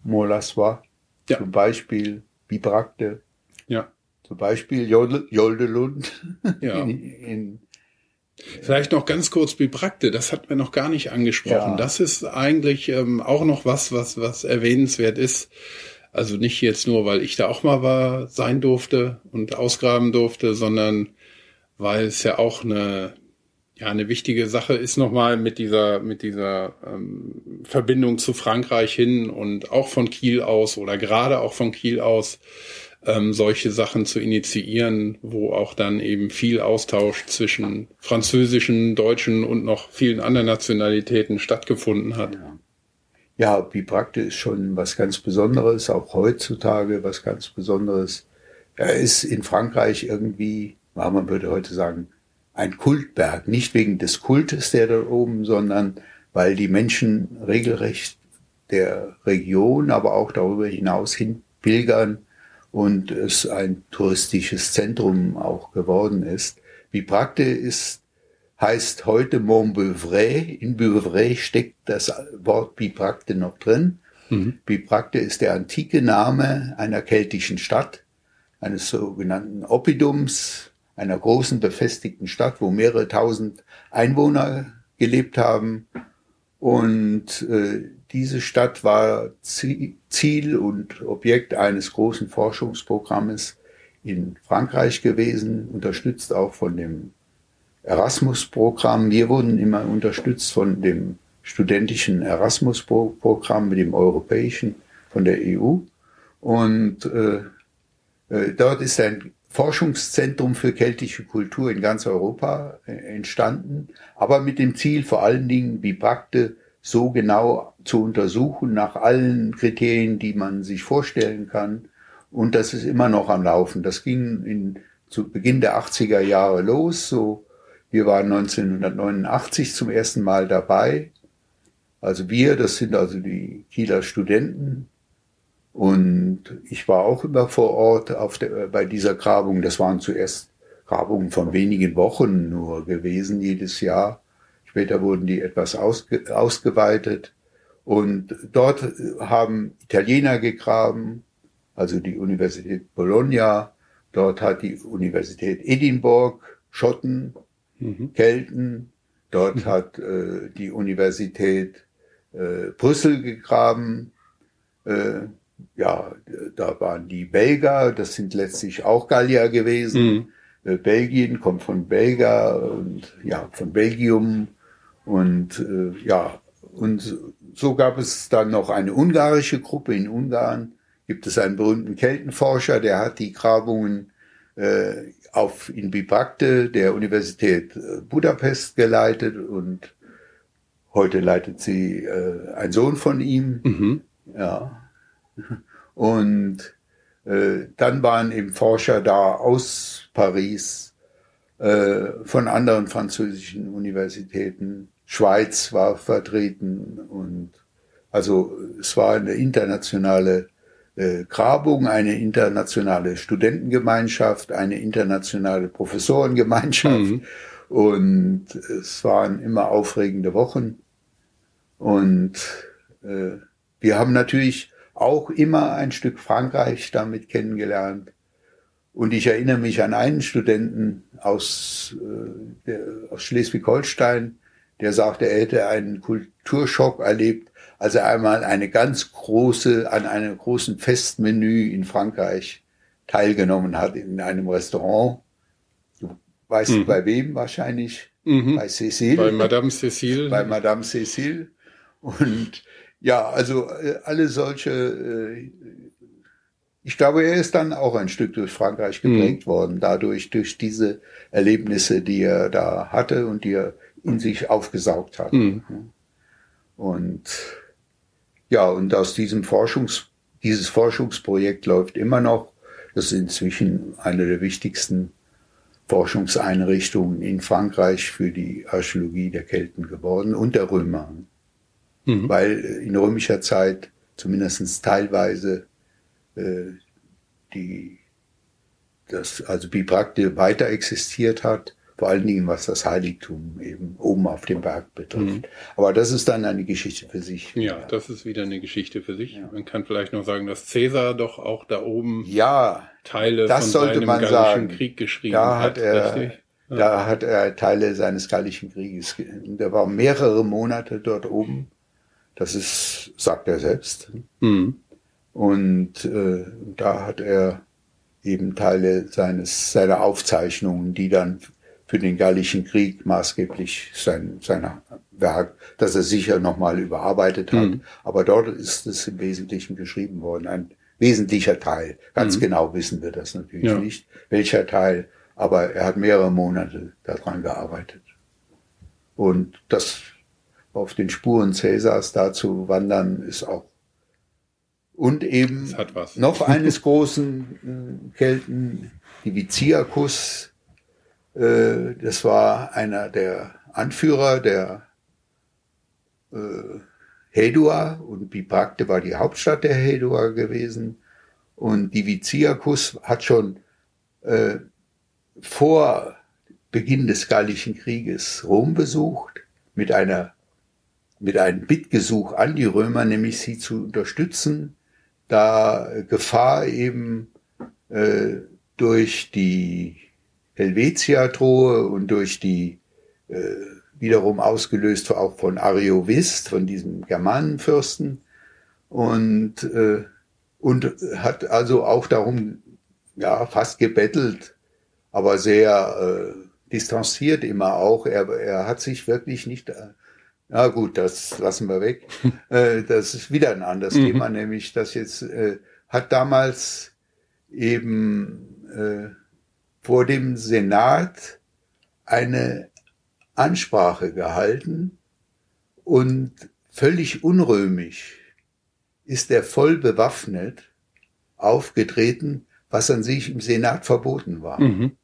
Molaswa, Ja. zum Beispiel Bibrakte, Ja. Zum Beispiel Joldelund Ja. in, in Vielleicht noch ganz kurz Bibrakte, das hatten wir noch gar nicht angesprochen. Ja. Das ist eigentlich ähm, auch noch was, was, was erwähnenswert ist. Also nicht jetzt nur, weil ich da auch mal war, sein durfte und ausgraben durfte, sondern weil es ja auch eine, ja, eine wichtige Sache ist nochmal mit dieser, mit dieser ähm, Verbindung zu Frankreich hin und auch von Kiel aus oder gerade auch von Kiel aus ähm, solche Sachen zu initiieren, wo auch dann eben viel Austausch zwischen französischen, deutschen und noch vielen anderen Nationalitäten stattgefunden hat. Ja, Bibrakte ist schon was ganz Besonderes, auch heutzutage was ganz Besonderes. Er ist in Frankreich irgendwie, ja, man würde heute sagen, ein Kultberg. Nicht wegen des Kultes, der da oben, sondern weil die Menschen regelrecht der Region, aber auch darüber hinaus hin pilgern und es ein touristisches Zentrum auch geworden ist. Bibrakte ist heißt heute Montbeuvray. In Beuvray steckt das Wort Bibrakte noch drin. Mhm. Bibrakte ist der antike Name einer keltischen Stadt, eines sogenannten Oppidums, einer großen befestigten Stadt, wo mehrere tausend Einwohner gelebt haben. Und äh, diese Stadt war Ziel und Objekt eines großen Forschungsprogrammes in Frankreich gewesen, unterstützt auch von dem Erasmus-Programm. Wir wurden immer unterstützt von dem studentischen Erasmus-Programm mit dem europäischen von der EU. Und äh, äh, dort ist ein Forschungszentrum für keltische Kultur in ganz Europa äh, entstanden, aber mit dem Ziel vor allen Dingen Bibrakte so genau zu untersuchen nach allen Kriterien, die man sich vorstellen kann. Und das ist immer noch am Laufen. Das ging in, zu Beginn der 80er Jahre los. So, wir waren 1989 zum ersten Mal dabei. Also wir, das sind also die Kieler Studenten. Und ich war auch immer vor Ort auf der, bei dieser Grabung. Das waren zuerst Grabungen von wenigen Wochen nur gewesen jedes Jahr. Später wurden die etwas ausge, ausgeweitet. Und dort haben Italiener gegraben, also die Universität Bologna. Dort hat die Universität Edinburgh Schotten, Mhm. Kelten. Dort hat äh, die Universität äh, Brüssel gegraben. Äh, ja, da waren die Belger, das sind letztlich auch Gallier gewesen. Mhm. Äh, Belgien kommt von Belga und ja, von Belgium. Und äh, ja, und so gab es dann noch eine ungarische Gruppe in Ungarn. Gibt es einen berühmten Keltenforscher, der hat die Grabungen äh, auf in Bibakte der Universität äh, Budapest geleitet und heute leitet sie äh, ein Sohn von ihm. Mhm. Ja. Und äh, dann waren eben Forscher da aus Paris, äh, von anderen französischen Universitäten. Schweiz war vertreten und also es war eine internationale äh, Grabung, eine internationale Studentengemeinschaft, eine internationale Professorengemeinschaft Mhm. und es waren immer aufregende Wochen und äh, wir haben natürlich auch immer ein Stück Frankreich damit kennengelernt. Und ich erinnere mich an einen Studenten, aus, äh, aus Schleswig-Holstein, der sagte, er hätte einen Kulturschock erlebt, als er einmal eine ganz große, an einem großen Festmenü in Frankreich teilgenommen hat in einem Restaurant. Du weißt mhm. bei wem wahrscheinlich? Mhm. Bei Cécile. Bei Madame Cécile. Bei Madame Cécile. Und ja, also äh, alle solche, äh, ich glaube, er ist dann auch ein Stück durch Frankreich geprägt mhm. worden, dadurch, durch diese Erlebnisse, die er da hatte und die er in sich aufgesaugt hat. Mhm. Und ja, und aus diesem Forschungs, dieses Forschungsprojekt läuft immer noch. Das ist inzwischen eine der wichtigsten Forschungseinrichtungen in Frankreich für die Archäologie der Kelten geworden und der Römer mhm. weil in römischer Zeit zumindest teilweise äh, die das also Bibrakte weiter existiert hat, vor allen Dingen was das Heiligtum eben oben auf dem Berg betrifft. Mhm. Aber das ist dann eine Geschichte für sich. Ja, das ist wieder eine Geschichte für sich. Ja. Man kann vielleicht noch sagen, dass Cäsar doch auch da oben ja, Teile von seinem Gallischen sagen. Krieg geschrieben da hat. hat er, richtig? Ja. Da hat er Teile seines Gallischen Krieges. Der war mehrere Monate dort oben das ist, sagt er selbst. Mhm. Und äh, da hat er eben Teile seines, seiner Aufzeichnungen, die dann für den Gallischen Krieg maßgeblich sein, sein Werk, das er sicher nochmal überarbeitet hat. Mhm. Aber dort ist es im Wesentlichen geschrieben worden. Ein wesentlicher Teil. Ganz mhm. genau wissen wir das natürlich ja. nicht, welcher Teil. Aber er hat mehrere Monate daran gearbeitet. Und das auf den Spuren Cäsars da zu wandern, ist auch. Und eben noch eines großen äh, Kelten, die Viziacus, äh, das war einer der Anführer der äh, Hedua und Bipakte war die Hauptstadt der Hedua gewesen. Und die Viziacus hat schon äh, vor Beginn des Gallischen Krieges Rom besucht mit einer mit einem Bittgesuch an die Römer, nämlich sie zu unterstützen, da Gefahr eben äh, durch die Helvetia drohe und durch die äh, wiederum ausgelöst auch von Ariovist, von diesem Germanenfürsten und äh, und hat also auch darum ja fast gebettelt, aber sehr äh, distanziert immer auch. Er, er hat sich wirklich nicht äh, ja gut, das lassen wir weg. äh, das ist wieder ein anderes mhm. Thema, nämlich das jetzt äh, hat damals eben äh, vor dem Senat eine Ansprache gehalten und völlig unrömisch ist er voll bewaffnet aufgetreten, was an sich im Senat verboten war. Mhm.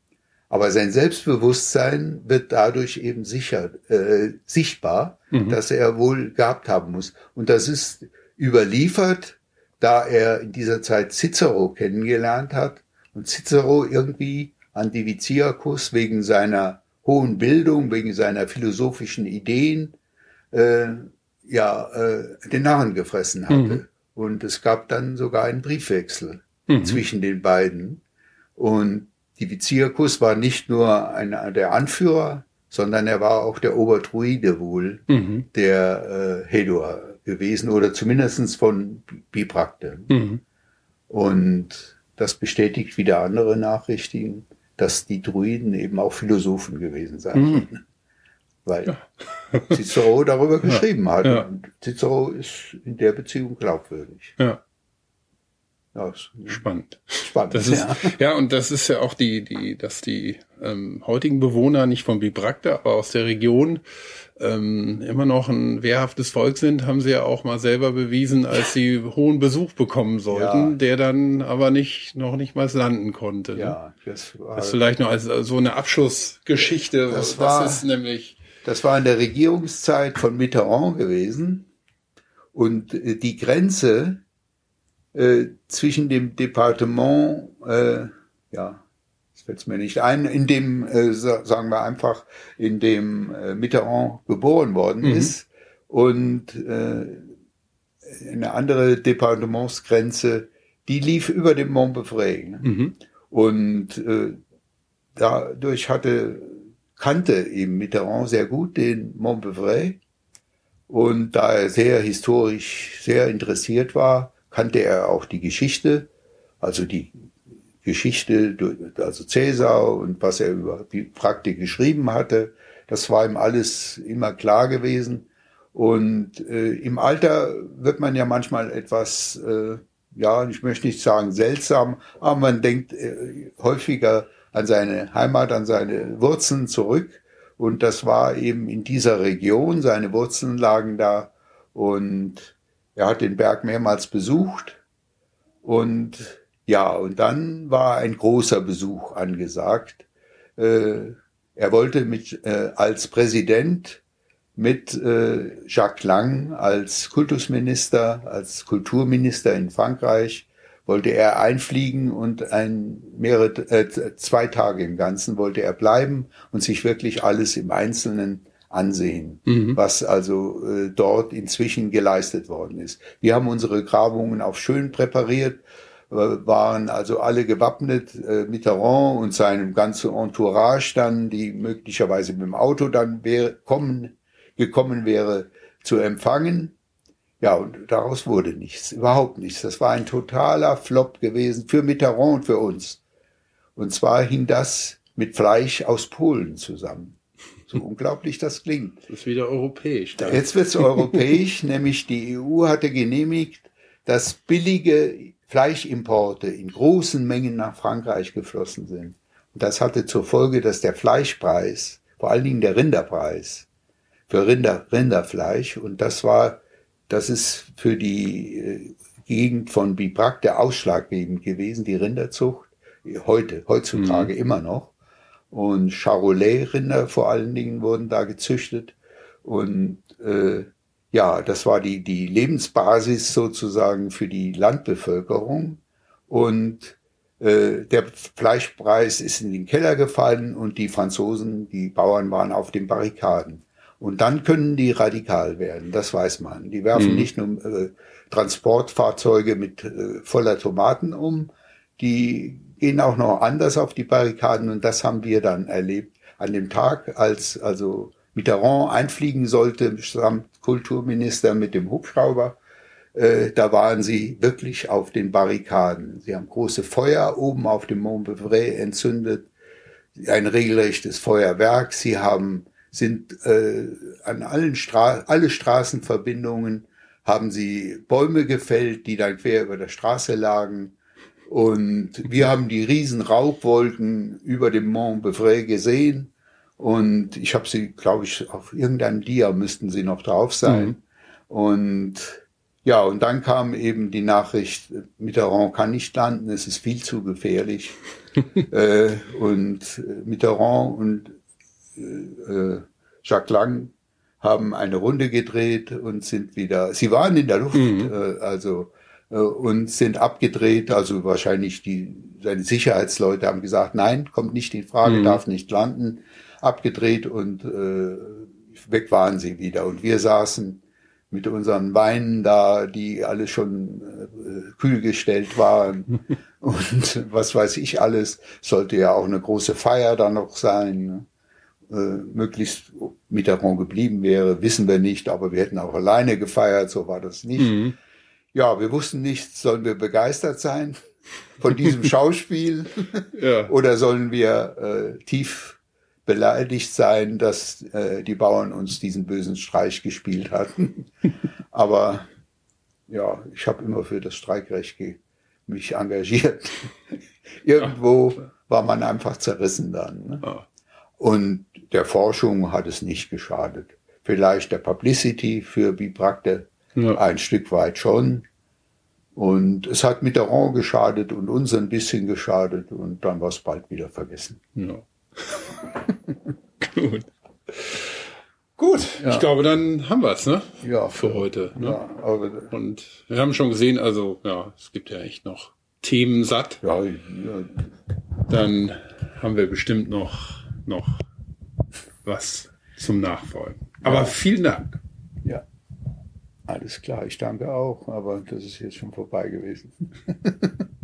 Aber sein Selbstbewusstsein wird dadurch eben sicher, äh, sichtbar, mhm. dass er wohl gehabt haben muss. Und das ist überliefert, da er in dieser Zeit Cicero kennengelernt hat und Cicero irgendwie an Diviciacus wegen seiner hohen Bildung, wegen seiner philosophischen Ideen, äh, ja, äh, den Narren gefressen hatte. Mhm. Und es gab dann sogar einen Briefwechsel mhm. zwischen den beiden. Und Diviciacus war nicht nur einer der Anführer, sondern er war auch der Obertruide wohl mhm. der äh, Hedor gewesen oder zumindestens von Biprakte. Mhm. Und das bestätigt wieder andere Nachrichten, dass die Druiden eben auch Philosophen gewesen seien. Mhm. Weil ja. Cicero darüber geschrieben ja. hat. Ja. Und Cicero ist in der Beziehung glaubwürdig. Ja. Ja, spannend. Spannend. Das ist, ja. ja, und das ist ja auch die, die, dass die ähm, heutigen Bewohner nicht von Bibrakte, aber aus der Region ähm, immer noch ein wehrhaftes Volk sind, haben sie ja auch mal selber bewiesen, als sie hohen Besuch bekommen sollten, ja. der dann aber nicht noch nicht mal landen konnte. Ne? Ja, das war das vielleicht noch als so eine Abschlussgeschichte. Das, war, das ist nämlich. Das war in der Regierungszeit von Mitterrand gewesen und äh, die Grenze äh, zwischen dem Departement, äh, ja, fällt mir nicht ein, in dem, äh, sagen wir einfach, in dem äh, Mitterrand geboren worden mhm. ist und äh, eine andere Departementsgrenze, die lief über dem Mont Beaufray. Mhm. Und äh, dadurch hatte, kannte eben Mitterrand sehr gut den Montbevray. Und da er sehr historisch sehr interessiert war, kannte er auch die Geschichte, also die Geschichte, also Cäsar und was er über die Praktik geschrieben hatte. Das war ihm alles immer klar gewesen. Und äh, im Alter wird man ja manchmal etwas, äh, ja, ich möchte nicht sagen seltsam, aber man denkt äh, häufiger an seine Heimat, an seine Wurzeln zurück. Und das war eben in dieser Region, seine Wurzeln lagen da. Und er hat den Berg mehrmals besucht. Und ja, und dann war ein großer Besuch angesagt. Äh, er wollte mit, äh, als Präsident mit äh, Jacques Lang als Kultusminister, als Kulturminister in Frankreich, wollte er einfliegen und ein mehrere äh, zwei Tage im Ganzen wollte er bleiben und sich wirklich alles im Einzelnen ansehen, mhm. was also äh, dort inzwischen geleistet worden ist. Wir haben unsere Grabungen auf schön präpariert, waren also alle gewappnet, äh, Mitterrand und seinem ganzen Entourage dann, die möglicherweise mit dem Auto dann wär, kommen gekommen wäre, zu empfangen. Ja, und daraus wurde nichts, überhaupt nichts. Das war ein totaler Flop gewesen für Mitterrand und für uns. Und zwar hing das mit Fleisch aus Polen zusammen. So unglaublich das klingt. Das ist wieder europäisch. Dann. Jetzt wird es europäisch, nämlich die EU hatte genehmigt, dass billige Fleischimporte in großen Mengen nach Frankreich geflossen sind. Und das hatte zur Folge, dass der Fleischpreis, vor allen Dingen der Rinderpreis, für Rinder, Rinderfleisch. Und das war, das ist für die äh, Gegend von Bibrac der ausschlaggebend gewesen, die Rinderzucht. Heute, heutzutage mhm. immer noch. Und Charolais-Rinder vor allen Dingen wurden da gezüchtet. Und äh, ja, das war die, die Lebensbasis sozusagen für die Landbevölkerung. Und äh, der Fleischpreis ist in den Keller gefallen und die Franzosen, die Bauern waren auf den Barrikaden. Und dann können die radikal werden, das weiß man. Die werfen mhm. nicht nur äh, Transportfahrzeuge mit äh, voller Tomaten um, die gehen auch noch anders auf die Barrikaden und das haben wir dann erlebt an dem Tag, als also Mitterrand einfliegen sollte, samt Kulturminister mit dem Hubschrauber. Äh, da waren sie wirklich auf den Barrikaden. Sie haben große Feuer oben auf dem Mont Beuvray entzündet, ein regelrechtes Feuerwerk. Sie haben sind äh, an allen Stra alle Straßenverbindungen haben sie Bäume gefällt, die dann quer über der Straße lagen. Und wir haben die riesen Rauchwolken über dem Mont Beuvray gesehen. Und ich habe sie, glaube ich, auf irgendeinem Dia müssten sie noch drauf sein. Mhm. Und ja, und dann kam eben die Nachricht, Mitterrand kann nicht landen, es ist viel zu gefährlich. äh, und Mitterrand und äh, Jacques Lang haben eine Runde gedreht und sind wieder, sie waren in der Luft, mhm. äh, also äh, und sind abgedreht, also wahrscheinlich die seine Sicherheitsleute haben gesagt, nein, kommt nicht in Frage, mhm. darf nicht landen, abgedreht und äh, weg waren sie wieder. Und wir saßen mit unseren Weinen da, die alle schon äh, kühl gestellt waren und was weiß ich alles, sollte ja auch eine große Feier da noch sein. Ne? äh, möglichst Mitterrand geblieben wäre, wissen wir nicht, aber wir hätten auch alleine gefeiert, so war das nicht. Mhm. Ja, wir wussten nicht, sollen wir begeistert sein von diesem Schauspiel ja. oder sollen wir äh, tief beleidigt sein, dass äh, die Bauern uns diesen bösen Streich gespielt hatten. aber ja, ich habe immer für das Streikrecht mich engagiert. Irgendwo war man einfach zerrissen dann. Ne? Und der Forschung hat es nicht geschadet. Vielleicht der Publicity für Bibrakte ja. ein Stück weit schon. Und es hat Mitterrand geschadet und uns ein bisschen geschadet und dann war es bald wieder vergessen. Ja. Gut. Gut, ja. ich glaube, dann haben wir es, ne? Ja. Für heute. Ne? Ja, aber und wir haben schon gesehen, also ja, es gibt ja echt noch Themen satt. Ja, ja. Dann haben wir bestimmt noch noch was zum Nachfolgen. Aber ja. vielen Dank. Ja, alles klar. Ich danke auch, aber das ist jetzt schon vorbei gewesen.